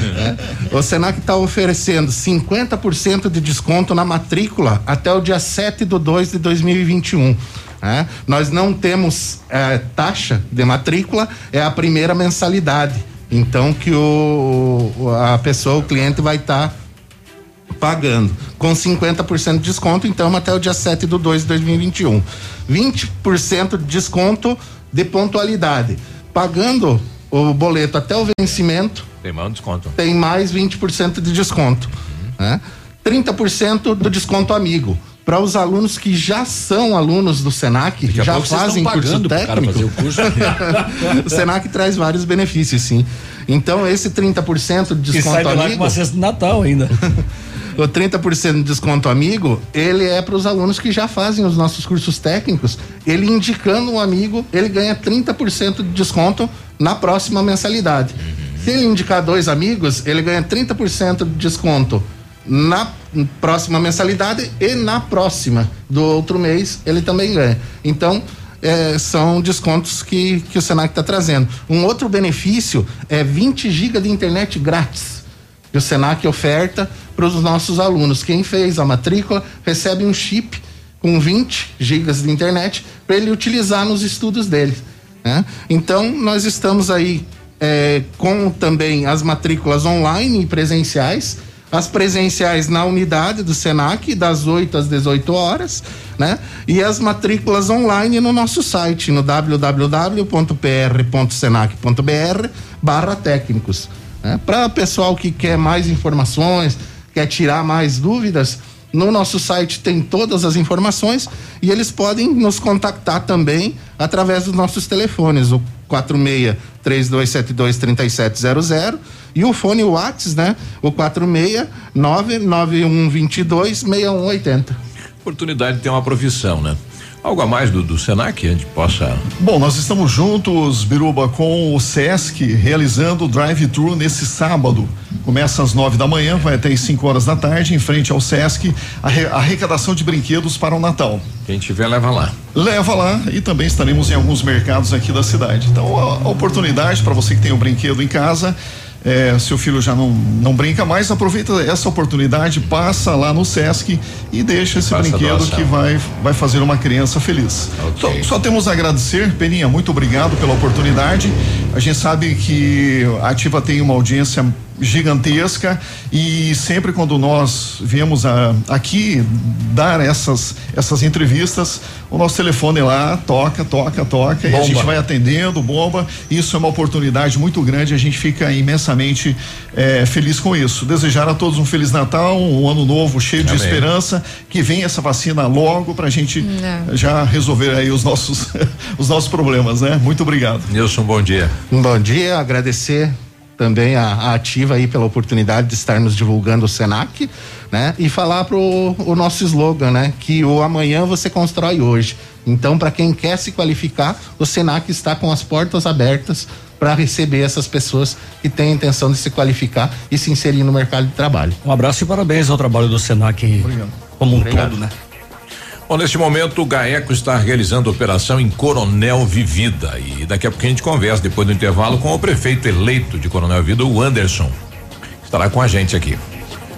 É. O Senac está oferecendo 50% de desconto na matrícula até o dia 7 de 2 de 2021. né? Nós não temos eh, taxa de matrícula, é a primeira mensalidade. Então que o, o- a pessoa, o cliente vai estar pagando com 50% de desconto, então até o dia 7 de 2 de 2021. 20% de desconto de pontualidade. Pagando o boleto até o vencimento, Tem mais um desconto. tem mais 20% de desconto. Né? 30% do desconto amigo. Para os alunos que já são alunos do Senac, Daqui já fazem curso técnico. o curso. o Senac traz vários benefícios, sim. Então, esse 30% de E desconto sai de lá com amigo. uma cesta de Natal ainda. O 30% de desconto amigo, ele é para os alunos que já fazem os nossos cursos técnicos. Ele indicando um amigo, ele ganha 30% de desconto na próxima mensalidade. Se ele indicar dois amigos, ele ganha 30% de desconto na próxima mensalidade e na próxima do outro mês ele também ganha. Então, eh, são descontos que, que o Senac está trazendo. Um outro benefício é 20 GB de internet grátis que o Senac oferta para os nossos alunos. Quem fez a matrícula recebe um chip com 20 gigas de internet para ele utilizar nos estudos dele. né? Então, nós estamos aí eh, com também as matrículas online e presenciais. As presenciais na unidade do Senac, das 8 às 18 horas, né? E as matrículas online no nosso site, no www.pr.senac.br barra técnicos. Né? Para pessoal que quer mais informações, quer tirar mais dúvidas, no nosso site tem todas as informações e eles podem nos contactar também através dos nossos telefones, o 46 3272 3700 e o fone Whats, né? O 46 99122 6180. Oportunidade de ter uma profissão, né? Algo a mais do, do Senac, a gente possa. Bom, nós estamos juntos, Biruba, com o Sesc, realizando o drive-thru nesse sábado. Começa às nove da manhã, vai até às 5 horas da tarde, em frente ao Sesc, a re- arrecadação de brinquedos para o Natal. Quem tiver, leva lá. Leva lá e também estaremos em alguns mercados aqui da cidade. Então, a, a oportunidade para você que tem o brinquedo em casa, é, seu filho já não, não brinca mais, aproveita essa oportunidade, passa lá no Sesc e deixa esse brinquedo que vai, vai fazer uma criança feliz. Só, só temos a agradecer, Peninha, muito obrigado pela oportunidade. A gente sabe que a Ativa tem uma audiência gigantesca e sempre quando nós viemos a, aqui dar essas essas entrevistas, o nosso telefone lá toca, toca, toca e a Bomba. gente vai atendendo, bomba. Isso é uma oportunidade muito grande, a gente fica imensamente eh, feliz com isso. Desejar a todos um feliz Natal, um ano novo cheio de Amém. esperança, que venha essa vacina logo para a gente Não. já resolver aí os nossos os nossos problemas, né? Muito obrigado. Nilson, bom dia. Um bom dia, agradecer também a, a Ativa aí pela oportunidade de estarmos divulgando o Senac, né? E falar pro o nosso slogan, né? Que o amanhã você constrói hoje. Então, para quem quer se qualificar, o Senac está com as portas abertas para receber essas pessoas que têm a intenção de se qualificar e se inserir no mercado de trabalho. Um abraço e parabéns ao trabalho do Senac como um Obrigado. todo, né? Bom, neste momento o Gaeco está realizando operação em Coronel Vivida e daqui a pouco a gente conversa depois do intervalo com o prefeito eleito de Coronel Vivida, o Anderson. Estará com a gente aqui.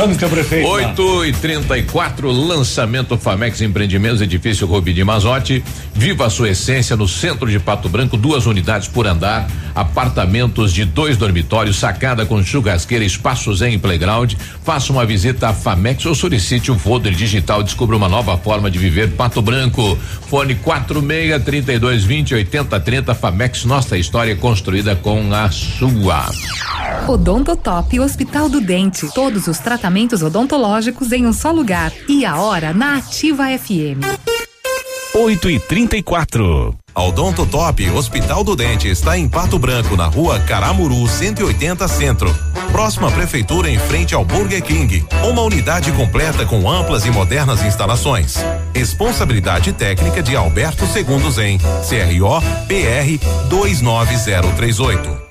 Tanca, prefeito. 8 e 34 lançamento Famex Empreendimentos, edifício Rubi de Mazote. Viva a sua essência no centro de Pato Branco, duas unidades por andar, apartamentos de dois dormitórios, sacada com churrasqueira, espaço zen e playground. Faça uma visita à Famex ou solicite o folder digital. Descubra uma nova forma de viver Pato Branco. Fone 46 32 20 80 30 Famex, nossa história construída com a sua. Odontotop Hospital do Dente. Todos os tratamentos odontológicos em um só lugar. E a hora na Ativa FM. 8 e 34 A Odonto Top Hospital do Dente está em Pato Branco, na rua Caramuru 180 Centro. Próxima à prefeitura em frente ao Burger King. Uma unidade completa com amplas e modernas instalações. Responsabilidade técnica de Alberto Segundos em CRO PR 29038.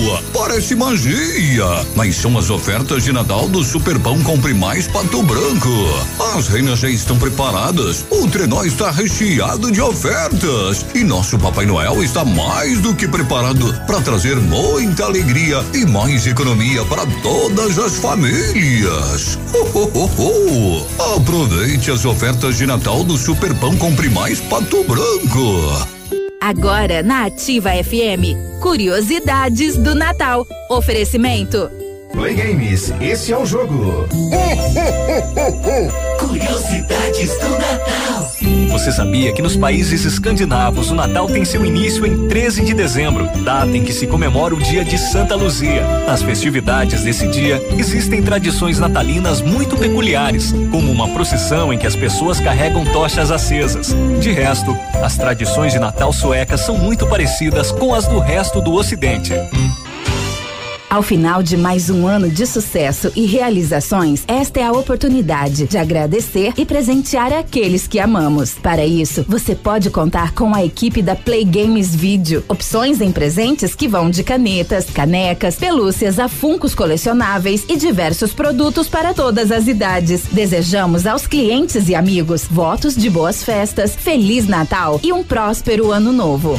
Oh, parece magia, mas são as ofertas de Natal do Superpão Compre Mais Pato Branco. As reinas já estão preparadas, o trenó está recheado de ofertas e nosso Papai Noel está mais do que preparado para trazer muita alegria e mais economia para todas as famílias. Oh, oh, oh, oh. Aproveite as ofertas de Natal do Superpão Compre Mais Pato Branco. Agora na Ativa FM, curiosidades do Natal. Oferecimento. Play Games, esse é o jogo. Curiosidades do Natal. Você sabia que nos países escandinavos o Natal tem seu início em 13 de dezembro, data em que se comemora o dia de Santa Luzia. Nas festividades desse dia, existem tradições natalinas muito peculiares, como uma procissão em que as pessoas carregam tochas acesas. De resto, as tradições de Natal suecas são muito parecidas com as do resto do Ocidente. Ao final de mais um ano de sucesso e realizações, esta é a oportunidade de agradecer e presentear aqueles que amamos. Para isso, você pode contar com a equipe da Play Games Video. Opções em presentes que vão de canetas, canecas, pelúcias a funcos colecionáveis e diversos produtos para todas as idades. Desejamos aos clientes e amigos votos de boas festas, Feliz Natal e um próspero ano novo.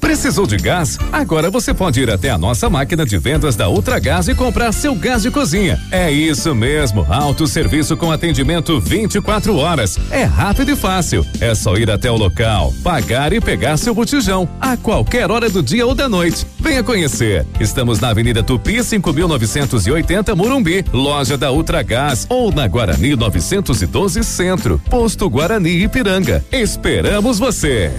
Precisou de gás? Agora você pode ir até a nossa máquina de vendas da Ultragás e comprar seu gás de cozinha. É isso mesmo, autosserviço com atendimento 24 horas. É rápido e fácil. É só ir até o local, pagar e pegar seu botijão a qualquer hora do dia ou da noite. Venha conhecer. Estamos na Avenida Tupi, 5980 Morumbi, loja da Ultragás ou na Guarani 912 Centro, posto Guarani Ipiranga. Esperamos você.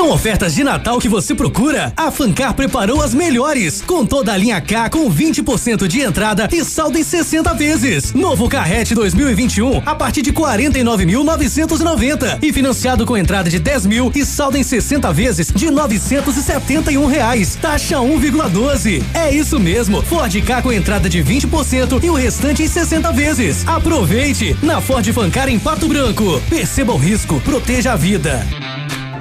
São ofertas de Natal que você procura? A Fancar preparou as melhores, com toda a linha K com 20% de entrada e saldo em 60 vezes. Novo Carrete 2021 a partir de 49.990 e financiado com entrada de 10 mil e saldo em 60 vezes de 971 reais. Taxa 1,12. É isso mesmo. Ford K com entrada de 20% e o restante em 60 vezes. Aproveite na Ford Fancar em Pato Branco. Perceba o risco, proteja a vida.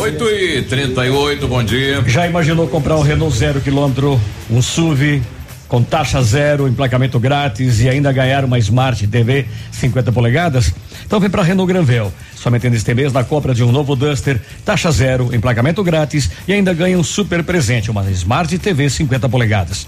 8 e 38 bom dia. Já imaginou comprar um Renault zero quilômetro, um SUV com taxa zero, emplacamento grátis e ainda ganhar uma Smart TV 50 polegadas? Então vem para Renault Granvel. Somente neste mês, na compra de um novo Duster, taxa zero, emplacamento grátis e ainda ganha um super presente, uma Smart TV 50 polegadas.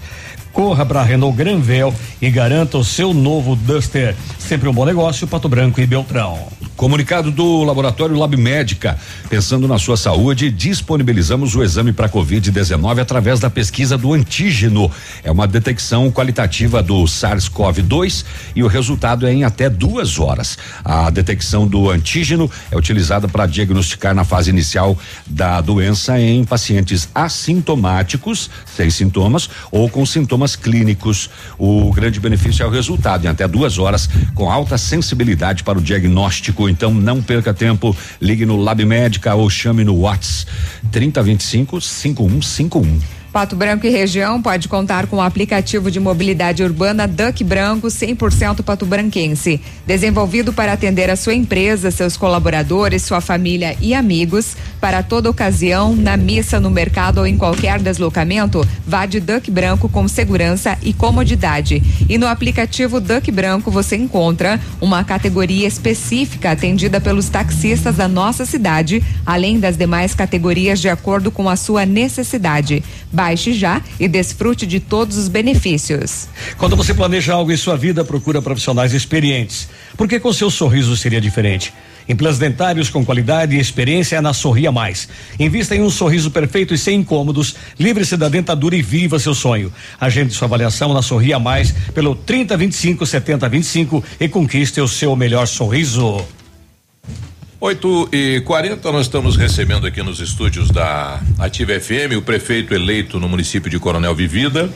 Corra para Renault Granvel e garanta o seu novo Duster. Sempre um bom negócio, Pato Branco e Beltrão. Comunicado do Laboratório Lab Médica. Pensando na sua saúde, disponibilizamos o exame para Covid-19 através da pesquisa do antígeno. É uma detecção qualitativa do SARS-CoV-2 e o resultado é em até duas horas. A detecção do antígeno é utilizada para diagnosticar na fase inicial da doença em pacientes assintomáticos, sem sintomas, ou com sintomas clínicos. O grande benefício é o resultado em até duas horas, com alta sensibilidade para o diagnóstico. Então não perca tempo, ligue no Lab Médica ou chame no Whats 3025 5151. Pato Branco e região pode contar com o aplicativo de mobilidade urbana Duck Branco 100% pato branquense. Desenvolvido para atender a sua empresa, seus colaboradores, sua família e amigos, para toda ocasião, na missa, no mercado ou em qualquer deslocamento, vá de Duck Branco com segurança e comodidade. E no aplicativo Duck Branco você encontra uma categoria específica atendida pelos taxistas da nossa cidade, além das demais categorias de acordo com a sua necessidade. Baixe já e desfrute de todos os benefícios. Quando você planeja algo em sua vida, procura profissionais experientes. Porque com seu sorriso seria diferente. Implantes dentários com qualidade e experiência é na Sorria Mais. Invista em um sorriso perfeito e sem incômodos. Livre-se da dentadura e viva seu sonho. Agende sua avaliação na Sorria Mais pelo 3025 7025 e conquiste o seu melhor sorriso. 8 e 40 nós estamos recebendo aqui nos estúdios da Ativa FM o prefeito eleito no município de Coronel Vivida.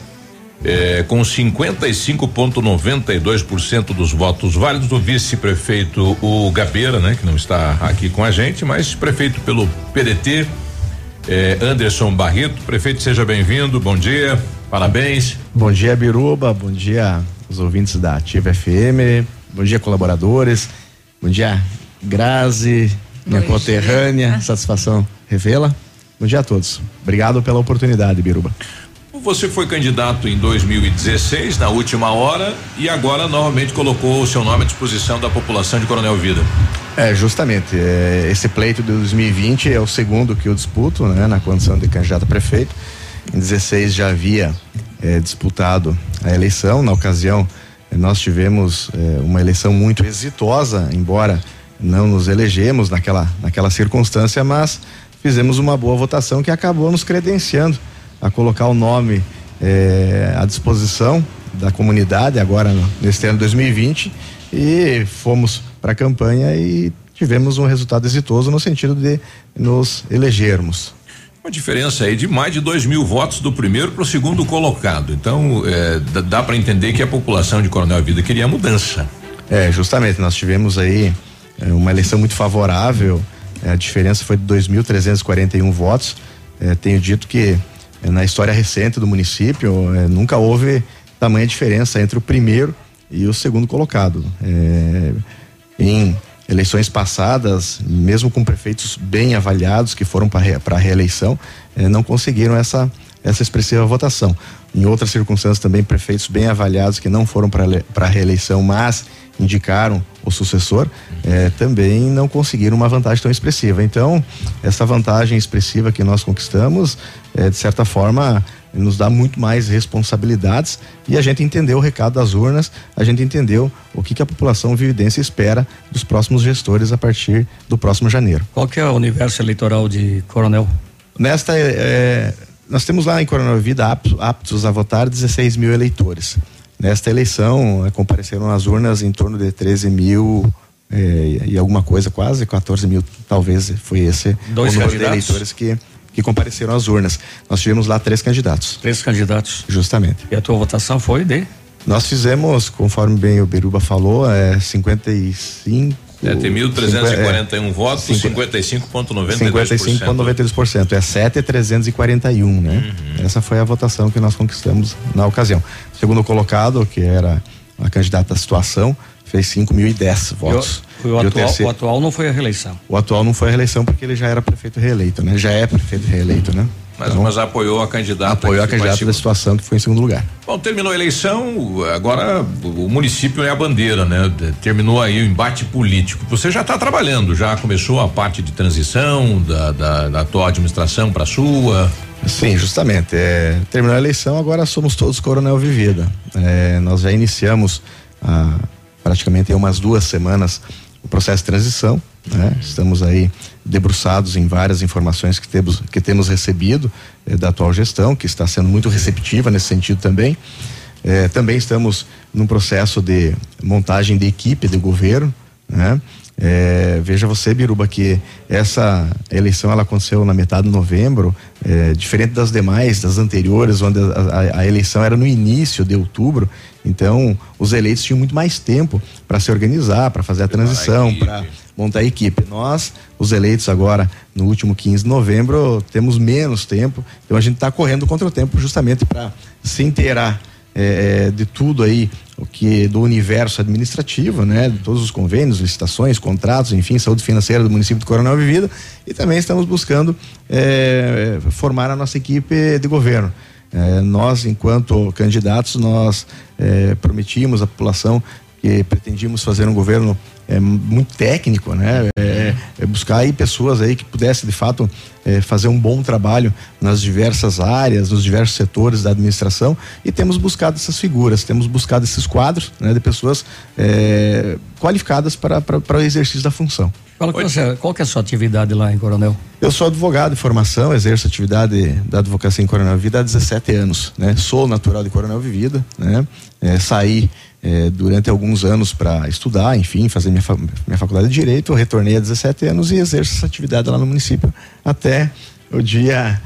eh, com 55,92% dos votos válidos, o vice-prefeito o Gabeira, né, que não está aqui com a gente, mas prefeito pelo PDT, eh, Anderson Barreto. Prefeito, seja bem-vindo, bom dia, parabéns. Bom dia, Biruba. Bom dia, os ouvintes da Ativa FM. Bom dia, colaboradores. Bom dia, Grazi, minha Bom conterrânea. Satisfação revela. Bom dia a todos. Obrigado pela oportunidade, Biruba. Você foi candidato em 2016, na última hora, e agora novamente colocou o seu nome à disposição da população de Coronel Vida. É, justamente. é, esse pleito de 2020 é o segundo que eu disputo, né, na condição de candidato a prefeito. Em 16 já havia é, disputado a eleição. Na ocasião, nós tivemos é, uma eleição muito exitosa, embora não nos elegemos naquela, naquela circunstância, mas fizemos uma boa votação que acabou nos credenciando a colocar o nome eh, à disposição da comunidade agora no, neste ano 2020 e fomos para a campanha e tivemos um resultado exitoso no sentido de nos elegermos. Uma diferença aí de mais de dois mil votos do primeiro para o segundo colocado. Então, dá, dá para entender que a população de Coronel Vida queria mudança. É, justamente, nós tivemos aí é uma eleição muito favorável. É, a diferença foi de 2.341 votos. É, tenho dito que é, na história recente do município é, nunca houve tamanha diferença entre o primeiro e o segundo colocado. É, em eleições passadas, mesmo com prefeitos bem avaliados que foram para a reeleição, não conseguiram essa, essa expressiva votação. Em outras circunstâncias também prefeitos bem avaliados que não foram para a reeleição, mas indicaram o sucessor, eh, também não conseguiram uma vantagem tão expressiva. Então, essa vantagem expressiva que nós conquistamos, eh, de certa forma, nos dá muito mais responsabilidades e a gente entendeu o recado das urnas, a gente entendeu o que, que a população vividense espera dos próximos gestores a partir do próximo janeiro. Qual que é o universo eleitoral de Coronel? Nesta, é, nós temos lá em Coronel Vida aptos a votar 16 mil eleitores. Nesta eleição, é, compareceram às urnas em torno de 13 mil é, e alguma coisa, quase 14 mil, talvez foi esse Dois o número de eleitores que, que compareceram às urnas. Nós tivemos lá três candidatos. Três candidatos. Justamente. E a tua votação foi de? Nós fizemos, conforme bem o Beruba falou, é 55. É, tem 1.341 votos, 55,92%. 55,92%. É 7,341, né? Uhum. Essa foi a votação que nós conquistamos na ocasião. O segundo colocado, que era a candidata à situação, fez 5.010 votos. E o, E o atual, terceiro- o atual não foi a reeleição. O atual não foi a reeleição porque ele já era prefeito reeleito, né? Já é prefeito reeleito, né? Mas, mas apoiou a candidata. apoiou a candidata da situação que foi em segundo lugar. Bom, terminou a eleição, agora o município é a bandeira, né? Terminou aí o embate político. Você já está trabalhando, já começou a parte de transição da, da, da tua administração para a sua. Sim, justamente. É, terminou a eleição, agora somos todos Coronel Vivida. É, nós já iniciamos há praticamente umas duas semanas o processo de transição. Né? Estamos aí debruçados em várias informações que temos, que temos recebido eh, da atual gestão, que está sendo muito receptiva nesse sentido também. Eh, também estamos num processo de montagem de equipe de governo, né? Eh, veja você, Biruba, que essa eleição ela aconteceu na metade de novembro, eh, diferente das demais, das anteriores, onde a, a- a eleição era no início de outubro. Então, os eleitos tinham muito mais tempo para se organizar, para fazer a transição, para montar a equipe. Nós, os eleitos agora, no último 15 de novembro, temos menos tempo, então a gente está correndo contra o tempo justamente para se inteirar eh, de tudo aí o que do universo administrativo, né, de todos os convênios, licitações, contratos, enfim, saúde financeira do município de Coronel Vivida e também estamos buscando eh, formar a nossa equipe de governo. Eh, nós, enquanto candidatos, nós prometimos à população que pretendíamos fazer um governo eh, muito técnico, né? Eh, eh, buscar aí pessoas aí que pudessem de fato eh, fazer um bom trabalho nas diversas áreas, nos diversos setores da administração e temos buscado essas figuras, temos buscado esses quadros, né, de pessoas eh, qualificadas para, para, para o exercício da função. Qual, que é a sua- qual que é a sua atividade lá em Coronel? Eu sou advogado de formação, exerço atividade da advocacia em Coronel Vivida há 17 anos, né? Sou natural de Coronel Vivida, né? Eh, saí eh, durante alguns anos para estudar, enfim, fazer minha, minha faculdade de Direito, retornei há 17 anos e exerço essa atividade lá no município até o dia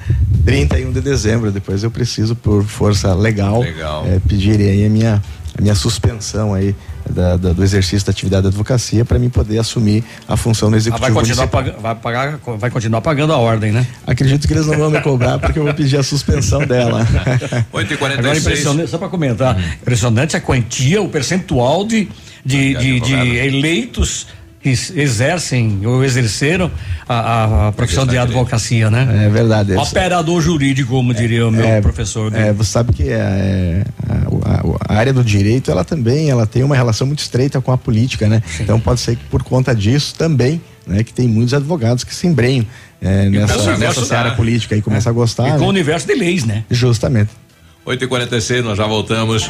31 de dezembro. Depois eu preciso, por força legal, Legal. eh, pedir aí a minha, a minha suspensão aí da- da- do exercício da atividade da advocacia para mim poder assumir a função no Ah, executivo vai, continuar pagando, vai, pagar, vai continuar pagando a ordem, né? Acredito que eles não vão me cobrar porque eu vou pedir a suspensão dela. 8 e Agora 46 impressionante, só para comentar, impressionante a quantia, o percentual de, de, de, de eleitos que exercem ou exerceram a, a- a profissão de advocacia, né? É verdade. Operador jurídico, como diria o meu É, professor. É, você sabe que é, a, a- a área do direito, ela também, ela tem uma relação muito estreita com a política, né? Então pode ser que por conta disso também, né, que tem muitos advogados que se embrenham é, nessa, nessa área política e começa a gostar. E com né? o universo de leis, né? Justamente. 8 e 46 nós já voltamos.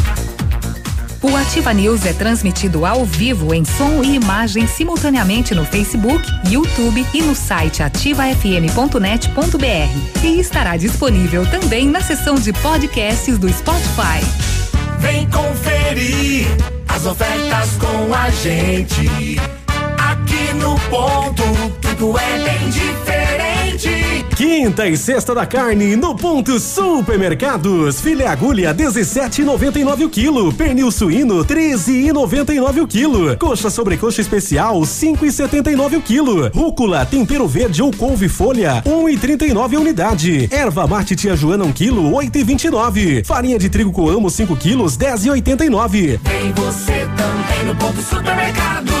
O Ativa News é transmitido ao vivo em som e imagem simultaneamente no Facebook, YouTube e no site ativafm.net.br. E estará disponível também na seção de podcasts do Spotify. Vem conferir as ofertas com a gente. Aqui no ponto, tudo é bem diferente. Quinta e sexta da carne no ponto Supermercados. Filé agulha 17,99 o quilo. Pernil suíno 13,99 o quilo. Coxa sobrecoxa especial 5,79 o quilo. Rúcula tempero verde ou couve folha 1,39 a unidade. Erva mate tia Joana 1 quilo 8,29. Farinha de trigo coamo 5 quilos 10,89. Vem você também no ponto supermercados.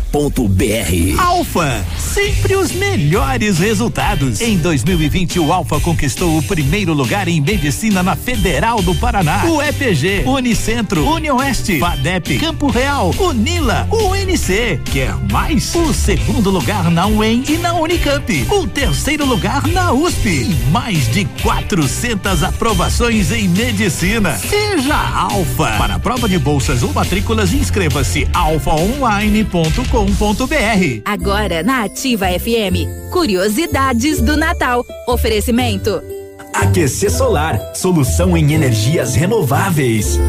www.ativafm.net.br Alfa, sempre os melhores resultados. Em 2020, o Alfa conquistou o primeiro lugar em medicina na Federal do Paraná. O EPG, Unicentro, Unioeste, FADEP, Campo Real, Unila, UNC. Quer mais? O segundo lugar na UEM e na Unicamp. O terceiro lugar na USP. E mais de 400 aprovações em medicina. Seja Alfa. Para a prova de bolsas ou matrículas, inscreva-se alfaonline.com.br. Agora na Ativa FM, curiosidades do Natal. Oferecimento. Aquecer Solar, solução em energias renováveis.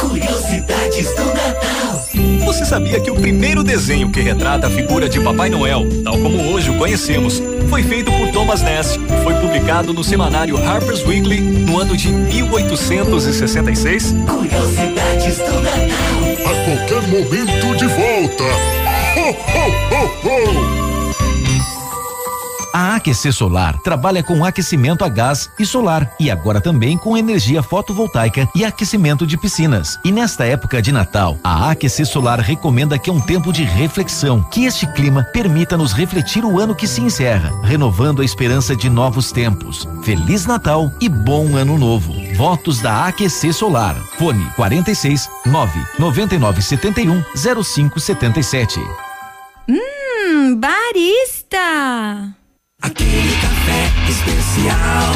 Curiosidades do Natal. Você sabia que o primeiro desenho que retrata a figura de Papai Noel, tal como hoje o conhecemos, foi feito por Thomas Ness e foi publicado no semanário Harper's Weekly no ano de 1866? Curiosidades do Natal. A qualquer momento de volta. Ho, ho, ho, ho. A AQC Solar trabalha com aquecimento a gás e solar e agora também com energia fotovoltaica e aquecimento de piscinas. E nesta época de Natal, a AQC Solar recomenda que é um tempo de reflexão, que este clima permita-nos refletir o ano que se encerra, renovando a esperança de novos tempos. Feliz Natal e bom ano novo. Votos da AQC Solar. Fone 46 9 99 71 0577. Hum, barista! Aquele café especial.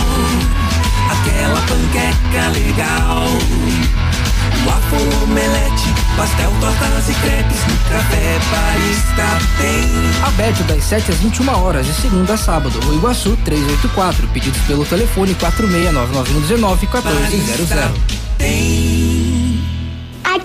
Aquela panqueca legal. Waffle, omelete, pastel, tortas e crepes. No café barista tem. Aberto das 7 às 21 horas, de segunda a sábado. No Iguaçu 384. Pedidos pelo telefone 469919 1400.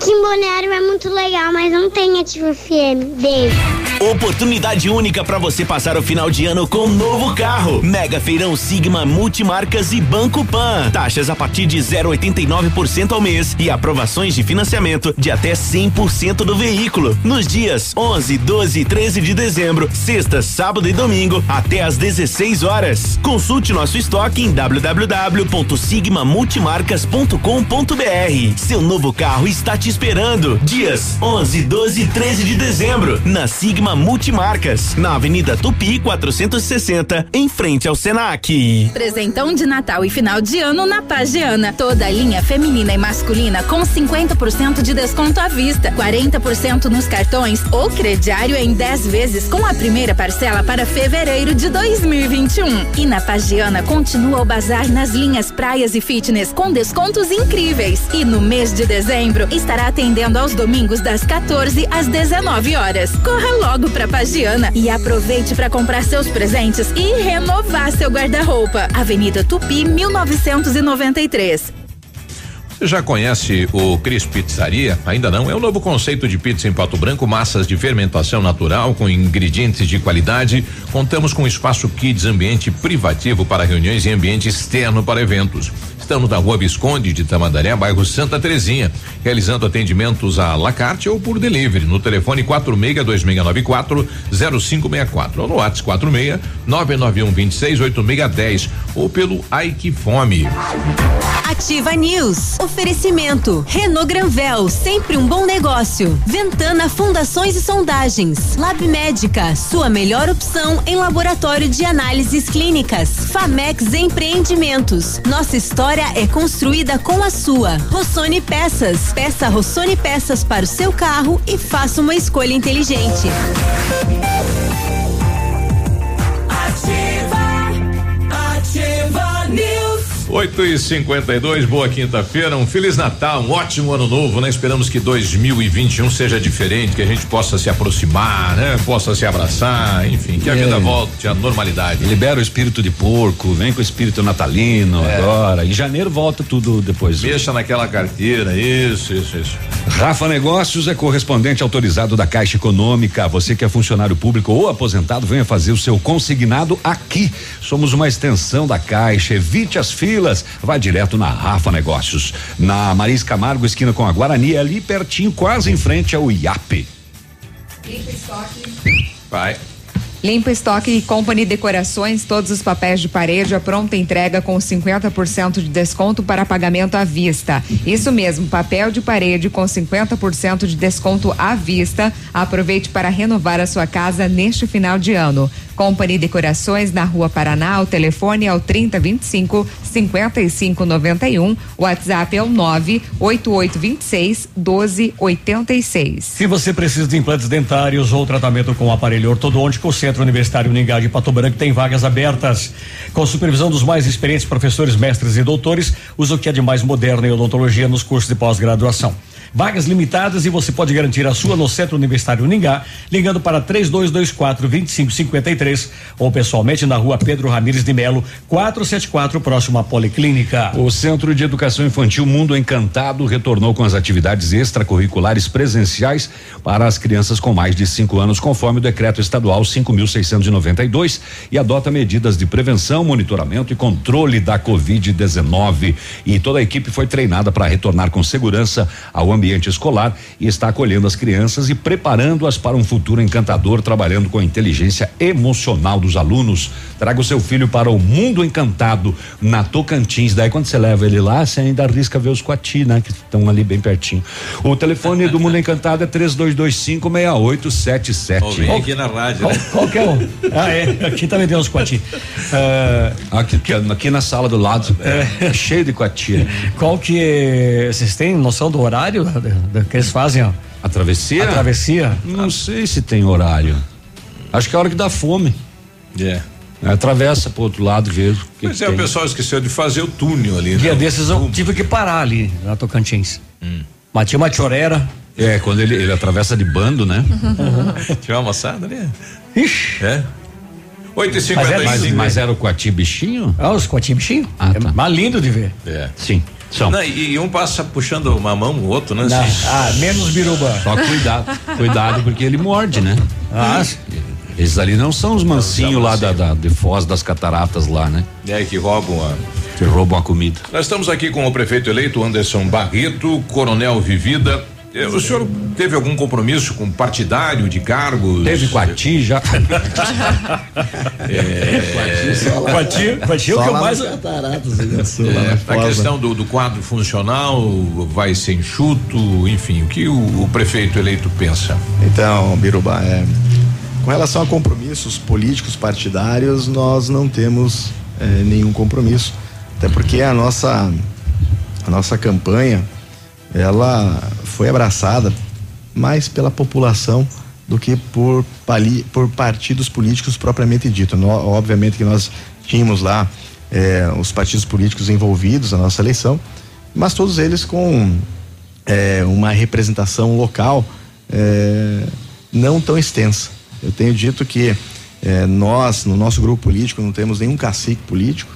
Aqui em Balneário é muito legal, mas não tem Ativa FM. Beijo. Oportunidade única para você passar o final de ano com um novo carro. Mega Feirão Sigma Multimarcas e Banco Pan. Taxas a partir de 0,89% ao mês e aprovações de financiamento de até 100% do veículo. Nos dias 11, 12 e 13 de dezembro, sexta, sábado e domingo, até às 16 horas. Consulte nosso estoque em www.sigmamultimarcas.com.br. Seu novo carro está te esperando. Dias 11, 12 e 13 de dezembro, na Sigma Multimarcas, na Avenida Tupi 460, em frente ao Senac. Presentão de Natal e final de ano na Pagiana. Toda a linha feminina e masculina com 50% de desconto à vista, 40% nos cartões ou crediário em 10 vezes com a primeira parcela para fevereiro de 2021. E na Pagiana continua o bazar nas linhas praias e fitness com descontos incríveis. E no mês de dezembro estará atendendo aos domingos das 14 às 19 horas. Corra logo pra Pagiana e aproveite para comprar seus presentes e renovar seu guarda-roupa. Avenida Tupi 1993. Você já conhece o Cris Pizzaria? Ainda não? É o novo conceito de pizza em Pato Branco, massas de fermentação natural com ingredientes de qualidade. Contamos com espaço kids, ambiente privativo para reuniões e ambiente externo para eventos. Estamos na rua Visconde de Tamandaré, bairro Santa Terezinha, realizando atendimentos à la carte ou por delivery no telefone 462694 0564 ou no WhatsApp 46 991 26 8610 ou pelo Ike Fome. Ativa News. Oferecimento. Renault Granvel, sempre um bom negócio. Ventana Fundações e Sondagens. Lab Médica, sua melhor opção em laboratório de análises clínicas. Famex Empreendimentos. Nossa história é construída com a sua. Rossoni Peças. Peça Rossoni Peças para o seu carro e faça uma escolha inteligente. 8 e 52 boa quinta-feira, um Feliz Natal, um ótimo ano novo, né? Esperamos que 2021 seja diferente, que a gente possa se aproximar, né? Possa se abraçar, enfim, que a É. vida volte à normalidade. Libera o espírito de porco, vem com o espírito natalino É. agora. Em janeiro volta tudo depois. Mexa naquela carteira, isso, isso, isso. Rafa Negócios é correspondente autorizado da Caixa Econômica. Você que é funcionário público ou aposentado, venha fazer o seu consignado aqui. Somos uma extensão da Caixa. Evite as filas. Vá direto na Rafa Negócios. Na Maris Camargo, esquina com a Guarani, é ali pertinho, quase em frente ao IAP. Vai. Limpa Estoque e Company Decorações, todos os papéis de parede à pronta entrega com 50% de desconto para pagamento à vista. Isso mesmo, papel de parede com 50% de desconto à vista. Aproveite para renovar a sua casa neste final de ano. Company Decorações na Rua Paraná, o telefone é o 3025 5591, o WhatsApp é o 98826 1286. Se você precisa de implantes dentários ou tratamento com aparelho ortodôntico, o Centro Universitário Uningá de Pato Branco tem vagas abertas. Com supervisão dos mais experientes professores, mestres e doutores, usa o que é de mais moderno em odontologia nos cursos de pós-graduação. Vagas limitadas e você pode garantir a sua no Centro Universitário Uningá, ligando para 3224 2553 ou pessoalmente na rua Pedro Ramires de Melo, 474, próximo à Policlínica. O Centro de Educação Infantil Mundo Encantado retornou com as atividades extracurriculares presenciais para as crianças com mais de cinco anos, conforme o decreto estadual 5.692 e adota medidas de prevenção, monitoramento e controle da Covid-19. E toda a equipe foi treinada para retornar com segurança ao ambiente escolar e está acolhendo as crianças e preparando-as para um futuro encantador, trabalhando com a inteligência emocional dos alunos. Traga o seu filho para o mundo encantado na Tocantins. Daí quando você leva ele lá, você ainda arrisca ver os coati, né? Que estão ali bem pertinho. O telefone do Mundo Encantado é 3225 6877. Ouvi aqui na rádio, Qual, né? qual que é o? Ah, é. Aqui também tem uns coati. Ah, Aqui, aqui, aqui na sala do lado, é, cheio de coati. Qual que é, vocês têm noção do horário da- da- que eles fazem? ó? A travessia? A travessia? Não sei se tem horário. Acho que é a hora que dá fome. É. Atravessa pro outro lado e vê. o que Pois que é, o tem. pessoal esqueceu de fazer o túnel ali, Dia né? desses eu tive que parar ali na Tocantins. Mas tinha uma chorera. É, quando ele, ele atravessa de bando, né? Tinha uma moçada ali? Ixi. É. 8 e Mas, 55 mas, mas era o coati bichinho? Ah, os coati bichinho? Ah, é tá. mais lindo de ver. É. Sim, são. Não, e, e um passa puxando uma mão, o outro, né? Não. Assim. Ah, menos biruba. Só cuidado, cuidado porque ele morde, né? Ah, Esses ali não são os mansinhos lá da, da, de Foz das Cataratas lá, né? É, que roubam a. Que roubam a comida. Nós estamos aqui com o prefeito eleito Anderson Barreto, Coronel Vivida. O senhor teve algum compromisso com partidário de cargos? Teve coati já. É, Coati, coati é o que eu mais. Sul, lá É, na a questão do, do quadro funcional vai ser enxuto, enfim, o que o, o prefeito eleito pensa? Então, Biruba, é, com relação a compromissos políticos partidários, nós não temos é, nenhum compromisso. Até porque a nossa, a nossa campanha, ela foi abraçada mais pela população do que por, pali, por partidos políticos propriamente dito. No- obviamente que nós tínhamos lá é, os partidos políticos envolvidos na nossa eleição, mas todos eles com é, uma representação local é, não tão extensa. Eu tenho dito que nós, no nosso grupo político, não temos nenhum cacique político,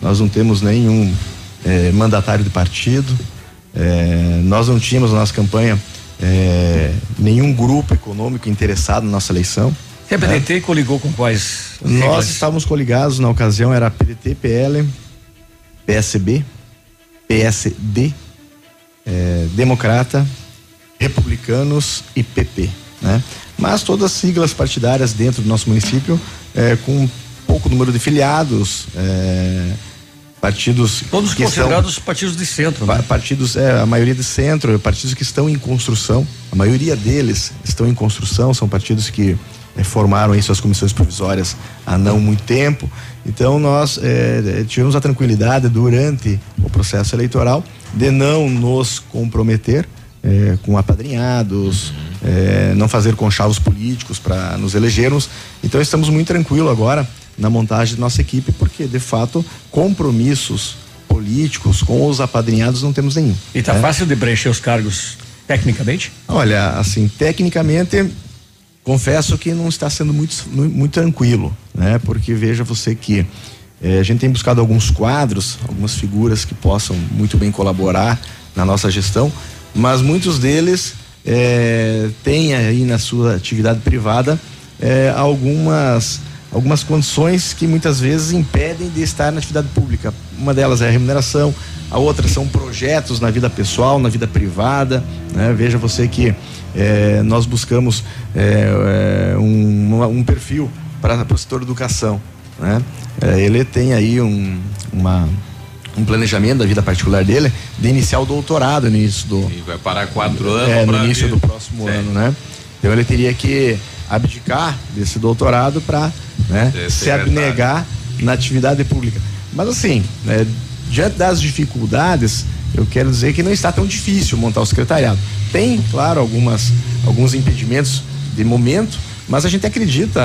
nós não temos nenhum mandatário de partido, É, nós não tínhamos na nossa campanha é, nenhum grupo econômico interessado na nossa eleição. E a PDT coligou com quais? Nós estávamos coligados na ocasião, era PDT, PL, PSB, PSD, eh, Democrata, Republicanos e PP, né? Mas todas as siglas partidárias dentro do nosso município, eh, com pouco número de filiados, eh, partidos Todos que são- considerados partidos de centro, né? Pa- partidos, é, a maioria de centro, partidos que estão em construção, a maioria deles estão em construção, são partidos que eh, formaram aí suas comissões provisórias há não muito tempo. Então nós eh, tivemos a tranquilidade durante o processo eleitoral de não nos comprometer eh, com apadrinhados, eh, não fazer conchavos políticos para nos elegermos. Então estamos muito tranquilos agora na montagem da nossa equipe, porque de fato compromissos políticos com os apadrinhados não temos nenhum. E tá né? fácil de preencher os cargos tecnicamente? Olha, assim, tecnicamente, confesso que não está sendo muito, muito tranquilo, né? Porque veja você que eh, a gente tem buscado alguns quadros, algumas figuras que possam muito bem colaborar na nossa gestão, mas muitos deles eh, têm aí na sua atividade privada eh, algumas algumas condições que muitas vezes impedem de estar na atividade pública. Uma delas é a remuneração, a outra são projetos na vida pessoal, na vida privada. né? Veja você que eh, nós buscamos eh, um, um perfil para o setor educação. Né? Eh, ele tem aí um, uma, um planejamento da vida particular dele de iniciar o doutorado no início do, E vai parar quatro anos. é, no início vir. do próximo Sim. ano, né? Então ele teria que abdicar desse doutorado para né, Ser se abnegar na atividade pública. Mas assim, né, diante das dificuldades, eu quero dizer que não está tão difícil montar o secretariado. Tem, claro, algumas, alguns impedimentos de momento, mas a gente acredita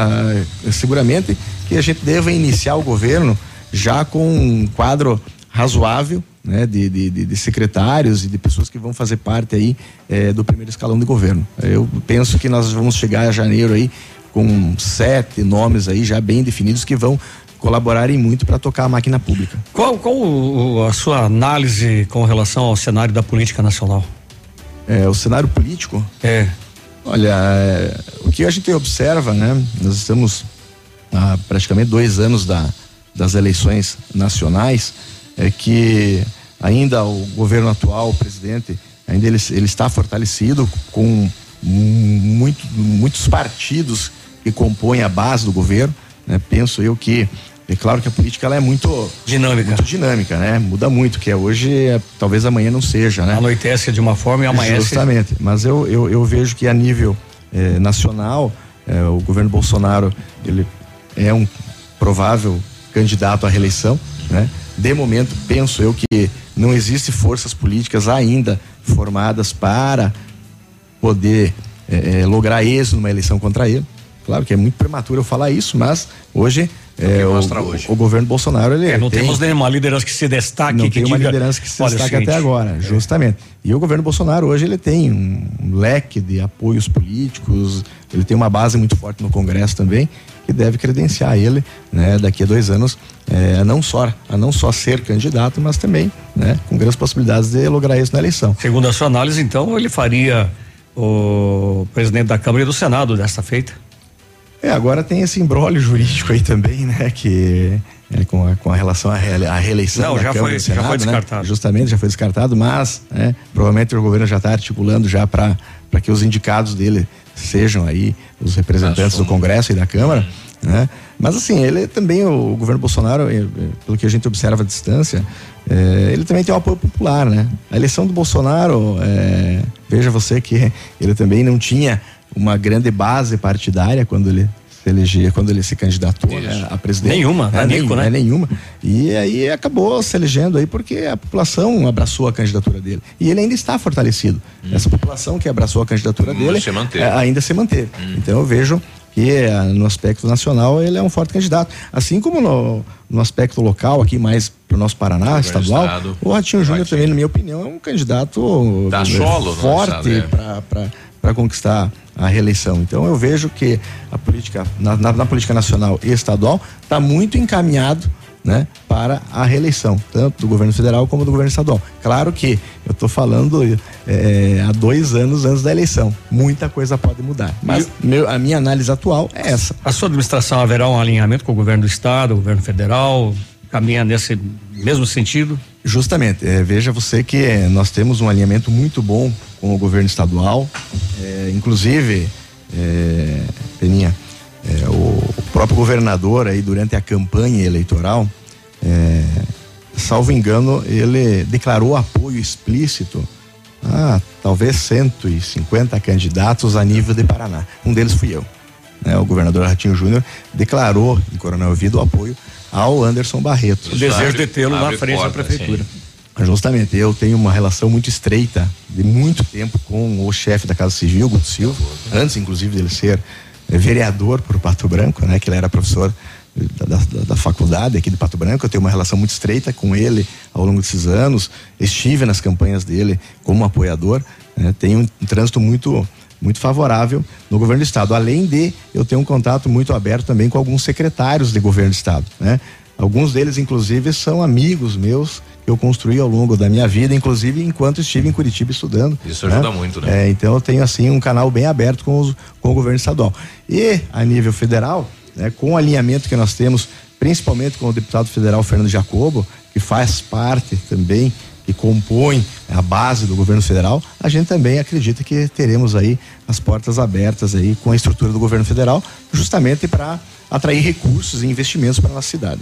eh, seguramente que a gente deva iniciar o governo já com um quadro razoável né, de, de, de- secretários e de pessoas que vão fazer parte aí eh, do primeiro escalão de governo. Eu penso que nós vamos chegar a janeiro aí com sete nomes aí já bem definidos que vão colaborarem muito para tocar a máquina pública. Qual, qual a sua análise com relação ao cenário da política nacional? É, o cenário político? É. Olha, é, o que a gente observa, né? Nós estamos há praticamente dois anos da, das eleições nacionais, é que ainda o governo atual, o presidente, ainda ele, ele está fortalecido com muito, muitos partidos que compõem a base do governo. Né? Penso eu que é claro que a política ela é muito dinâmica, muito dinâmica, né? Muda muito, que é hoje, é, talvez amanhã não seja, né? Anoitece de uma forma e amanhece. Justamente. Mas eu, eu, eu vejo que a nível eh, nacional, eh, o governo Bolsonaro ele é um provável candidato à reeleição, né? De momento, penso eu que não existe forças políticas ainda formadas para poder eh, lograr êxito numa eleição contra ele. Claro que é muito prematuro eu falar isso, mas hoje eh, o, mostra hoje. o governo Bolsonaro ele É, não tem, temos nenhuma liderança que se destaque. não que tem uma diga, liderança que se "Olha, é o destaca até agora, justamente. E o governo Bolsonaro hoje ele tem um leque de apoios políticos, ele tem uma base muito forte no Congresso também, que deve credenciar ele, né, daqui a dois anos, a não só a não só ser candidato, mas também, né, com grandes possibilidades de lograr isso na eleição. Segundo a sua análise, então, ele faria o presidente da Câmara e do Senado desta feita? É, agora tem esse embrólio jurídico aí também, né? Que é, com, a, com a relação à, reele- à reeleição. Não, da já Câmara foi- e do já foi Senado, né? descartado. Justamente, já foi descartado, mas né, provavelmente o governo já está articulando já para que os indicados dele sejam aí os representantes do Congresso e da Câmara. Né? Mas assim, ele também, o governo Bolsonaro, eh, pelo que a gente observa à distância, eh, ele também tem um apoio popular, né? A eleição do Bolsonaro, eh, veja você que ele também não tinha uma grande base partidária quando ele se elegia, quando ele se candidatou né, a presidente. Nenhuma, é, nanico, nenhuma, né? é nenhuma. E aí acabou se elegendo aí porque a população abraçou a candidatura dele. E ele ainda está fortalecido. Essa população que abraçou a candidatura Hum, dele se é, ainda se manteve. Então eu vejo que eh, no aspecto nacional ele é um forte candidato. Assim como no, no aspecto local, aqui mais para o nosso Paraná, estadual, estado. o Ratinho Júnior também, na minha opinião, é um candidato eh, solo forte estado, é. para conquistar a reeleição. Então eu vejo que a política, na, na- na política nacional e estadual, está muito encaminhado né, para a reeleição, tanto do governo federal como do governo estadual. Claro que eu estou falando é, há dois anos antes da eleição. Muita coisa pode mudar. Mas meu, a minha análise atual é essa. A sua administração haverá um alinhamento com o governo do estado, o governo federal, caminha nesse mesmo sentido? Justamente. É, veja você que é, nós temos um alinhamento muito bom com o governo estadual. É, inclusive, é, Peninha, é, o, o, próprio governador aí durante a campanha eleitoral, é, salvo engano, ele declarou apoio explícito a talvez 150 candidatos a nível de Paraná. Um deles fui eu. Né? O governador Ratinho Júnior declarou em Coronel Vida o apoio ao Anderson Barreto. O desejo de tê-lo na frente da prefeitura. Sim. Justamente, eu tenho uma relação muito estreita de muito tempo com o chefe da Casa Civil, Guto Silva, antes inclusive dele ser vereador por Pato Branco, né? Que ele era professor da, da, da, faculdade aqui de Pato Branco, eu tenho uma relação muito estreita com ele ao longo desses anos, estive nas campanhas dele como apoiador, né? tenho um, um trânsito muito muito favorável no governo do estado, além de eu ter um contato muito aberto também com alguns secretários de governo do estado, né? Alguns deles, inclusive, são amigos meus eu construí ao longo da minha vida, inclusive enquanto estive em Curitiba estudando. Isso ajuda né? muito, né? É, então eu tenho assim um canal bem aberto com, os, com o governo estadual. E a nível federal, né, com o alinhamento que nós temos, principalmente com o deputado federal Fernando Jacobo, que faz parte também e compõe a base do governo federal, a gente também acredita que teremos aí as portas abertas aí com a estrutura do governo federal, justamente para atrair recursos e investimentos para a nossa cidade.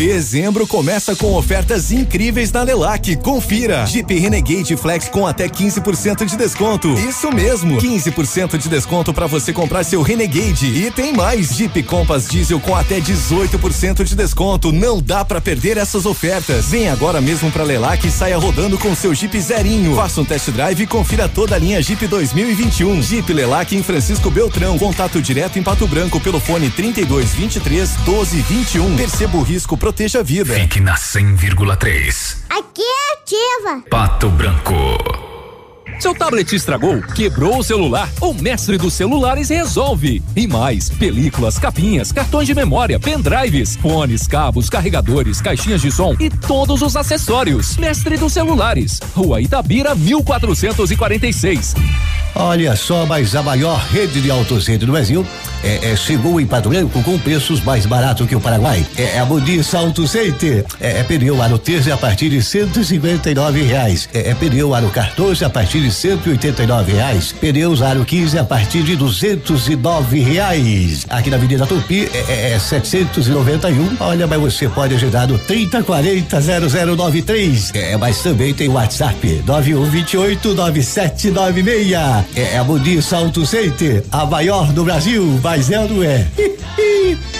Dezembro começa com ofertas incríveis na Lelac. Confira. Jeep Renegade Flex com até 15% de desconto. Isso mesmo, 15% de desconto para você comprar seu Renegade. E tem mais. Jeep Compass Diesel com até 18% de desconto. Não dá para perder essas ofertas. Vem agora mesmo para Lelac e saia rodando com seu Jeep zerinho. Faça um test drive e confira toda a linha Jeep 2021. Jeep Lelac em Francisco Beltrão. Contato direto em Pato Branco pelo fone 32 23 12 21. Perceba o risco proteja a vida. Fique na 100,3. Aqui é ativa. Pato Branco. Seu tablet estragou? Quebrou o celular? O mestre dos celulares resolve. E mais: películas, capinhas, cartões de memória, pendrives, fones, cabos, carregadores, caixinhas de som e todos os acessórios. Mestre dos celulares. Rua Itabira, 1446. Olha só, mas a maior rede de autocentro do Brasil é, é, chegou em Pato Branco com preços mais baratos que o Paraguai. É, a Modis Auto Center. É, é pneu aro 13 a partir de 159 reais. É, é pneu aro 14 a partir de 189 reais. Pneus aro 15 a partir de 209 reais. Aqui na Avenida Tupi é, é 791. Olha, mas você pode ajudar no 3040 0093. É, mas também tem WhatsApp 9128 9796. É a Modis Auto Center, a maior do Brasil, mas ela não é.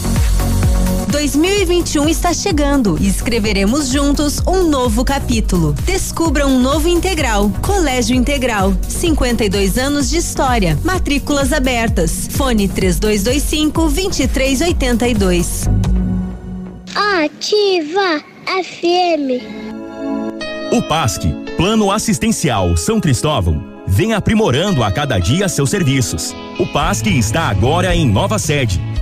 2021 está chegando e escreveremos juntos um novo capítulo. Descubra um novo integral. Colégio Integral. 52 anos de história. Matrículas abertas. Fone 3225 2382. Ativa FM. O PASC, Plano Assistencial São Cristóvão, vem aprimorando a cada dia seus serviços. O PASC está agora em nova sede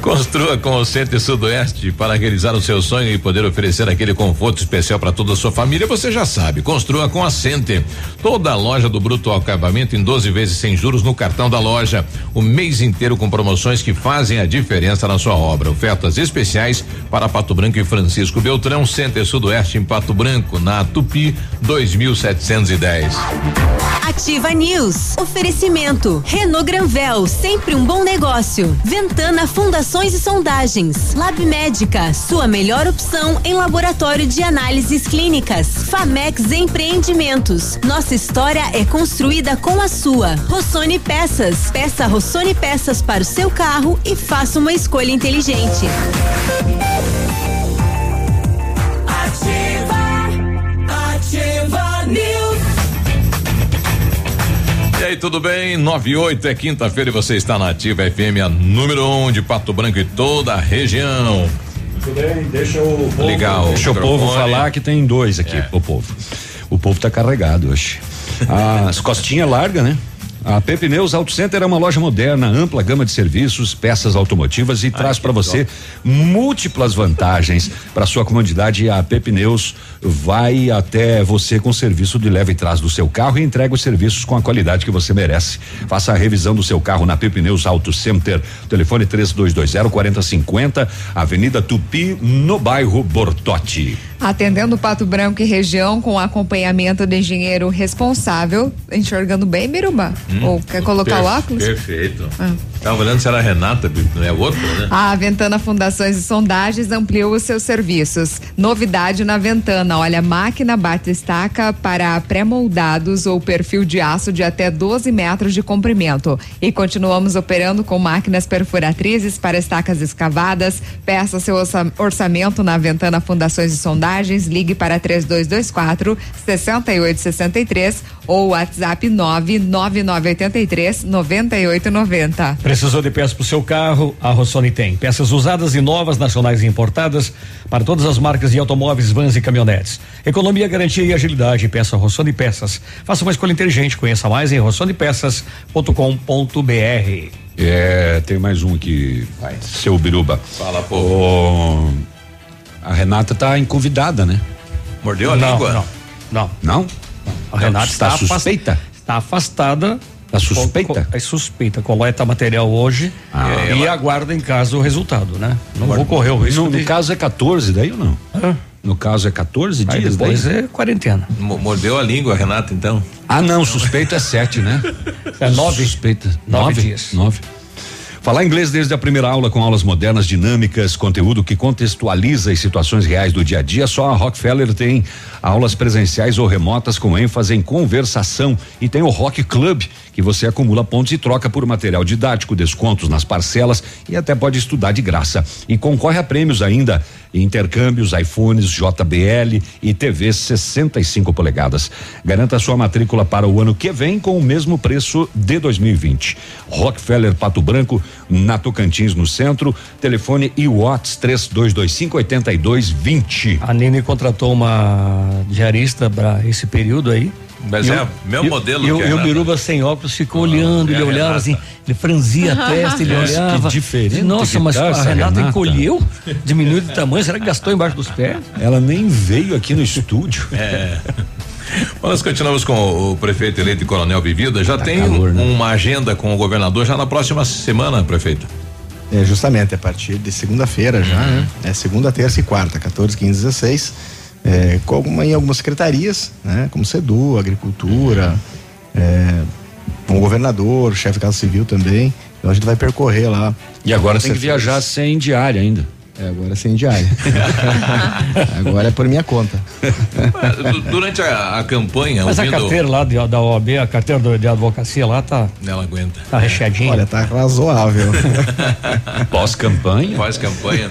Construa com o Centro Sudoeste para realizar o seu sonho e poder oferecer aquele conforto especial para toda a sua família. Você já sabe, construa com a Center. Toda a loja do Bruto Acabamento em 12 vezes sem juros no cartão da loja. O mês inteiro com promoções que fazem a diferença na sua obra. Ofertas especiais para Pato Branco e Francisco Beltrão, Center Sudoeste em Pato Branco, na Tupi 2710. Ativa News. Oferecimento. Renault Granvel, sempre um bom negócio. Ventana Fundações e Sondagens. Lab Médica, sua melhor opção em laboratório de análises clínicas. Famex Empreendimentos. Nossa história é construída com a sua. Rossoni Peças. Peça Rossoni Peças para o seu carro e faça uma escolha inteligente. Ativa, aí, tudo bem? 98 é quinta-feira e você está na Ativa FM, a número 1 um de Pato Branco e toda a região. Tudo bem, deixa o povo, Legal. Deixa o povo falar que tem dois aqui, o povo. O povo tá carregado hoje. As costinhas largas, né? A P Pneus Auto Center é uma loja moderna, ampla gama de serviços, peças automotivas e traz para você múltiplas vantagens para sua comodidade. A P Pneus vai até você com serviço de leve e trás do seu carro e entrega os serviços com a qualidade que você merece. Faça a revisão do seu carro na P Pneus Auto Center. Telefone 3220 4050, Avenida Tupi, no bairro Bortote. Atendendo Pato Branco e região com acompanhamento do engenheiro responsável. Enxergando bem, Biruba? Hum, Ou quer colocar o óculos? Perfeito. Ah. Tava olhando se era a Renata, não é outra, né? A Ventana Fundações e Sondagens ampliou os seus serviços. Novidade na Ventana, olha, máquina bate-estaca para pré-moldados ou perfil de aço de até 12 metros de comprimento. E continuamos operando com máquinas perfuratrizes para estacas escavadas. Peça seu orça- orçamento na Ventana Fundações e Sondagens. Ligue para 3224 6863 ou WhatsApp 99983 9890. Precisou de peças para o seu carro? A Rossoni tem. Peças usadas e novas, nacionais e importadas para todas as marcas de automóveis, vans e caminhonetes. Economia, garantia e agilidade. Peça Rossoni Peças. Faça uma escolha inteligente. Conheça mais em rossonepeças.com.br. É, tem mais um aqui, seu Biruba. Fala, pô. a Renata tá convidada, né? Mordeu a Não, língua? não, não. Não? A Renata está está, suspeita? afas- Está afastada. Está suspeita? É suspeita. Coleta material hoje Ah. e Ela- aguarda em casa o resultado, né? Não vou correr o risco No, de... no caso é 14 daí ou não? No caso é 14 Aí dias depois daí? é quarentena. Mo- Mordeu a língua, Renata, então? Ah, não, suspeito é sete, né? É nove. Suspeita. Nove Nove dias. Nove. Falar inglês desde a primeira aula com aulas modernas, dinâmicas, conteúdo que contextualiza as situações reais do dia a dia. Só a Rockefeller tem aulas presenciais ou remotas com ênfase em conversação e tem o Rock Club que você acumula pontos e troca por material didático, descontos nas parcelas e até pode estudar de graça. E concorre a prêmios ainda, intercâmbios, iPhones, JBL e TVs 65 polegadas. Garanta sua matrícula para o ano que vem com o mesmo preço de 2020. Rockefeller Pato Branco, na Tocantins, no centro. Telefone e Watts 3225 8220. A Nini contratou uma diarista para esse período aí. Mas E é o- o- modelo E, o- que. Biruba sem óculos ficou olhando, é ele a olhava Renata. assim, ele franzia a testa, ele Nossa, que olhava. diferente Nossa, que mas tá a Renata, Renata. encolheu, diminuiu de tamanho, será que gastou embaixo dos pés? Ela nem veio aqui no estúdio. É. Bom, Nós continuamos com o prefeito eleito e Coronel Vivida. Já tem calor, né? uma agenda com o governador já na próxima semana, prefeito. É, justamente, a partir de segunda-feira já, né? É segunda, terça e quarta, 14, 15, 16. É, alguma, em algumas secretarias, né? Como SEDU, Agricultura, é, com o governador, chefe de Casa Civil também. Então a gente vai percorrer lá. E agora tem que viajar sem diária ainda. É, agora sem diária. agora é por minha conta. Du- Durante a, a campanha, Mas a ouvindo- carteira lá de- da OAB, a carteira do- de advocacia lá tá, Ela aguenta. tá recheadinha. Olha, tá razoável. Pós-campanha. Pós-campanha.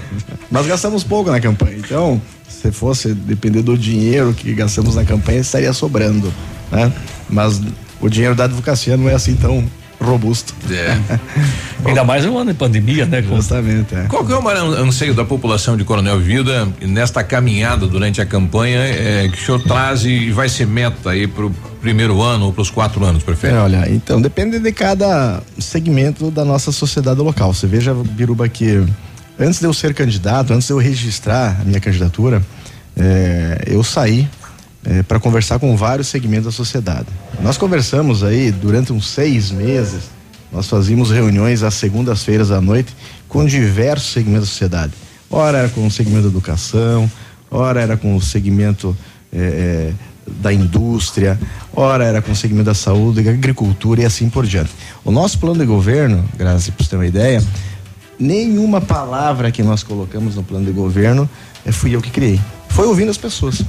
Nós gastamos pouco na campanha, então Se fosse depender do dinheiro que gastamos na campanha, estaria sobrando, né? Mas o dinheiro da advocacia não é assim tão robusto. É. Ainda mais um ano de pandemia, né? Justamente, é. Qual que é o maior anseio da população de Coronel Vida nesta caminhada durante a campanha é, que o senhor traz e vai ser meta aí pro primeiro ano ou pros quatro anos, prefeito? É, olha, então depende de cada segmento da nossa sociedade local. Você veja, Biruba, que antes de eu ser candidato, antes de eu registrar a minha candidatura, é, eu saí para conversar com vários segmentos da sociedade. Nós conversamos aí durante uns seis meses, nós fazíamos reuniões às segundas-feiras à noite com diversos segmentos da sociedade. Ora era com o segmento da educação, ora era com o segmento eh, eh, da indústria, ora era com o segmento da saúde, da agricultura e assim por diante. O nosso plano de governo, Grazi, para você ter uma ideia, nenhuma palavra que nós colocamos no plano de governo eh, fui eu que criei. Foi ouvindo as pessoas.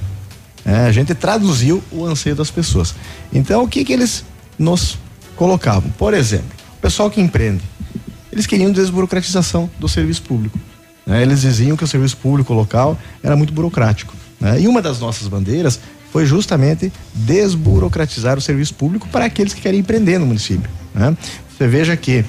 É, a gente traduziu o anseio das pessoas. Então, o que que eles nos colocavam? Por exemplo, o pessoal que empreende, eles queriam desburocratização do serviço público. né? Eles diziam que o serviço público local era muito burocrático. né? E uma das nossas bandeiras foi justamente desburocratizar o serviço público para aqueles que querem empreender no município. né? Você veja que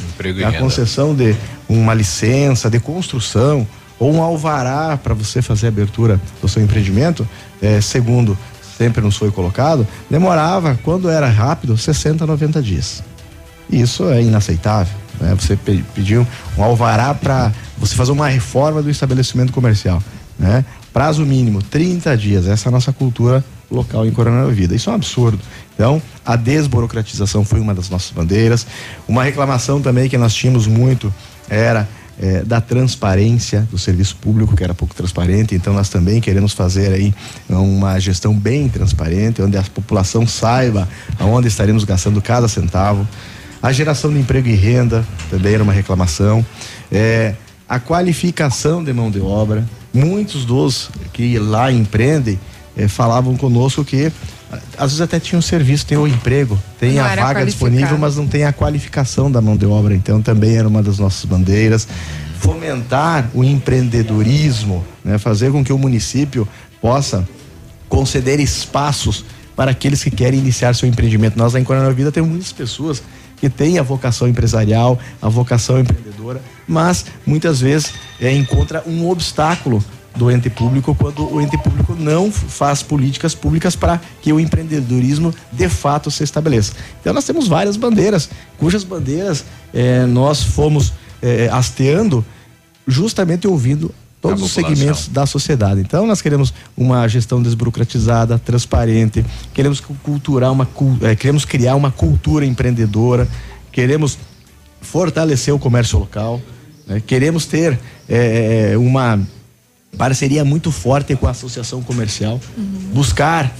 a concessão de uma licença de construção ou um alvará para você fazer a abertura do seu empreendimento, eh, segundo sempre nos foi colocado, demorava, quando era rápido, 60 a 90 dias. E Isso é inaceitável. Né? Você pe- pediu um alvará para você fazer uma reforma do estabelecimento comercial. Né? Prazo mínimo, 30 dias. Essa é a nossa cultura local em Coronel Vida. Isso é um absurdo. Então, a desburocratização foi uma das nossas bandeiras. Uma reclamação também que nós tínhamos muito era eh, da transparência do serviço público, que era pouco transparente. Então, nós também queremos fazer aí uma gestão bem transparente, onde a população saiba aonde estaremos gastando cada centavo. A geração de emprego e renda também era uma reclamação. É, a qualificação de mão de obra. Muitos dos que lá empreendem eh, falavam conosco que ah, às vezes até tinham serviço, tem o emprego, tem Não a vaga disponível, mas não tem a qualificação da mão de obra. Então também era uma das nossas bandeiras. Fomentar o empreendedorismo, né? fazer com que o município possa conceder espaços para aqueles que querem iniciar seu empreendimento. Nós lá em Coronel Vida temos muitas pessoas que têm a vocação empresarial, a vocação empreendedora, mas muitas vezes é, encontra um obstáculo do ente público quando o ente público não faz políticas públicas para que o empreendedorismo de fato se estabeleça. Então nós temos várias bandeiras, cujas bandeiras eh, nós fomos eh, hasteando justamente ouvindo todos os segmentos da sociedade. Então nós queremos uma gestão desburocratizada, transparente, queremos cu- culturar uma eh, queremos criar uma cultura empreendedora, queremos fortalecer o comércio local, né? queremos ter eh, uma parceria muito forte com a associação comercial, buscar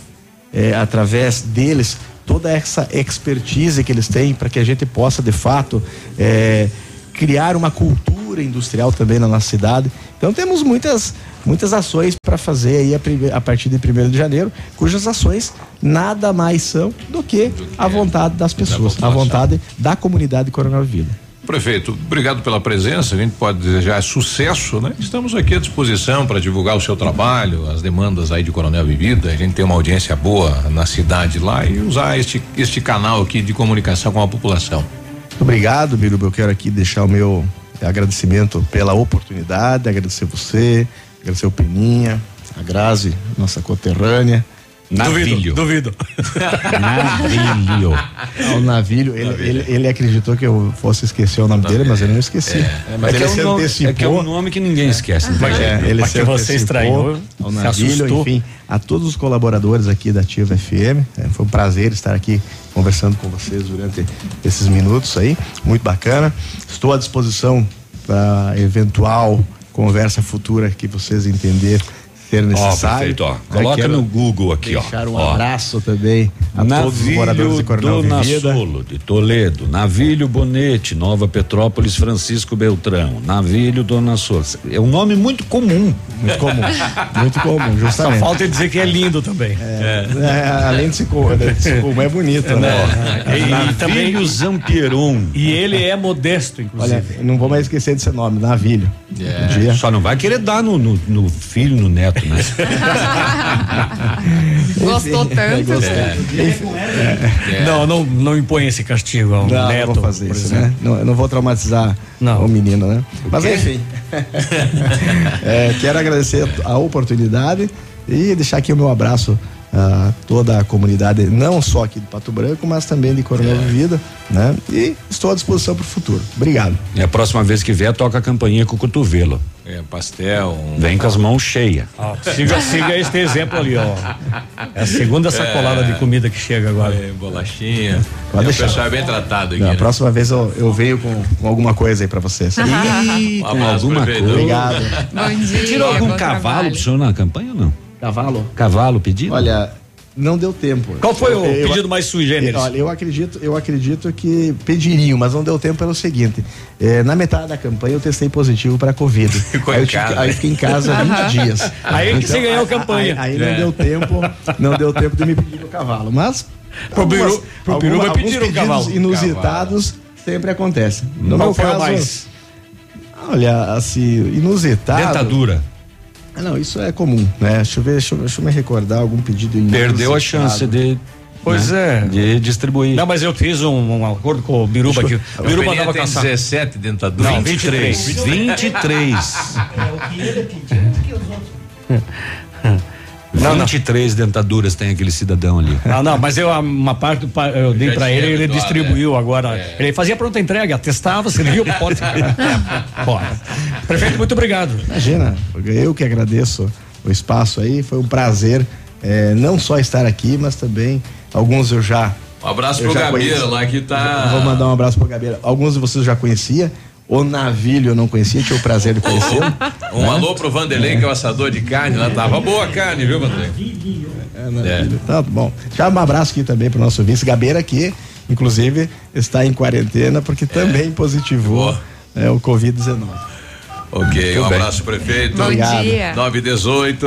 eh, através deles toda essa expertise que eles têm para que a gente possa de fato eh, criar uma cultura industrial também na nossa cidade. Então temos muitas muitas ações para fazer aí a, a partir de 1 de janeiro, cujas ações nada mais são do que a vontade das pessoas, a vontade da comunidade Coronel Vida. Prefeito, obrigado pela presença. A gente pode desejar sucesso, né? Estamos aqui à disposição para divulgar o seu trabalho, as demandas aí de Coronel Vivida. A gente tem uma audiência boa na cidade lá e usar este, este canal aqui de comunicação com a população. Muito obrigado, Biruba. Eu quero aqui deixar o meu agradecimento pela oportunidade, agradecer você, agradecer o Peninha, a Grazi, nossa conterrânea. Navilho. Duvido. Navilho. Ah, o Navilho, ele, ele, ele acreditou que eu fosse esquecer o nome dele, mas eu não esqueci. É, mas é que ele é um se nome- antecipou. é que é um nome que ninguém esquece, né? Mas, é, ele Mas se que você estranhou, ao Navilho, enfim, a todos os colaboradores aqui da Ativa FM. É, foi um prazer estar aqui conversando com vocês durante esses minutos aí. Muito bacana. Estou à disposição para eventual conversa futura que vocês entenderem ser necessário. perfeito, ó. Coloca no Google aqui, ó. Deixar um Ó. abraço também a todos os moradores de Coronel Dona Vivida. Solo, de Toledo, Navilho Bonete, Nova Petrópolis, Francisco Beltrão, Navilho Dona Solo. É um nome muito comum. Muito comum. Muito comum, Só justamente. falta dizer que é lindo também. É, além de ser comum, de ser comum, é bonito, né? E, e Navilho também Zampieron. E ele é modesto, inclusive. Olha, não vou mais esquecer desse nome, Navilho. É. Um dia. Só não vai querer dar no, no- no filho, no neto, né? Gostou tanto. É. Não, não, não impõe esse castigo ao Não, neto. não vou fazer isso, exemplo. né? Não, não vou traumatizar o menino, né? Mas enfim. É, quero agradecer a oportunidade e deixar aqui o meu abraço a toda a comunidade, não só aqui de Pato Branco, mas também de Coronel Vida, né? E estou à disposição para o futuro. Obrigado. E a próxima vez que vier, toca a campainha com o cotovelo. É, pastel. Um... Vem com as mãos cheias. Ó, siga, siga este exemplo ali, ó. É a segunda sacolada de comida que chega agora. É, bolachinha. Pode É, o deixar. pessoal é bem tratado aqui. Na né? próxima vez eu, eu venho com, com alguma coisa aí para vocês. Ih, com alguma coisa. Obrigado. Bom dia. Tirou algum cavalo trabalho. pro senhor na campanha ou não? Cavalo? Cavalo pedido? Olha, não deu tempo. Qual foi o Eu- pedido mais sui generis? Olha, eu acredito, eu acredito que pediriam, mas não deu tempo pelo seguinte: eh, na metade da campanha eu testei positivo para Covid. Ficou aí, em aí fiquei em casa 20 dias. Então, Aí que você ganhou a campanha. Aí, aí É. não deu tempo, não deu tempo de me pedir o cavalo, mas Pro algumas- Biru- pro Biru alguma- vai pedir alguns o pedidos cavalo. inusitados sempre acontecem. No Qual meu caso, mais? olha, assim, inusitado. Dentadura. Ah, Não, isso é comum, né? Deixa eu ver, deixa eu, deixa eu me recordar algum pedido Perdeu a chance de. Pois né, é. De distribuir. Não, mas eu fiz um, um acordo com o Biruba aqui. O O Biruba andava tem caçar. 17 dentaduras. Não, 23. 23. Não, não. 23 dentaduras tem aquele cidadão ali. Não, não, mas eu, uma parte pa- eu dei tinha ele, ele distribuiu agora. É. Ele fazia pronta entrega, testava, servia o pote. Bora. Prefeito, muito obrigado. Imagina, eu que agradeço o espaço aí, foi um prazer eh, não só estar aqui, mas também alguns eu já. Um abraço eu pro Gabeira lá que tá. Vou mandar um abraço pro Gabeira. Alguns de vocês eu já conhecia, o Navilho eu não conhecia, tinha o prazer de conhecê-lo. Um alô pro Vanderlei, que é o assador de carne lá. Tava boa a carne, viu, Vanderlei? É, Navilho. Tá bom. Já um abraço aqui também pro nosso vice Gabeira, que inclusive está em quarentena porque também positivou é, o Covid-19. Ok, um bem. abraço, prefeito. Bom Obrigado. dia. 9 e 18.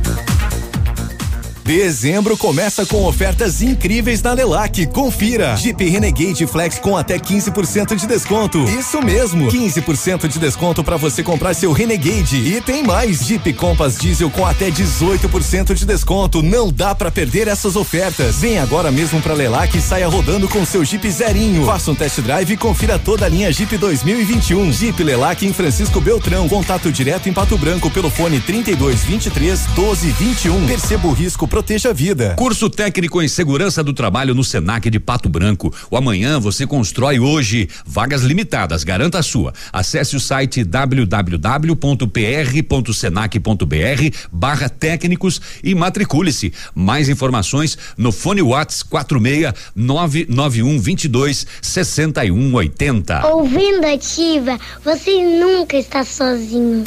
Dezembro começa com ofertas incríveis na Lelac. Confira. Jeep Renegade Flex com até 15% de desconto. Isso mesmo, 15% de desconto para você comprar seu Renegade. E tem mais. Jeep Compass Diesel com até 18% de desconto. Não dá para perder essas ofertas. Vem agora mesmo para Lelac e saia rodando com seu Jeep zerinho. Faça um test drive e confira toda a linha Jeep 2021. Jeep Lelac em Francisco Beltrão. Contato direto em Pato Branco pelo fone 32 23 12 21. Perceba o risco, proteja a vida. Curso técnico em segurança do trabalho no Senac de Pato Branco. O amanhã você constrói hoje. Vagas limitadas, garanta a sua. Acesse o site www.pr.senac.br barra técnicos e matricule-se. Mais informações no fone Whats 46 991 22 61 80. Ouvindo ativa, você nunca está sozinho.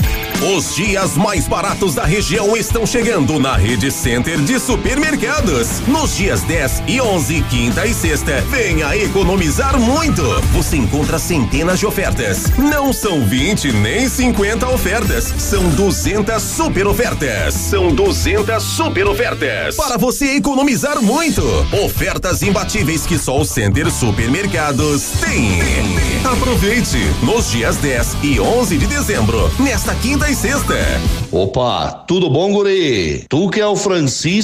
Os dias mais baratos da região estão chegando na Rede Center de Supermercados. Nos dias 10 e 11, quinta e sexta, venha economizar muito. Você encontra centenas de ofertas. Não são 20 nem 50 ofertas, são 200 super ofertas. São 200 super ofertas. Para você economizar muito. Ofertas imbatíveis que só o Center Supermercados tem. Aproveite nos dias 10 e 11 de dezembro, nesta quinta e sexta. Opa, tudo bom, guri? Tu que é o Francisco,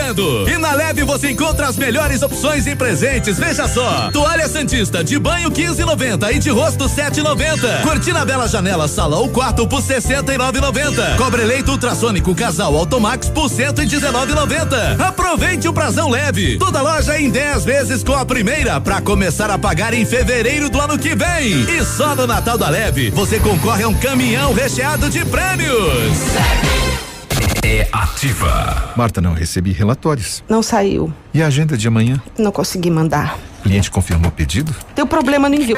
chegando. E na Leve você encontra as melhores opções em presentes. Veja só: toalha Santista de banho 15,90 e de rosto 7,90. Cortina Bela Janela Sala ou quarto por 69,90. Cobre leito ultrassônico casal Automax por 119,90. Aproveite o prazão leve. Toda loja em 10 vezes com a primeira para começar a pagar em fevereiro do ano que vem. E só no Natal da Leve você concorre a um caminhão recheado de prêmios. É ativa. Marta, não recebi relatórios. Não saiu. E a agenda de amanhã? Não consegui mandar. O cliente confirmou o pedido? Deu problema no envio.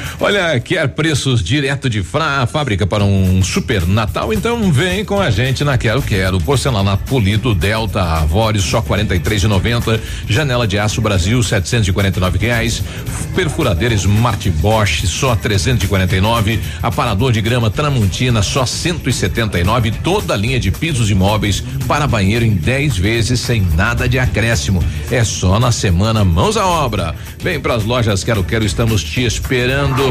Olha, quer preços direto de fra, fábrica para um super Natal? Então vem com a gente na Quero Quero. Porcelanato polido Delta Avório só 43,90. Janela de aço Brasil 749 reais. Perfuradeira Smart Bosch só 349. Aparador de grama Tramontina só 179. Toda a linha de pisos e móveis para banheiro em 10 vezes sem nada de acréscimo. É só na semana mãos à obra. Vem para as lojas Quero Quero, estamos te esperando.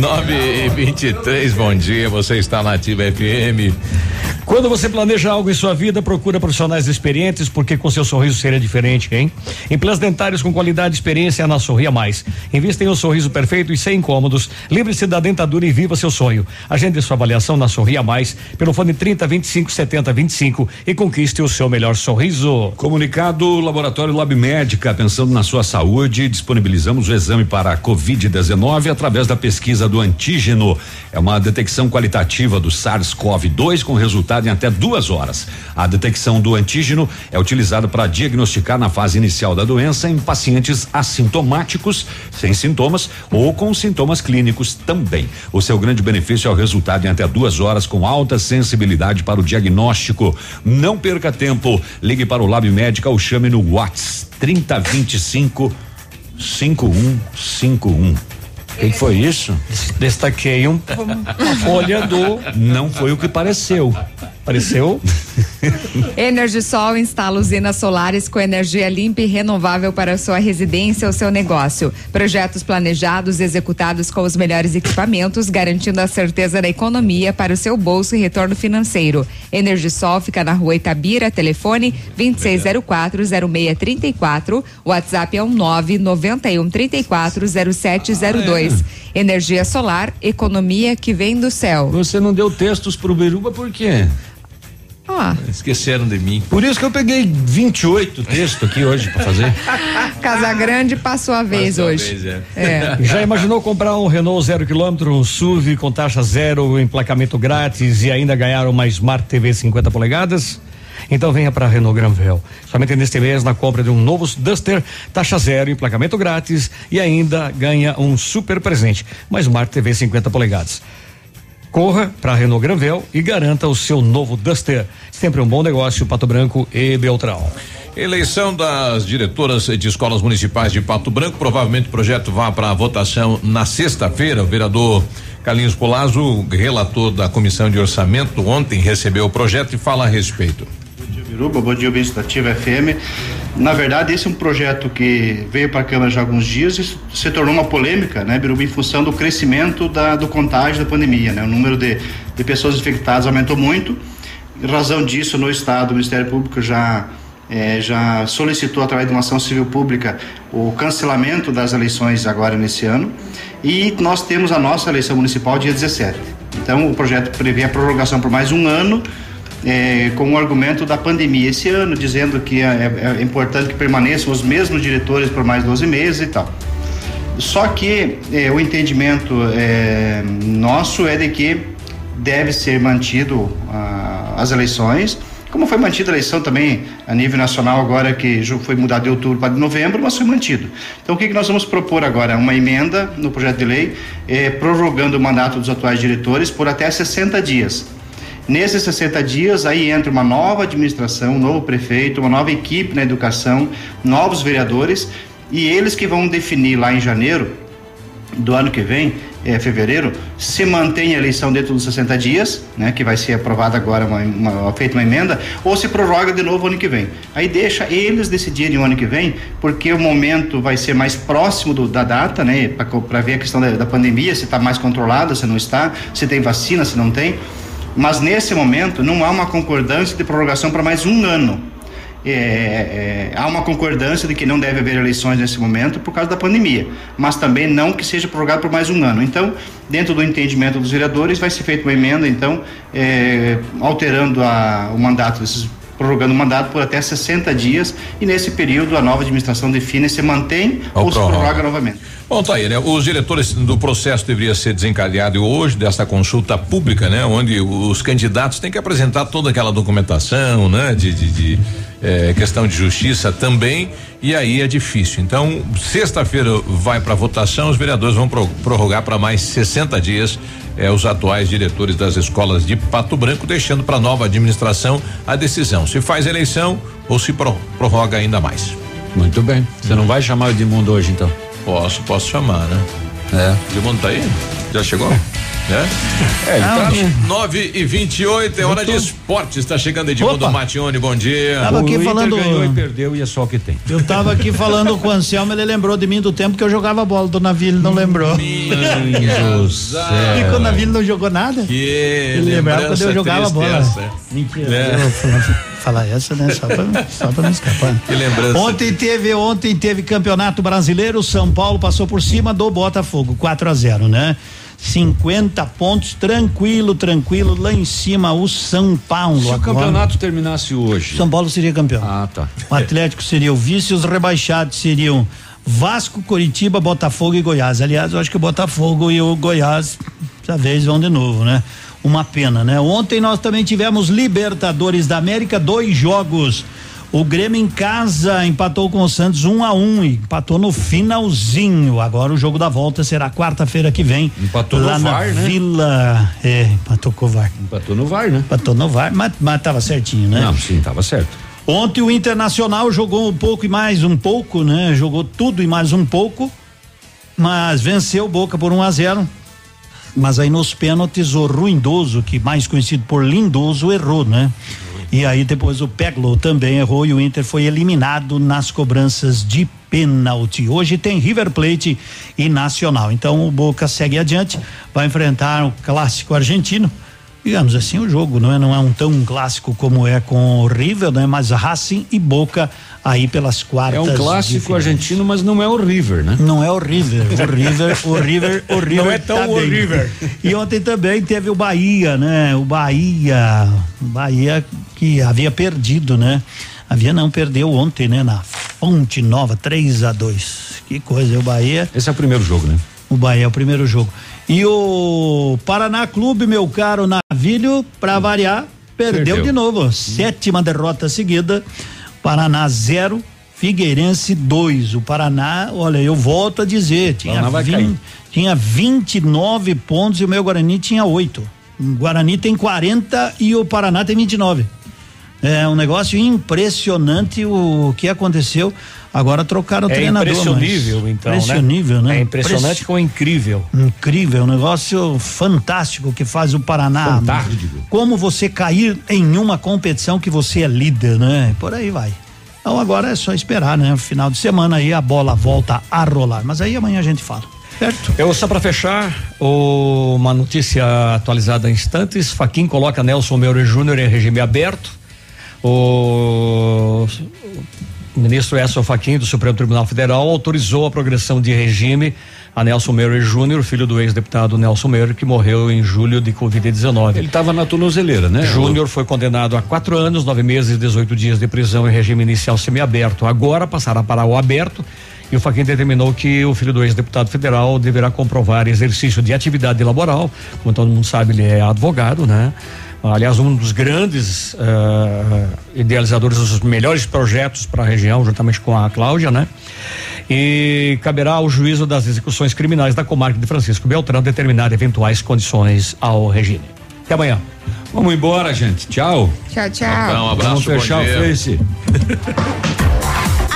9 e 23 bom dia. Você está na Ativa FM. Quando você planeja algo em sua vida, procura profissionais experientes, porque com seu sorriso seria diferente, hein? Implantes dentários com qualidade e experiência na Sorria Mais. Invista em um sorriso perfeito e sem incômodos. Livre-se da dentadura e viva seu sonho. Agende sua avaliação na Sorria Mais pelo fone 30 25 70 25 e conquiste o seu melhor sorriso. Comunicado Laboratório Lab Médica, pensando na sua saúde, disponibilizamos o exame para a Covid-19 através da pesquisa do antígeno. É uma detecção qualitativa do SARS-CoV-2 com em até duas horas. A detecção do antígeno é utilizada para diagnosticar na fase inicial da doença em pacientes assintomáticos, sem sintomas ou com sintomas clínicos também. O seu grande benefício é o resultado em até duas horas com alta sensibilidade para o diagnóstico. Não perca tempo. Ligue para o Lab Médica ou chame no Whats 3025 5151. O que foi isso? Destaquei um, uma folha do. Não foi o que pareceu. Pareceu? Energisol instala usinas solares com energia limpa e renovável para sua residência ou seu negócio. Projetos planejados e executados com os melhores equipamentos, garantindo a certeza da economia para o seu bolso e retorno financeiro. Energisol fica na rua Itabira, telefone 26040634. WhatsApp é um 991340702. Energia solar, economia que vem do céu. Você não deu textos pro Biruba por quê? Ah. Esqueceram de mim. Por isso que eu peguei 28 textos aqui hoje para fazer. Casa Grande passou a vez Passou a hoje. vez, é. É. Já imaginou comprar um Renault zero quilômetro, um SUV com taxa zero, emplacamento grátis e ainda ganhar uma Smart TV 50 polegadas? Então venha para a Renault Granvel. Somente neste mês, na compra de um novo Duster, taxa zero, emplacamento grátis e ainda ganha um super presente, uma Smart TV 50 polegadas. Corra para a Renault Granvel e garanta o seu novo Duster. Sempre um bom negócio, Pato Branco e Beltrão. Eleição das diretoras de escolas municipais de Pato Branco. Provavelmente o projeto vá para votação na sexta-feira. O vereador Carlinhos Polazo, relator da comissão de orçamento, ontem recebeu o projeto e fala a respeito. Biruba, bom dia, ouvinte da Ativa FM. Na verdade, esse é um projeto que veio para a Câmara já há alguns dias e se tornou uma polêmica, né, Biruba, em função do crescimento da, do contágio da pandemia, né? O número de, de pessoas infectadas aumentou muito. Em razão disso, no Estado, o Ministério Público já eh, já solicitou através de uma ação civil pública o cancelamento das eleições agora nesse ano e nós temos a nossa eleição municipal dia 17. Então o projeto prevê a prorrogação por mais um ano eh, com o argumento da pandemia esse ano, dizendo que é, é- é importante que permaneçam os mesmos diretores por mais 12 meses e tal. Só que eh, o entendimento eh, nosso é de que deve ser mantido ah, as eleições, como foi mantida a eleição também a nível nacional agora que foi mudado de outubro para novembro, mas foi mantido. Então o que, que nós vamos propor agora? Uma emenda no projeto de lei eh, prorrogando o mandato dos atuais diretores por até 60 dias. Nesses 60 dias, aí entra uma nova administração, um novo prefeito, uma nova equipe na educação, novos vereadores, e eles que vão definir lá em janeiro do ano que vem, é, fevereiro, se mantém a eleição dentro dos 60 dias, né, que vai ser aprovada agora, uma, uma, feita uma emenda, ou se prorroga de novo ano que vem. Aí deixa eles decidirem o ano que vem, porque o momento vai ser mais próximo do- da data, né, para ver a questão da, da pandemia, se está mais controlada, se não está, se tem vacina, se não tem. Mas nesse momento não há uma concordância de prorrogação para mais um ano. É, é, há uma concordância de que não deve haver eleições nesse momento por causa da pandemia, mas também não que seja prorrogado por mais um ano. Então, dentro do entendimento dos vereadores, vai ser feita uma emenda, então, é, alterando a- o mandato desses prorrogando o mandato por até 60 dias e nesse período a nova administração define se mantém Ou ou, se prorroga. novamente. Bom, tá aí, né? Os diretores do processo deveria ser desencadeado hoje dessa consulta pública, né? Onde os candidatos têm que apresentar toda aquela documentação, né? De, de, de, eh, questão de justiça também, e aí é difícil. Então, sexta-feira vai para votação, os vereadores vão pro- prorrogar para mais 60 dias eh, os atuais diretores das escolas de Pato Branco, deixando para nova administração a decisão se faz eleição ou se pro- prorroga ainda mais. Muito bem. Você não vai chamar o Edmundo hoje, então? Posso, posso chamar, né? É. Edmundo tá aí? Já chegou? É? É, ele tá- 9 e 28 é hora de esportes. Está chegando Edmundo. Matione, bom dia. Tava aqui o Inter falando- ganhou e perdeu e é só o que tem. Eu tava aqui falando com o Anselmo, ele lembrou de mim do tempo que eu jogava bola. Do Naville não lembrou. Deus E quando o Naville não jogou nada. Que Ele lembrava quando eu jogava bola. Mentira. É. Falar essa, né? Só pra, só pra não escapar. Que lembrança. Ontem teve, ontem teve Campeonato Brasileiro, São Paulo passou por cima do Botafogo, 4 a 0 né? 50 pontos, tranquilo, tranquilo, lá em cima o São Paulo. Se o agora. campeonato terminasse hoje. São Paulo seria campeão. Ah, tá. O Atlético seria o vice, os rebaixados seriam Vasco, Coritiba, Botafogo e Goiás. Aliás, eu acho que o Botafogo e o Goiás, dessa vez, vão de novo, né? Uma pena, né? Ontem nós também tivemos Libertadores da América, dois jogos. O Grêmio em casa empatou com o Santos um a um e empatou no finalzinho. Agora o jogo da volta será quarta-feira que vem. Empatou no lá na VAR, né? Vila. É, empatou com o VAR. Empatou no VAR, né? Empatou no VAR, mas, mas tava certinho, né? Não, sim, tava certo. Ontem o Internacional jogou um pouco e mais um pouco, né? Jogou tudo e mais um pouco, mas venceu o Boca por 1 a 0. Mas aí nos pênaltis o Ruindoso, que mais conhecido por Lindoso, errou, né? E aí depois o Peglo também errou e o Inter foi eliminado nas cobranças de pênalti. Hoje tem River Plate e Nacional. Então o Boca segue adiante, vai enfrentar o clássico argentino digamos assim, o jogo não é, não é um tão clássico como é com o River, né? Mas Racing e Boca aí pelas quartas. É um clássico argentino, mas não é o River, né? Não é o River, o River, o River, o River. Não é tão tá o bem. River. E ontem também teve o Bahia, né? O Bahia, o Bahia que havia perdido, né? Havia não perdeu ontem, né? Na Fonte Nova, 3 a 2 Que coisa, o Bahia. Esse é o primeiro jogo, né? O Bahia é o primeiro jogo. E o Paraná Clube, meu caro Navilho, pra variar, perdeu, Perdeu. de novo. Sétima derrota seguida. Paraná zero, Figueirense dois. O Paraná, olha, eu volto a dizer, tinha, Paraná vai 20, cair. tinha 29 pontos e o meu Guarani tinha oito. O Guarani tem 40 e o Paraná tem 29. É um negócio impressionante o que aconteceu. Agora trocaram o É treinador. impressionível, então, né? Impressionível, né? É impressionante Impress- como é incrível. Incrível, um negócio fantástico que faz o Paraná. Fantástico. Como você cair em uma competição que você é líder, né? Por aí vai. Então agora é só esperar, né? Final de semana aí a bola volta a rolar. Mas aí amanhã a gente fala. Certo? Eu só para fechar, o- uma notícia atualizada em instantes. Faquin coloca Nelson Meure Júnior em regime aberto. O ministro Edson Fachin do Supremo Tribunal Federal autorizou a progressão de regime a Nelson Meire Júnior, filho do ex-deputado Nelson Meire, que morreu em julho de Covid-19. Ele estava na tornozeleira, né? Júnior foi condenado a quatro anos, nove meses e 18 dias de prisão em regime inicial semiaberto. Agora passará para o aberto E o Faquin determinou que o filho do ex-deputado federal deverá comprovar exercício de atividade laboral. Como todo mundo sabe, ele é advogado, né? Aliás, um dos grandes eh, idealizadores dos melhores projetos para a região, juntamente com a Cláudia, né? E caberá ao juízo das execuções criminais da comarca de Francisco Beltrão determinar eventuais condições ao regime. Até amanhã. Vamos embora, gente. Tchau. Tchau, tchau. Então, um abraço, Vamos fechar bom dia. o Face.